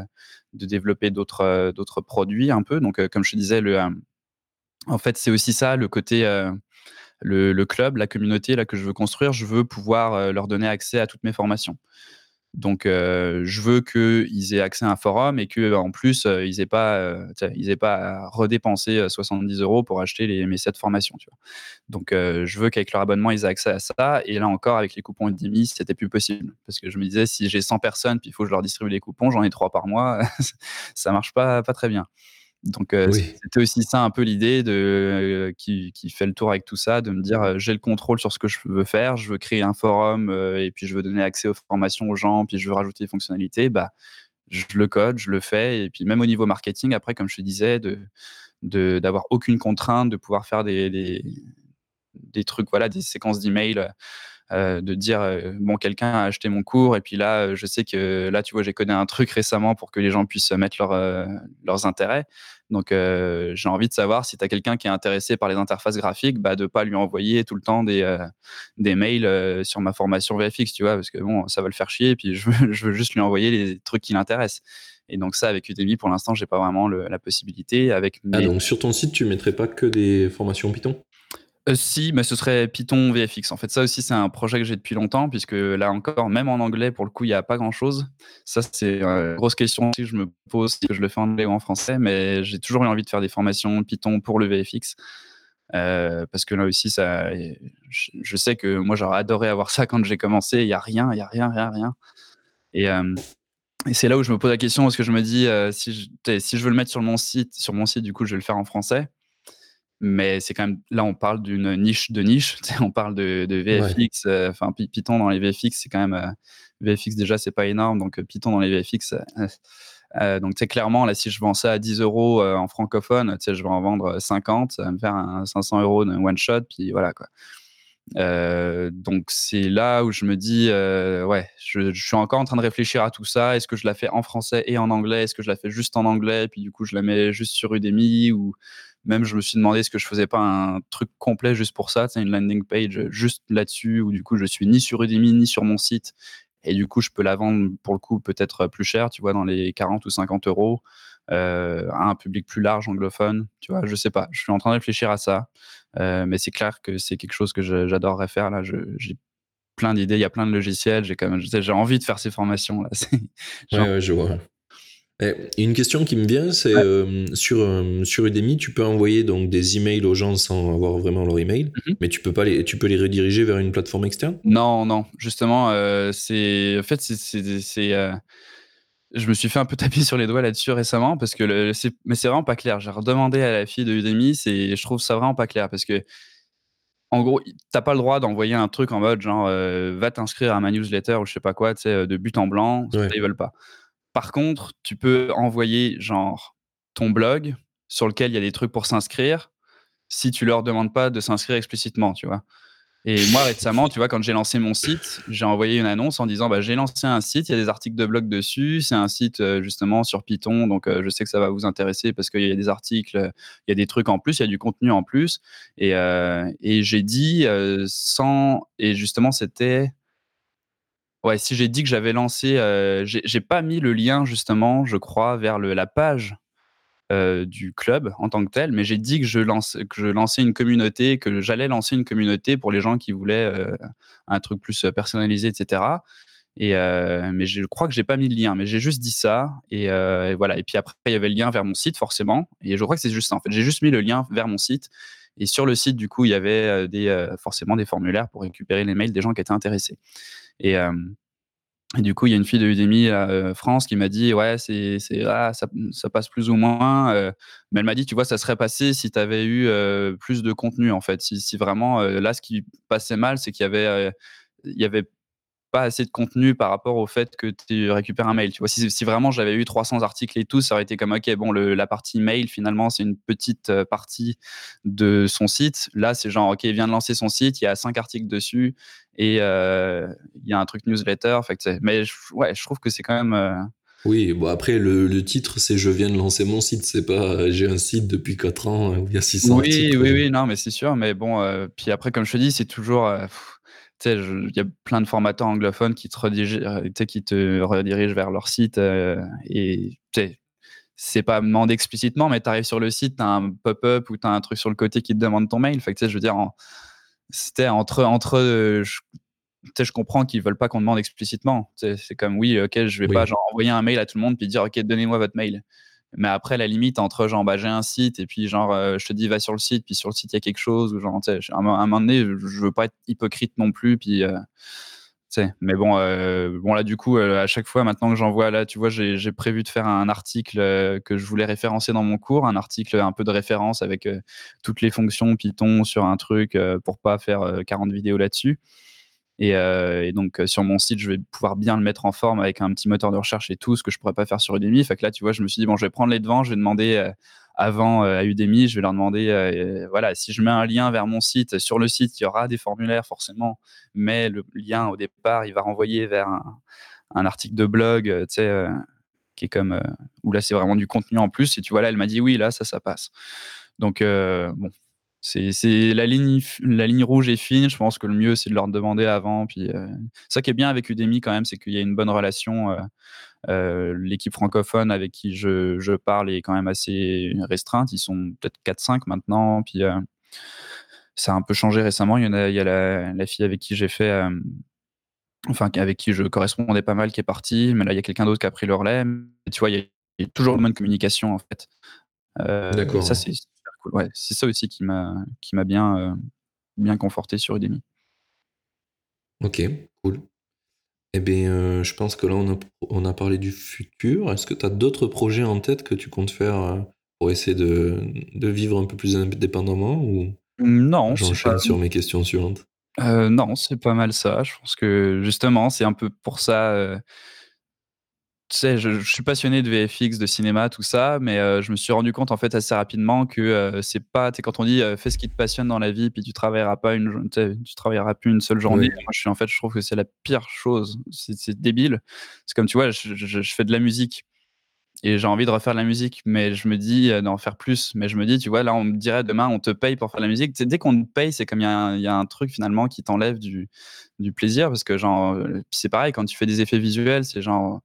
de développer d'autres, d'autres produits un peu. Donc, comme je te disais, le, en fait, c'est aussi ça, le côté. Le, le, club, la communauté là, que je veux construire, je veux pouvoir leur donner accès à toutes mes formations. Donc, euh, je veux qu'ils aient accès à un forum et qu'en plus, euh, ils n'aient pas, euh, pas à redépenser 70 euros pour acheter les, mes 7 formations. Donc, je veux qu'avec leur abonnement, ils aient accès à ça. Et là encore, avec les coupons Udemy, c'était plus possible. Parce que je me disais, si j'ai 100 personnes, puis il faut que je leur distribue les coupons, j'en ai 3 par mois, ça marche pas, pas très bien. Donc euh, c'était aussi ça un peu l'idée de euh, qui, qui, fait le tour avec tout ça, de me dire euh, j'ai le contrôle sur ce que je veux faire, je veux créer un forum et puis je veux donner accès aux formations aux gens, puis je veux rajouter des fonctionnalités, bah je le code, je le fais et puis même au niveau marketing après comme je te disais de d'avoir aucune contrainte, de pouvoir faire des, des, des trucs voilà des séquences d'emails euh, de dire euh, bon quelqu'un a acheté mon cours et puis là euh, je sais que là tu vois j'ai codé un truc récemment pour que les gens puissent mettre leurs intérêts. Donc j'ai envie de savoir si tu as quelqu'un qui est intéressé par les interfaces graphiques bah de pas lui envoyer tout le temps des des mails sur ma formation VFX tu vois parce que bon ça va le faire chier et puis je veux, je veux juste lui envoyer les trucs qui l'intéressent. Et donc ça, avec Udemy, pour l'instant, j'ai pas vraiment la possibilité. Avec ah, donc sur ton site, tu mettrais pas que des formations Python? Euh, si, mais ce serait Python VFX. En fait, ça aussi, c'est un projet que j'ai depuis longtemps, puisque là encore, même en anglais, pour le coup, il n'y a pas grand-chose. Ça, c'est une grosse question que je me pose, si je le fais en anglais ou en français, mais j'ai toujours eu envie de faire des formations Python pour le VFX. Euh, parce que là aussi, ça, je, sais que moi, j'aurais adoré avoir ça quand j'ai commencé. Il n'y a rien, il n'y a rien, rien, rien. Et, euh, et c'est là où je me pose la question, parce que je me dis, si, je, si je veux le mettre sur mon site, sur mon site, du coup, je vais le faire en français mais c'est quand même là on parle d'une niche de niche on parle de, VFX euh, enfin Python dans les VFX c'est quand même euh, VFX déjà c'est pas énorme donc euh, Python dans les VFX donc c'est clairement là si je vends ça à 10 euros en francophone je vais en vendre 50 ça va me faire un 500 euros de one shot puis voilà quoi. Donc c'est là où je me dis ouais je, je, suis encore en train de réfléchir à tout ça. Est-ce que je la fais en français et en anglais? Est-ce que je la fais juste en anglais? Puis du coup je la mets juste sur Udemy ou même, je me suis demandé est-ce que je faisais pas un truc complet juste pour ça, c'est une landing page juste là-dessus, où du coup, je suis ni sur Udemy, ni sur mon site. Et du coup, je peux la vendre pour le coup peut-être plus cher, tu vois, dans les 40 ou 50 euros, euh, à un public plus large anglophone. Tu vois, je sais pas. Je suis en train de réfléchir à ça. Euh, mais c'est clair que c'est quelque chose que j'adorerais faire. Là, j'ai plein d'idées, il y a plein de logiciels. J'ai quand même, j'ai envie de faire ces formations là. ouais, je vois. Eh, une question qui me vient, c'est euh, sur, euh, sur Udemy, tu peux envoyer donc des emails aux gens sans avoir vraiment leur email, mhm. mais tu peux pas les, tu peux les rediriger vers une plateforme externe? Non, non. Justement, euh, c'est en fait c'est je me suis fait un peu taper sur les doigts là-dessus récemment parce que le, mais c'est vraiment pas clair. J'ai redemandé à la fille de Udemy, c'est je trouve ça vraiment pas clair parce que en gros, t'as pas le droit d'envoyer un truc en mode genre va t'inscrire à ma newsletter ou je sais pas quoi, tu sais, de but en blanc, ils veulent pas. Par contre, tu peux envoyer genre ton blog sur lequel il y a des trucs pour s'inscrire si tu leur demandes pas de s'inscrire explicitement, tu vois. Et moi, récemment, tu vois, quand j'ai lancé mon site, j'ai envoyé une annonce en disant bah, j'ai lancé un site, il y a des articles de blog dessus. C'est un site euh, justement sur Python, donc euh, je sais que ça va vous intéresser parce qu'il y a des articles, il y a des trucs en plus, il y a du contenu en plus. Et, euh, et j'ai dit sans. Et justement, c'était. Ouais, si j'ai dit que j'avais lancé, j'ai pas mis le lien justement, je crois, vers le, la page euh, du club en tant que tel, mais j'ai dit que je, lance, que je lançais une communauté, que j'allais lancer une communauté pour les gens qui voulaient euh, un truc plus euh, personnalisé, etc. Et mais je crois que j'ai pas mis le lien, mais j'ai juste dit ça et, voilà. Et puis après il y avait le lien vers mon site forcément. Et je crois que c'est juste ça en fait. J'ai juste mis le lien vers mon site et sur le site du coup il y avait des forcément des formulaires pour récupérer les mails des gens qui étaient intéressés. Et du coup, il y a une fille de Udemy euh, France qui m'a dit Ouais, c'est, ah, ça, ça, passe plus ou moins. Euh, mais elle m'a dit Tu vois, ça serait passé si tu avais eu euh, plus de contenu, en fait. Si, si vraiment, là, ce qui passait mal, c'est qu'il y avait, il y avait pas assez de contenu par rapport au fait que tu récupères un mail. Tu vois, si, si vraiment j'avais eu 300 articles et tout, ça aurait été comme ok, bon, le, la partie mail finalement c'est une petite partie de son site. Là, c'est genre ok, il vient de lancer son site, il y a 5 articles dessus et euh, il y a un truc newsletter. Fait mais ouais, je trouve que c'est quand même. Euh, oui, bon après le, titre c'est je viens de lancer mon site, c'est pas j'ai un site depuis 4 ans où il y a 600 oui, articles. Oui, oui, non, mais c'est sûr. Mais bon, euh, puis après comme je te dis, c'est toujours il y a plein de formateurs anglophones qui te redirigent, qui te redirigent vers leur site et tu sais, c'est pas demandé explicitement, mais tu arrives sur le site, tu as un pop-up ou tu as un truc sur le côté qui te demande ton mail. Fait que, tu sais, je veux dire, c'était entre entre euh, je, je comprends qu'ils veulent pas qu'on demande explicitement. C'est comme oui, ok, je vais pas genre envoyer un mail à tout le monde puis dire ok, donnez-moi votre mail. Mais après, la limite entre genre bah, j'ai un site et puis genre euh, je te dis va sur le site puis sur le site il y a quelque chose ou genre à un moment donné je veux pas être hypocrite non plus puis euh, mais bon, euh, bon là du coup, à chaque fois maintenant que j'envoie là, tu vois, j'ai prévu de faire un article que je voulais référencer dans mon cours, un article un peu de référence avec toutes les fonctions Python sur un truc pour pas faire 40 vidéos là-dessus. Et, donc sur mon site, je vais pouvoir bien le mettre en forme avec un petit moteur de recherche et tout, ce que je pourrais pas faire sur Udemy. Fait que là, tu vois, je me suis dit bon, je vais prendre les devants, je vais demander avant à Udemy, je vais leur demander, voilà, si je mets un lien vers mon site, sur le site, il y aura des formulaires forcément, mais le lien au départ, il va renvoyer vers un, article de blog, tu sais, qui est comme, où là, c'est vraiment du contenu en plus. Et tu vois, là, elle m'a dit oui, là, ça, ça passe. Donc, bon, c'est la ligne, la ligne rouge est fine. Je pense que le mieux, c'est de leur demander avant. Puis, ça qui est bien avec Udemy quand même, c'est qu'il y a une bonne relation euh, l'équipe francophone avec qui je, parle est quand même assez restreinte. Ils sont peut-être 4-5 maintenant. Puis euh, ça a un peu changé récemment. Il y, en a, il y a la, fille avec qui j'ai fait. Euh, enfin, avec qui je correspondais pas mal qui est partie. Mais là, il y a quelqu'un d'autre qui a pris le relais. tu vois, il y, a, toujours une bonne communication en fait. D'accord. Ça, c'est cool. Ouais, c'est ça aussi qui m'a qui m'a bien, bien conforté sur Udemy. Ok, cool. Eh bien, euh, je pense que là, on a, on a parlé du futur. Est-ce que tu as d'autres projets en tête que tu comptes faire euh, pour essayer de, de vivre un peu plus indépendamment ou Non, j'enchaîne sur mes questions suivantes? Euh, non, c'est pas mal ça. Je pense que justement, c'est un peu pour ça, tu sais, je, suis passionné de VFX, de cinéma, tout ça, mais euh, je me suis rendu compte en fait assez rapidement que euh, c'est pas, tu quand on dit euh, fais ce qui te passionne dans la vie, puis tu travailleras pas une, tu travailleras plus une seule journée. Moi, je suis en fait, je trouve que c'est la pire chose. C'est débile. C'est comme tu vois, je, fais de la musique et j'ai envie de refaire de la musique, mais je me dis d'en faire plus. Mais je me dis, tu vois, là, on me dirait demain, on te paye pour faire de la musique. dès qu'on te paye, c'est comme il y, y, a un truc finalement qui t'enlève du, du plaisir, parce que genre, c'est pareil quand tu fais des effets visuels, c'est genre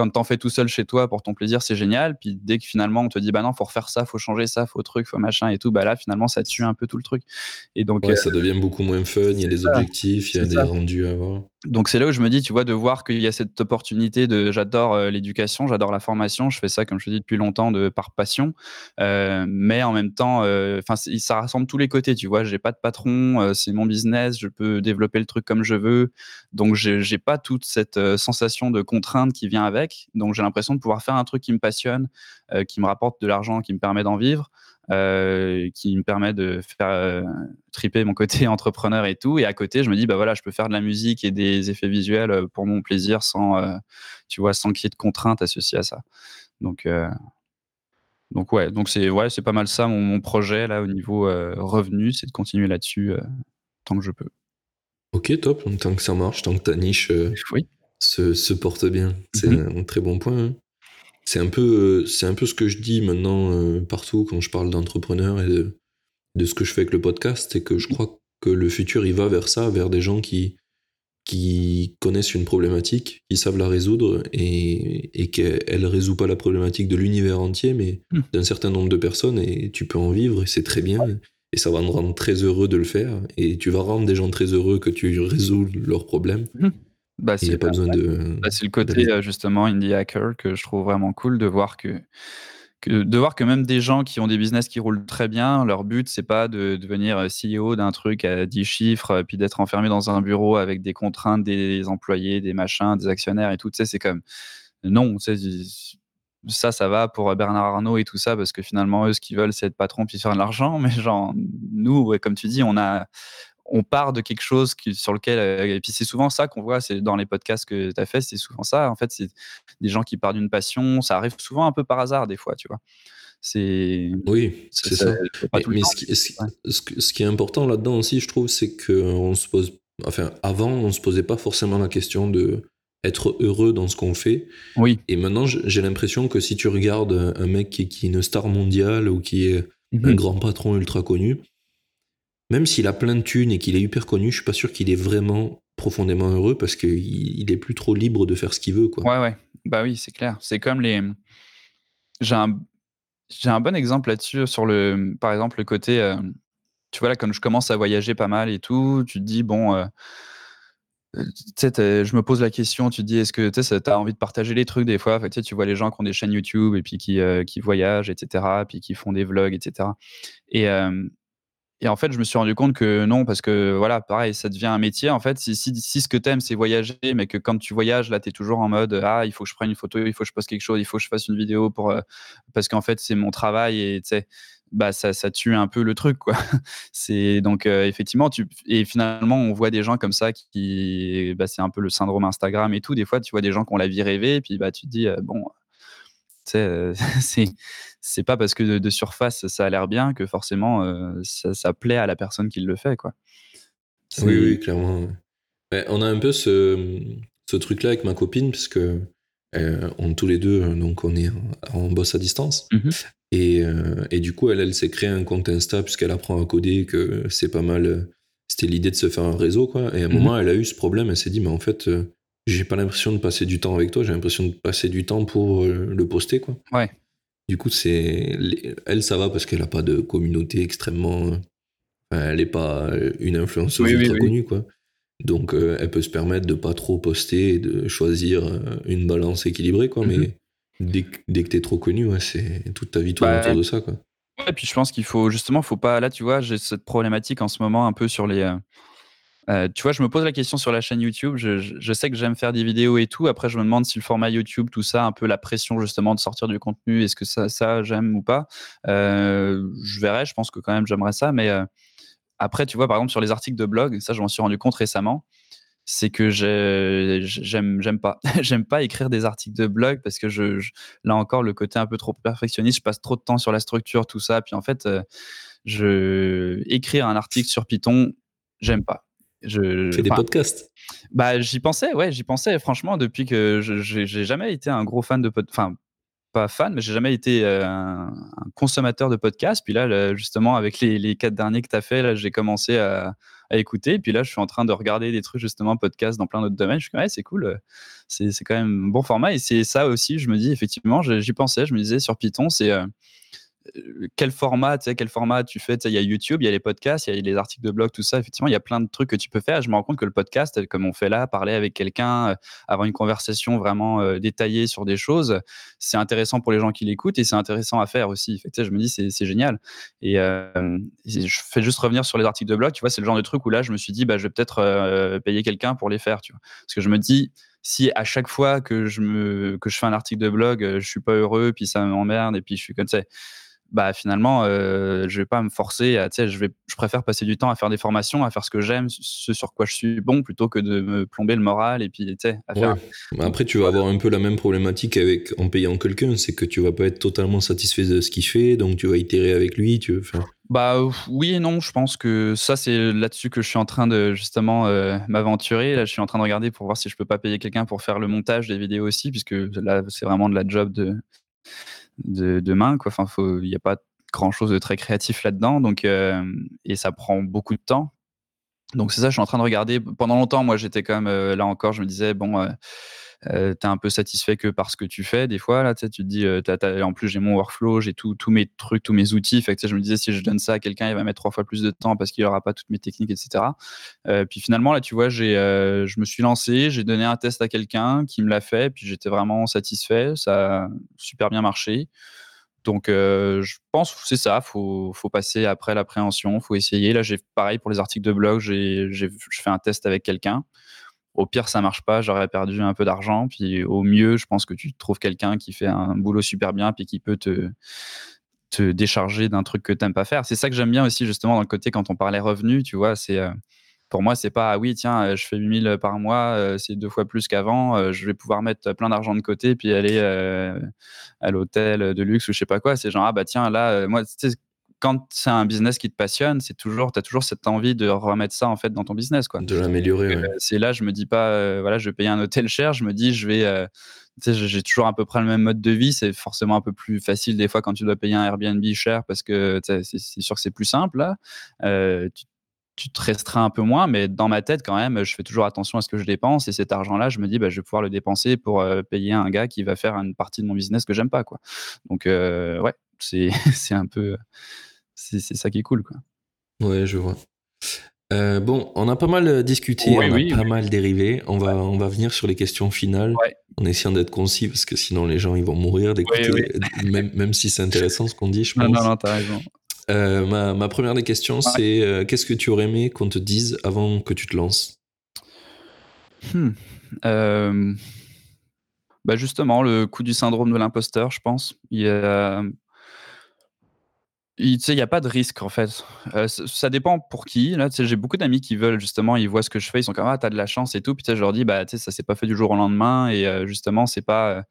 quand t'en fais tout seul chez toi pour ton plaisir, c'est génial. Puis dès que finalement on te dit bah non, faut refaire ça, faut changer ça, faut truc, faut machin et tout, bah là finalement ça tue un peu tout le truc. Et donc euh, ça devient beaucoup moins fun. Il y a des objectifs, il y a des rendus à avoir. Donc c'est là où je me dis, tu vois, de voir qu'il y a cette opportunité de, j'adore euh, l'éducation, j'adore la formation, je fais ça comme je te dis depuis longtemps de par passion, euh, mais en même temps, enfin ça rassemble tous les côtés, tu vois, j'ai pas de patron, c'est mon business, je peux développer le truc comme je veux, donc j'ai pas toute cette sensation de contrainte qui vient avec. Donc j'ai l'impression de pouvoir faire un truc qui me passionne, euh, qui me rapporte de l'argent, qui me permet d'en vivre, euh, qui me permet de faire euh, triper mon côté entrepreneur et tout. Et à côté, je me dis bah voilà, je peux faire de la musique et des effets visuels pour mon plaisir sans, tu vois, sans qu'il y ait de contraintes associées à ça. Donc donc ouais, donc c'est ouais, c'est pas mal ça mon, projet là au niveau revenu, c'est de continuer là-dessus tant que je peux. Ok, top. Tant que ça marche, tant que ta niche oui. se, se, porte bien, c'est Mhm. un très bon point. hein. C'est un peu, c'est un peu ce que je dis maintenant euh, partout quand je parle d'entrepreneur et de, de ce que je fais avec le podcast, c'est que je crois que le futur il va vers ça, vers des gens qui qui connaissent une problématique, qui savent la résoudre et, et qu'elle résout pas la problématique de l'univers entier, mais Hmm. d'un certain nombre de personnes et tu peux en vivre et c'est très bien et ça va me rendre très heureux de le faire et tu vas rendre des gens très heureux que tu résous leurs problèmes. Bah, c'est pas besoin de. bah, c'est le côté euh, justement indie hacker que je trouve vraiment cool de voir que, que de voir que même des gens qui ont des business qui roulent très bien, leur but c'est pas de devenir euh, CEO d'un truc à 10 chiffres euh, puis d'être enfermé dans un bureau avec des contraintes des employés, des machins, des actionnaires et tout. Tu sais, c'est comme non, ça, ça va pour Bernard Arnault et tout ça parce que finalement eux, ce qu'ils veulent, c'est être patron puis faire de l'argent. Mais genre nous, ouais, comme tu dis, on a on part de quelque chose qui, sur lequel. euh, et puis c'est souvent ça qu'on voit, c'est dans les podcasts que tu as fait, c'est souvent ça. En fait, c'est des gens qui partent d'une passion. Ça arrive souvent un peu par hasard, des fois, tu vois. C'est. Oui, c'est ça. Mais, ce, qui, ce, ouais. ce que- ce qui est important là-dedans aussi, je trouve, c'est qu'on se pose. Enfin, avant, on se posait pas forcément la question de être heureux dans ce qu'on fait. Oui. Et maintenant, j'ai l'impression que si tu regardes un mec qui, qui est une star mondiale ou qui est un Mhm. grand patron ultra connu, même s'il a plein de thunes et qu'il est hyper connu, je suis pas sûr qu'il est vraiment profondément heureux parce qu'il il est plus trop libre de faire ce qu'il veut. Quoi. Ouais, ouais. Bah oui, c'est clair. C'est comme les. J'ai un, bon exemple là-dessus sur le, par exemple, le côté. euh, tu vois, là, quand je commence à voyager pas mal et tout, tu te dis, bon. euh, je me pose la question, tu te dis, est-ce que tu as envie de partager les trucs des fois? Fait tu vois les gens qui ont des chaînes YouTube et puis qui, euh, qui voyagent, etc., puis qui font des vlogs, etc. Et, et en fait, je me suis rendu compte que non, parce que voilà, pareil, ça devient un métier. En fait, si, ce que t'aimes, c'est voyager, mais que quand tu voyages, là, tu es toujours en mode Ah, il faut que je prenne une photo, il faut que je poste quelque chose, il faut que je fasse une vidéo pour. euh, parce qu'en fait, c'est mon travail et tu sais, bah, ça, ça tue un peu le truc, quoi. C'est donc, euh, effectivement, tu, et finalement, on voit des gens comme ça qui. Bah, c'est un peu le syndrome Instagram et tout. Des fois, tu vois des gens qui ont la vie rêvée, et puis bah, tu te dis, euh, bon, tu c'est c'est pas parce que de, de surface ça a l'air bien que forcément euh, ça, ça plaît à la personne qui le fait quoi. Oui, oui, clairement. on a un peu ce, ce truc-là avec ma copine, parce que euh, on tous les deux, euh, donc on est on bosse à distance. Mhm. Et, euh, et du coup, elle, elle s'est créé un compte Insta, puisqu'elle apprend à coder, que c'est pas mal. C'était l'idée de se faire un réseau, quoi. Et à un Mhm. moment, elle a eu ce problème, elle s'est dit, mais en fait, j'ai pas l'impression de passer du temps avec toi, j'ai l'impression de passer du temps pour le poster, quoi. Ouais. Du coup, c'est elle, ça va parce qu'elle a pas de communauté extrêmement. elle est pas une influenceuse Oui, ultra oui. connue, quoi. Donc, euh, elle peut se permettre de pas trop poster et de choisir euh, une balance équilibrée, quoi. Mhm. Mais dès, que- dès que t'es trop connu, ouais, c'est toute ta vie tourne Bah, autour de ça, quoi. Ouais, puis je pense qu'il faut justement, faut pas. Là, tu vois, j'ai cette problématique en ce moment un peu sur les. euh, euh, tu vois, je me pose la question sur la chaîne YouTube. Je, sais que j'aime faire des vidéos et tout. Après, je me demande si le format YouTube, tout ça, un peu la pression justement de sortir du contenu, est-ce que ça, ça j'aime ou pas? Euh, Je verrai. Je pense que quand même, j'aimerais ça. Mais euh, après, tu vois, par exemple, sur les articles de blog, ça, je m'en suis rendu compte récemment. C'est que j'ai- j'aime, pas. j'aime pas écrire des articles de blog parce que je, là encore, le côté un peu trop perfectionniste, je passe trop de temps sur la structure, tout ça. Puis en fait, écrire un article sur Python, j'aime pas. Je, Fais des podcasts. bah, j'y pensais, ouais, j'y pensais. Franchement, depuis que je- j'ai jamais été un gros fan de pod, enfin pas fan, mais j'ai jamais été euh, un, un consommateur de podcasts. Puis là, justement, avec les, les quatre derniers que tu as fait, là, j'ai commencé à, à écouter. Puis là, je suis en train de regarder des trucs justement podcasts dans plein d'autres domaines. Je suis comme, ouais, c'est cool. euh, C'est quand même un bon format. Et c'est ça aussi, je me dis effectivement, j'y pensais. Je me disais sur Python, c'est euh, quel format, tu sais, quel format tu fais. Il y a YouTube, il y a les podcasts, il y a les articles de blog, tout ça. Effectivement, il y a plein de trucs que tu peux faire. Je me rends compte que le podcast, euh, comme on fait là, parler avec quelqu'un, euh, avoir une conversation vraiment euh, détaillée sur des choses, c'est intéressant pour les gens qui l'écoutent et c'est intéressant à faire aussi. Fait je me dis, c'est génial. Et euh, je fais juste revenir sur les articles de blog. Tu vois, c'est le genre de truc où là, je me suis dit, bah, je vais peut-être euh, payer quelqu'un pour les faire. Parce que je me dis, si à chaque fois que je, me, que je fais un article de blog, euh, je suis pas heureux, puis ça m'emmerde, et puis je suis comme ça, bah finalement, euh, je vais pas me forcer à, je, vais, je préfère passer du temps à faire des formations, à faire ce que j'aime, ce sur quoi je suis bon, plutôt que de me plomber le moral, et puis, tu faire. Ouais. Après, tu vas avoir un peu la même problématique avec en payant quelqu'un, c'est que tu vas pas être totalement satisfait de ce qu'il fait, donc tu vas itérer avec lui. Tu, enfin, Bah oui et non, je pense que ça c'est là-dessus que je suis en train de justement euh, m'aventurer. Là, je suis en train de regarder pour voir si je peux pas payer quelqu'un pour faire le montage des vidéos aussi, puisque là c'est vraiment de la job de de, main quoi. Enfin, il n'y a pas grand chose de très créatif là-dedans, donc euh, et ça prend beaucoup de temps. Donc c'est ça, je suis en train de regarder. Pendant longtemps, moi j'étais quand même euh, là encore, je me disais bon euh, tu es un peu satisfait que par ce que tu fais des fois là tu te dis euh, en plus j'ai mon workflow j'ai tous mes trucs tous mes outils. Fait que, je me disais si je donne ça à quelqu'un il va mettre trois fois plus de temps parce qu'il n'aura pas toutes mes techniques etc euh, puis finalement là tu vois j'ai je me suis lancé j'ai donné un test à quelqu'un qui me l'a fait puis j'étais vraiment satisfait. Ça a super bien marché. Donc, je pense que c'est ça, faut, faut passer après l'appréhension, faut essayer. Là, j'ai pareil pour les articles de blog, j'ai, je fais un test avec quelqu'un. Au pire, ça marche pas, j'aurais perdu un peu d'argent. Puis au mieux, je pense que tu trouves quelqu'un qui fait un boulot super bien puis qui peut te, te décharger d'un truc que tu n'aimes pas faire. C'est ça que j'aime bien aussi, justement, dans le côté quand on parlait revenus, tu vois, c'est. Euh, pour moi, c'est pas ah oui, tiens, euh, je fais 8000 par mois, euh, c'est deux fois plus qu'avant, je vais pouvoir mettre plein d'argent de côté puis aller à l'hôtel de luxe ou je sais pas quoi. C'est genre, ah bah tiens, là, moi, quand c'est un business qui te passionne, c'est toujours, tu as toujours cette envie de remettre ça en fait dans ton business, quoi. De l'améliorer. Euh, c'est là, je me dis pas, euh, voilà, je vais payer un hôtel cher, je me dis, je vais, euh, j'ai toujours à peu près le même mode de vie. C'est forcément un peu plus facile des fois quand tu dois payer un Airbnb cher parce que c'est sûr que c'est plus simple là. Tu, tu, te restreins un peu moins, mais dans ma tête quand même, je fais toujours attention à ce que je dépense et cet argent-là, je me dis, bah, je vais pouvoir le dépenser pour payer un gars qui va faire une partie de mon business que j'aime pas, quoi. Donc ouais, c'est un peu c'est ça qui est cool. Quoi. Ouais, je vois. Euh, bon, on a pas mal euh, discuté, on a pas mal dérivé. On va, on va venir sur les questions finales en essayant d'être concis parce que sinon les gens ils vont mourir d'écouter, même, même si c'est intéressant ce qu'on dit, je pense. Non, non, non, t'as raison. Euh, ma, ma, première des questions, c'est qu'est-ce que tu aurais aimé qu'on te dise avant que tu te lances? Hmm. bah Justement, le coup du syndrome de l'imposteur, je pense. Il y a il n'y a pas de risque en fait. Euh, ça, dépend pour qui. J'ai beaucoup d'amis qui veulent justement, ils voient ce que je fais, ils sont comme ah t'as de la chance et tout. Puis je leur dis bah tu ça s'est pas fait du jour au lendemain et euh, justement c'est pas. Euh,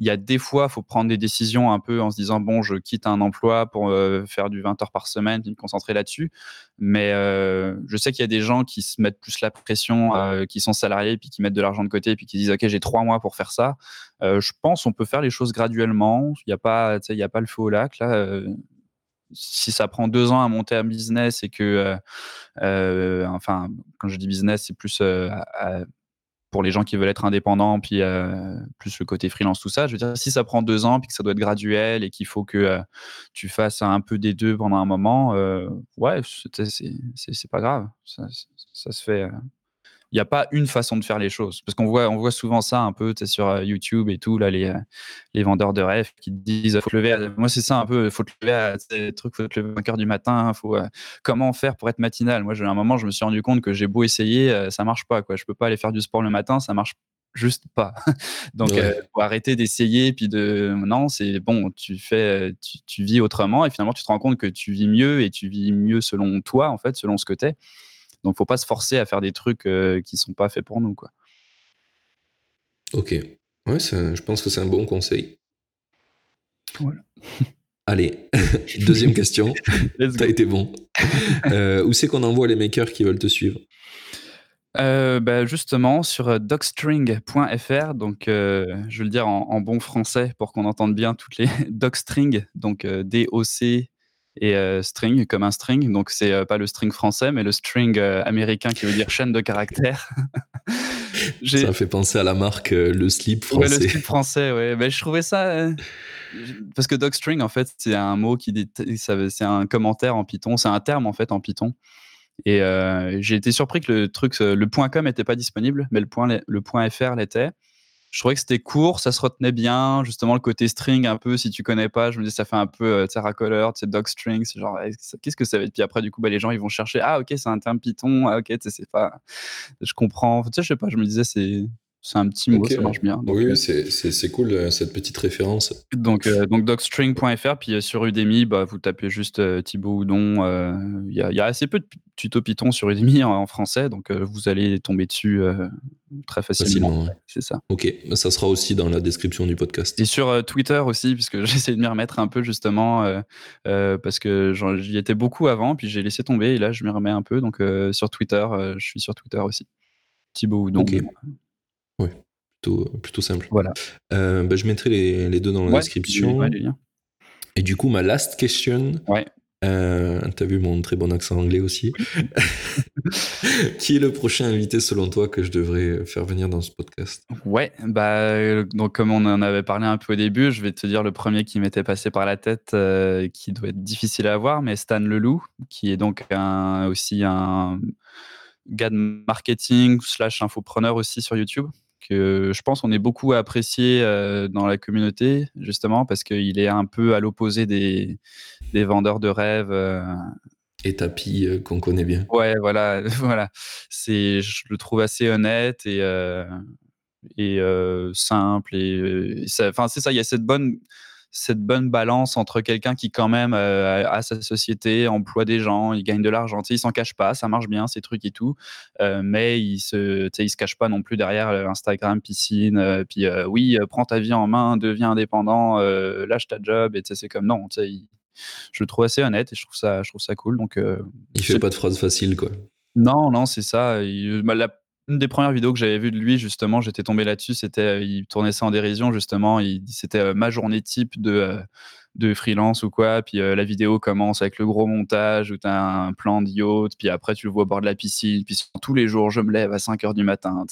il y a des fois, faut prendre des décisions un peu en se disant bon, je quitte un emploi pour faire du 20 heures par semaine, puis me concentrer là-dessus. Mais je sais qu'il y a des gens qui se mettent plus la pression, qui sont salariés, puis qui mettent de l'argent de côté, puis qui disent ok, j'ai trois mois pour faire ça. je pense on peut faire les choses graduellement. Il n'y a pas, il a pas le feu au lac là si ça prend deux ans à monter un business et que, euh, euh, enfin, quand je dis business, c'est plus euh, pour les gens qui veulent être indépendants, puis plus le côté freelance, tout ça. Je veux dire, si ça prend deux ans, puis que ça doit être graduel et qu'il faut que tu fasses un peu des deux pendant un moment, ouais, c'est pas grave. ça se fait il n'y a pas une façon de faire les choses. Parce qu'on voit, on voit souvent ça un peu sur euh, YouTube et tout, là, les, euh, les vendeurs de rêves qui disent faut te lever. moi, c'est ça un peu, faut te lever à des trucs, faut te lever à 5 heures du matin. Faut, euh, comment faire pour être matinal? Moi, à un moment, je me suis rendu compte que j'ai beau essayer, ça marche pas. Quoi. Je peux pas aller faire du sport le matin, ça marche juste pas. Donc, il faut arrêter d'essayer, puis de non, c'est bon, tu fais, tu, tu, vis autrement, et finalement, tu te rends compte que tu vis mieux et tu vis mieux selon toi, en fait, selon ce que tu es. Donc, faut pas se forcer à faire des trucs euh, qui sont pas faits pour nous, quoi. Ok. Ouais, je pense que c'est un bon conseil. Voilà. Allez, deuxième question. T'as été bon. Euh, où c'est qu'on envoie les makers qui veulent te suivre? Euh, bah, justement sur docstring.fr, donc je vais le dire en, bon français pour qu'on entende bien toutes les docstring, donc D-O-C et euh, string comme un string. Donc c'est euh, pas le string français, mais le string euh, américain qui veut dire chaîne de caractères. ça fait penser à la marque le slip français. Ouais, le slip français, ouais. Ben, je trouvais ça parce que docstring en fait c'est un mot qui dit c'est un commentaire en Python, c'est un terme en fait en Python. Et j'ai été surpris que le truc, le point .com n'était pas disponible, mais le point, le point .fr l'était je trouvais que c'était court, ça se retenait bien. Justement, le côté string, un peu, si tu connais pas, je me dis, ça fait un peu euh, racoleur, tu sais, dog string. C'est genre, qu'est-ce que ça va être? Puis après, du coup, bah, les gens, ils vont chercher, ah, ok, c'est un terme Python, ah, ok, c'est pas. Je comprends. Tu sais, je sais pas, je me disais, c'est. C'est un petit mot, ça marche bien. oui, c'est cool cette petite référence. Donc, donc docstring.fr, puis sur Udemy, bah, vous tapez juste Thibaut Houdon. Il y, y, a assez peu de tutos Python sur Udemy en, français, donc vous allez tomber dessus très facilement. C'est ça. Ok, bah, ça sera aussi dans la description du podcast. Et sur Twitter aussi, puisque j'essaie de m'y remettre un peu justement, parce que j'y étais beaucoup avant, puis j'ai laissé tomber, et là je m'y remets un peu. Donc sur Twitter, je suis sur Twitter aussi. Thibaut Houdon. Ok. Oui, plutôt, plutôt simple. Voilà. Euh, bah, je mettrai les, les deux dans la description. Et du coup, ma last question. Ouais. Euh, T'as vu mon très bon accent anglais aussi. Qui est le prochain invité selon toi que je devrais faire venir dans ce podcast? Ouais, bah donc comme on en avait parlé un peu au début, je vais te dire le premier qui m'était passé par la tête, euh, qui doit être difficile à voir, mais Stan Leloup, qui est donc un, aussi un gars de marketing slash infopreneur aussi sur YouTube que je pense qu'on est beaucoup apprécié euh, dans la communauté, justement, parce qu'il est un peu à l'opposé des, des, vendeurs de rêves. Euh. Et tapis euh, qu'on connaît bien. Ouais, voilà, voilà. C'est, je le trouve assez honnête et, et simple. Et, enfin, c'est ça, il y a cette bonne cette bonne balance entre quelqu'un qui quand même euh, a sa société, emploie des gens, il gagne de l'argent, il s'en cache pas, ça marche bien, ces trucs et tout, euh, mais il se, il se cache pas non plus derrière euh, Instagram, piscine, puis oui, prends ta vie en main, deviens indépendant, lâche ta job, et c'est comme non, je le trouve assez honnête et je trouve ça, je trouve ça cool. Donc, il fait pas de phrases faciles, quoi. Non, non, c'est ça. Il, bah, une des premières vidéos que j'avais vues de lui, justement, j'étais tombé là-dessus. C'était, euh, il tournait ça en dérision, justement. Il, c'était euh, ma journée type de, euh, de freelance ou quoi. Puis la vidéo commence avec le gros montage où tu as un plan de yacht. Puis après, tu le vois au bord de la piscine. Puis tous les jours, je me lève à 5 heures du matin.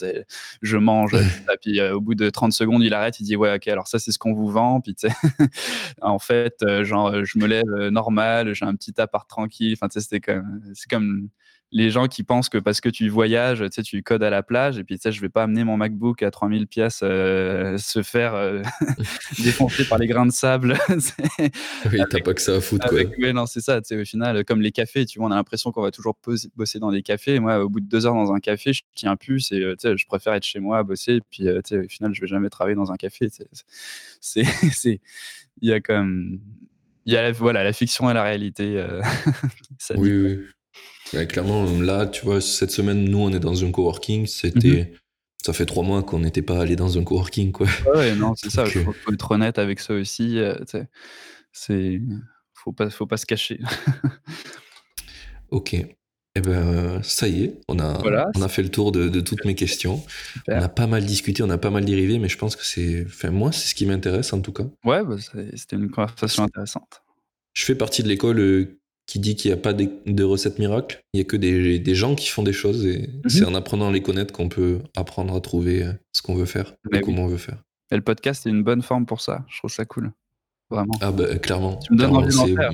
Je mange. puis au bout de 30 secondes, il arrête. Il dit Ouais, ok, alors ça, c'est ce qu'on vous vend. Puis en fait, genre, je me lève normal. J'ai un petit appart tranquille. Enfin, c'était comme, c'est comme les gens qui pensent que parce que tu voyages, tu sais, tu codes à la plage et puis tu sais, je vais pas amener mon MacBook à 3000 pièces euh, se faire euh, défoncer par les grains de sable. oui, t'as pas que ça à foutre, quoi. Non, c'est ça, tu sais, au final, comme les cafés, tu vois, on a l'impression qu'on va toujours bosser dans des cafés. Moi, au bout de deux heures dans un café, je tiens plus et, euh, tu sais, je préfère être chez moi à bosser et puis, tu sais, au final, je vais jamais travailler dans un café. C'est, c'est, il y a comme, il y a, voilà, la fiction et la réalité. oui, oui clairement, là, tu vois, cette semaine, nous, on est dans un coworking. C'était. Mhm. Ça fait trois mois qu'on n'était pas allé dans un coworking, quoi. Ouais, non, c'est ça. Il faut, être honnête avec ça aussi. Euh, c'est. Faut pas, faut pas se cacher. ok. Eh ben, ça y est, on a, on a fait le tour de, toutes mes questions. On a pas mal discuté, on a pas mal dérivé, mais je pense que c'est. Enfin, moi, c'est ce qui m'intéresse en tout cas. Ouais, bah, c'était une conversation intéressante. Je fais partie de l'école euh, qui dit qu'il n'y a pas de, recettes miracles. Il n'y a que des, gens qui font des choses et mhm. c'est en apprenant à les connaître qu'on peut apprendre à trouver euh, ce qu'on veut faire et comment on veut faire. Et le podcast est une bonne forme pour ça. Je trouve ça cool. Vraiment. Ah bah clairement. Tu me donnes envie d'en faire.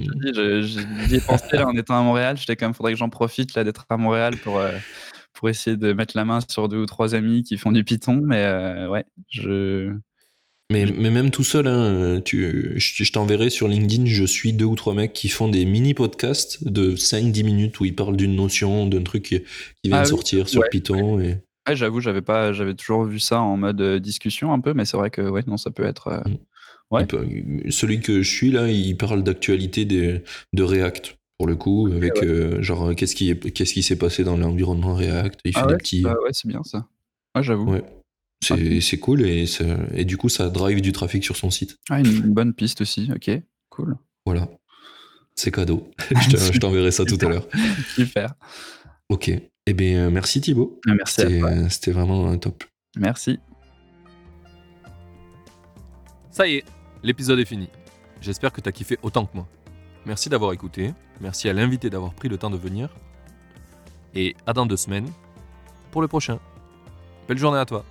J'y ai pensé là en étant à Montréal. J'étais quand même, faudrait que j'en profite là d'être à Montréal pour, euh, pour essayer de mettre la main sur deux ou trois amis qui font du Python. Mais euh, ouais, je, mais, mais, même tout seul, hein, tu, je, t'enverrai sur LinkedIn, je suis deux ou trois mecs qui font des mini-podcasts de 5-10 minutes où ils parlent d'une notion, d'un truc qui, vient de ah sortir sur Python. Et... Ouais, j'avoue, j'avais pas, j'avais toujours vu ça en mode euh, discussion un peu, mais c'est vrai que ouais, non, ça peut être. Euh, mm. ouais. celui que je suis là, il parle d'actualité de React pour le coup, avec euh, genre qu'est-ce qui qu'est-ce qui s'est passé dans l'environnement React. Il ah fait des petits. Bah ouais, c'est bien ça. Ouais, j'avoue. Ouais. C'est cool et, et, du coup, ça drive du trafic sur son site. Ah, une, bonne piste aussi, ok, cool. Voilà, c'est cadeau. je t'enverrai ça tout à l'heure. Super. Ok, eh bien, merci Thibaut. Ah, merci C'était vraiment top. Merci. Ça y est, l'épisode est fini. J'espère que tu as kiffé autant que moi. Merci d'avoir écouté, merci à l'invité d'avoir pris le temps de venir. Et à dans deux semaines pour le prochain. Belle journée à toi.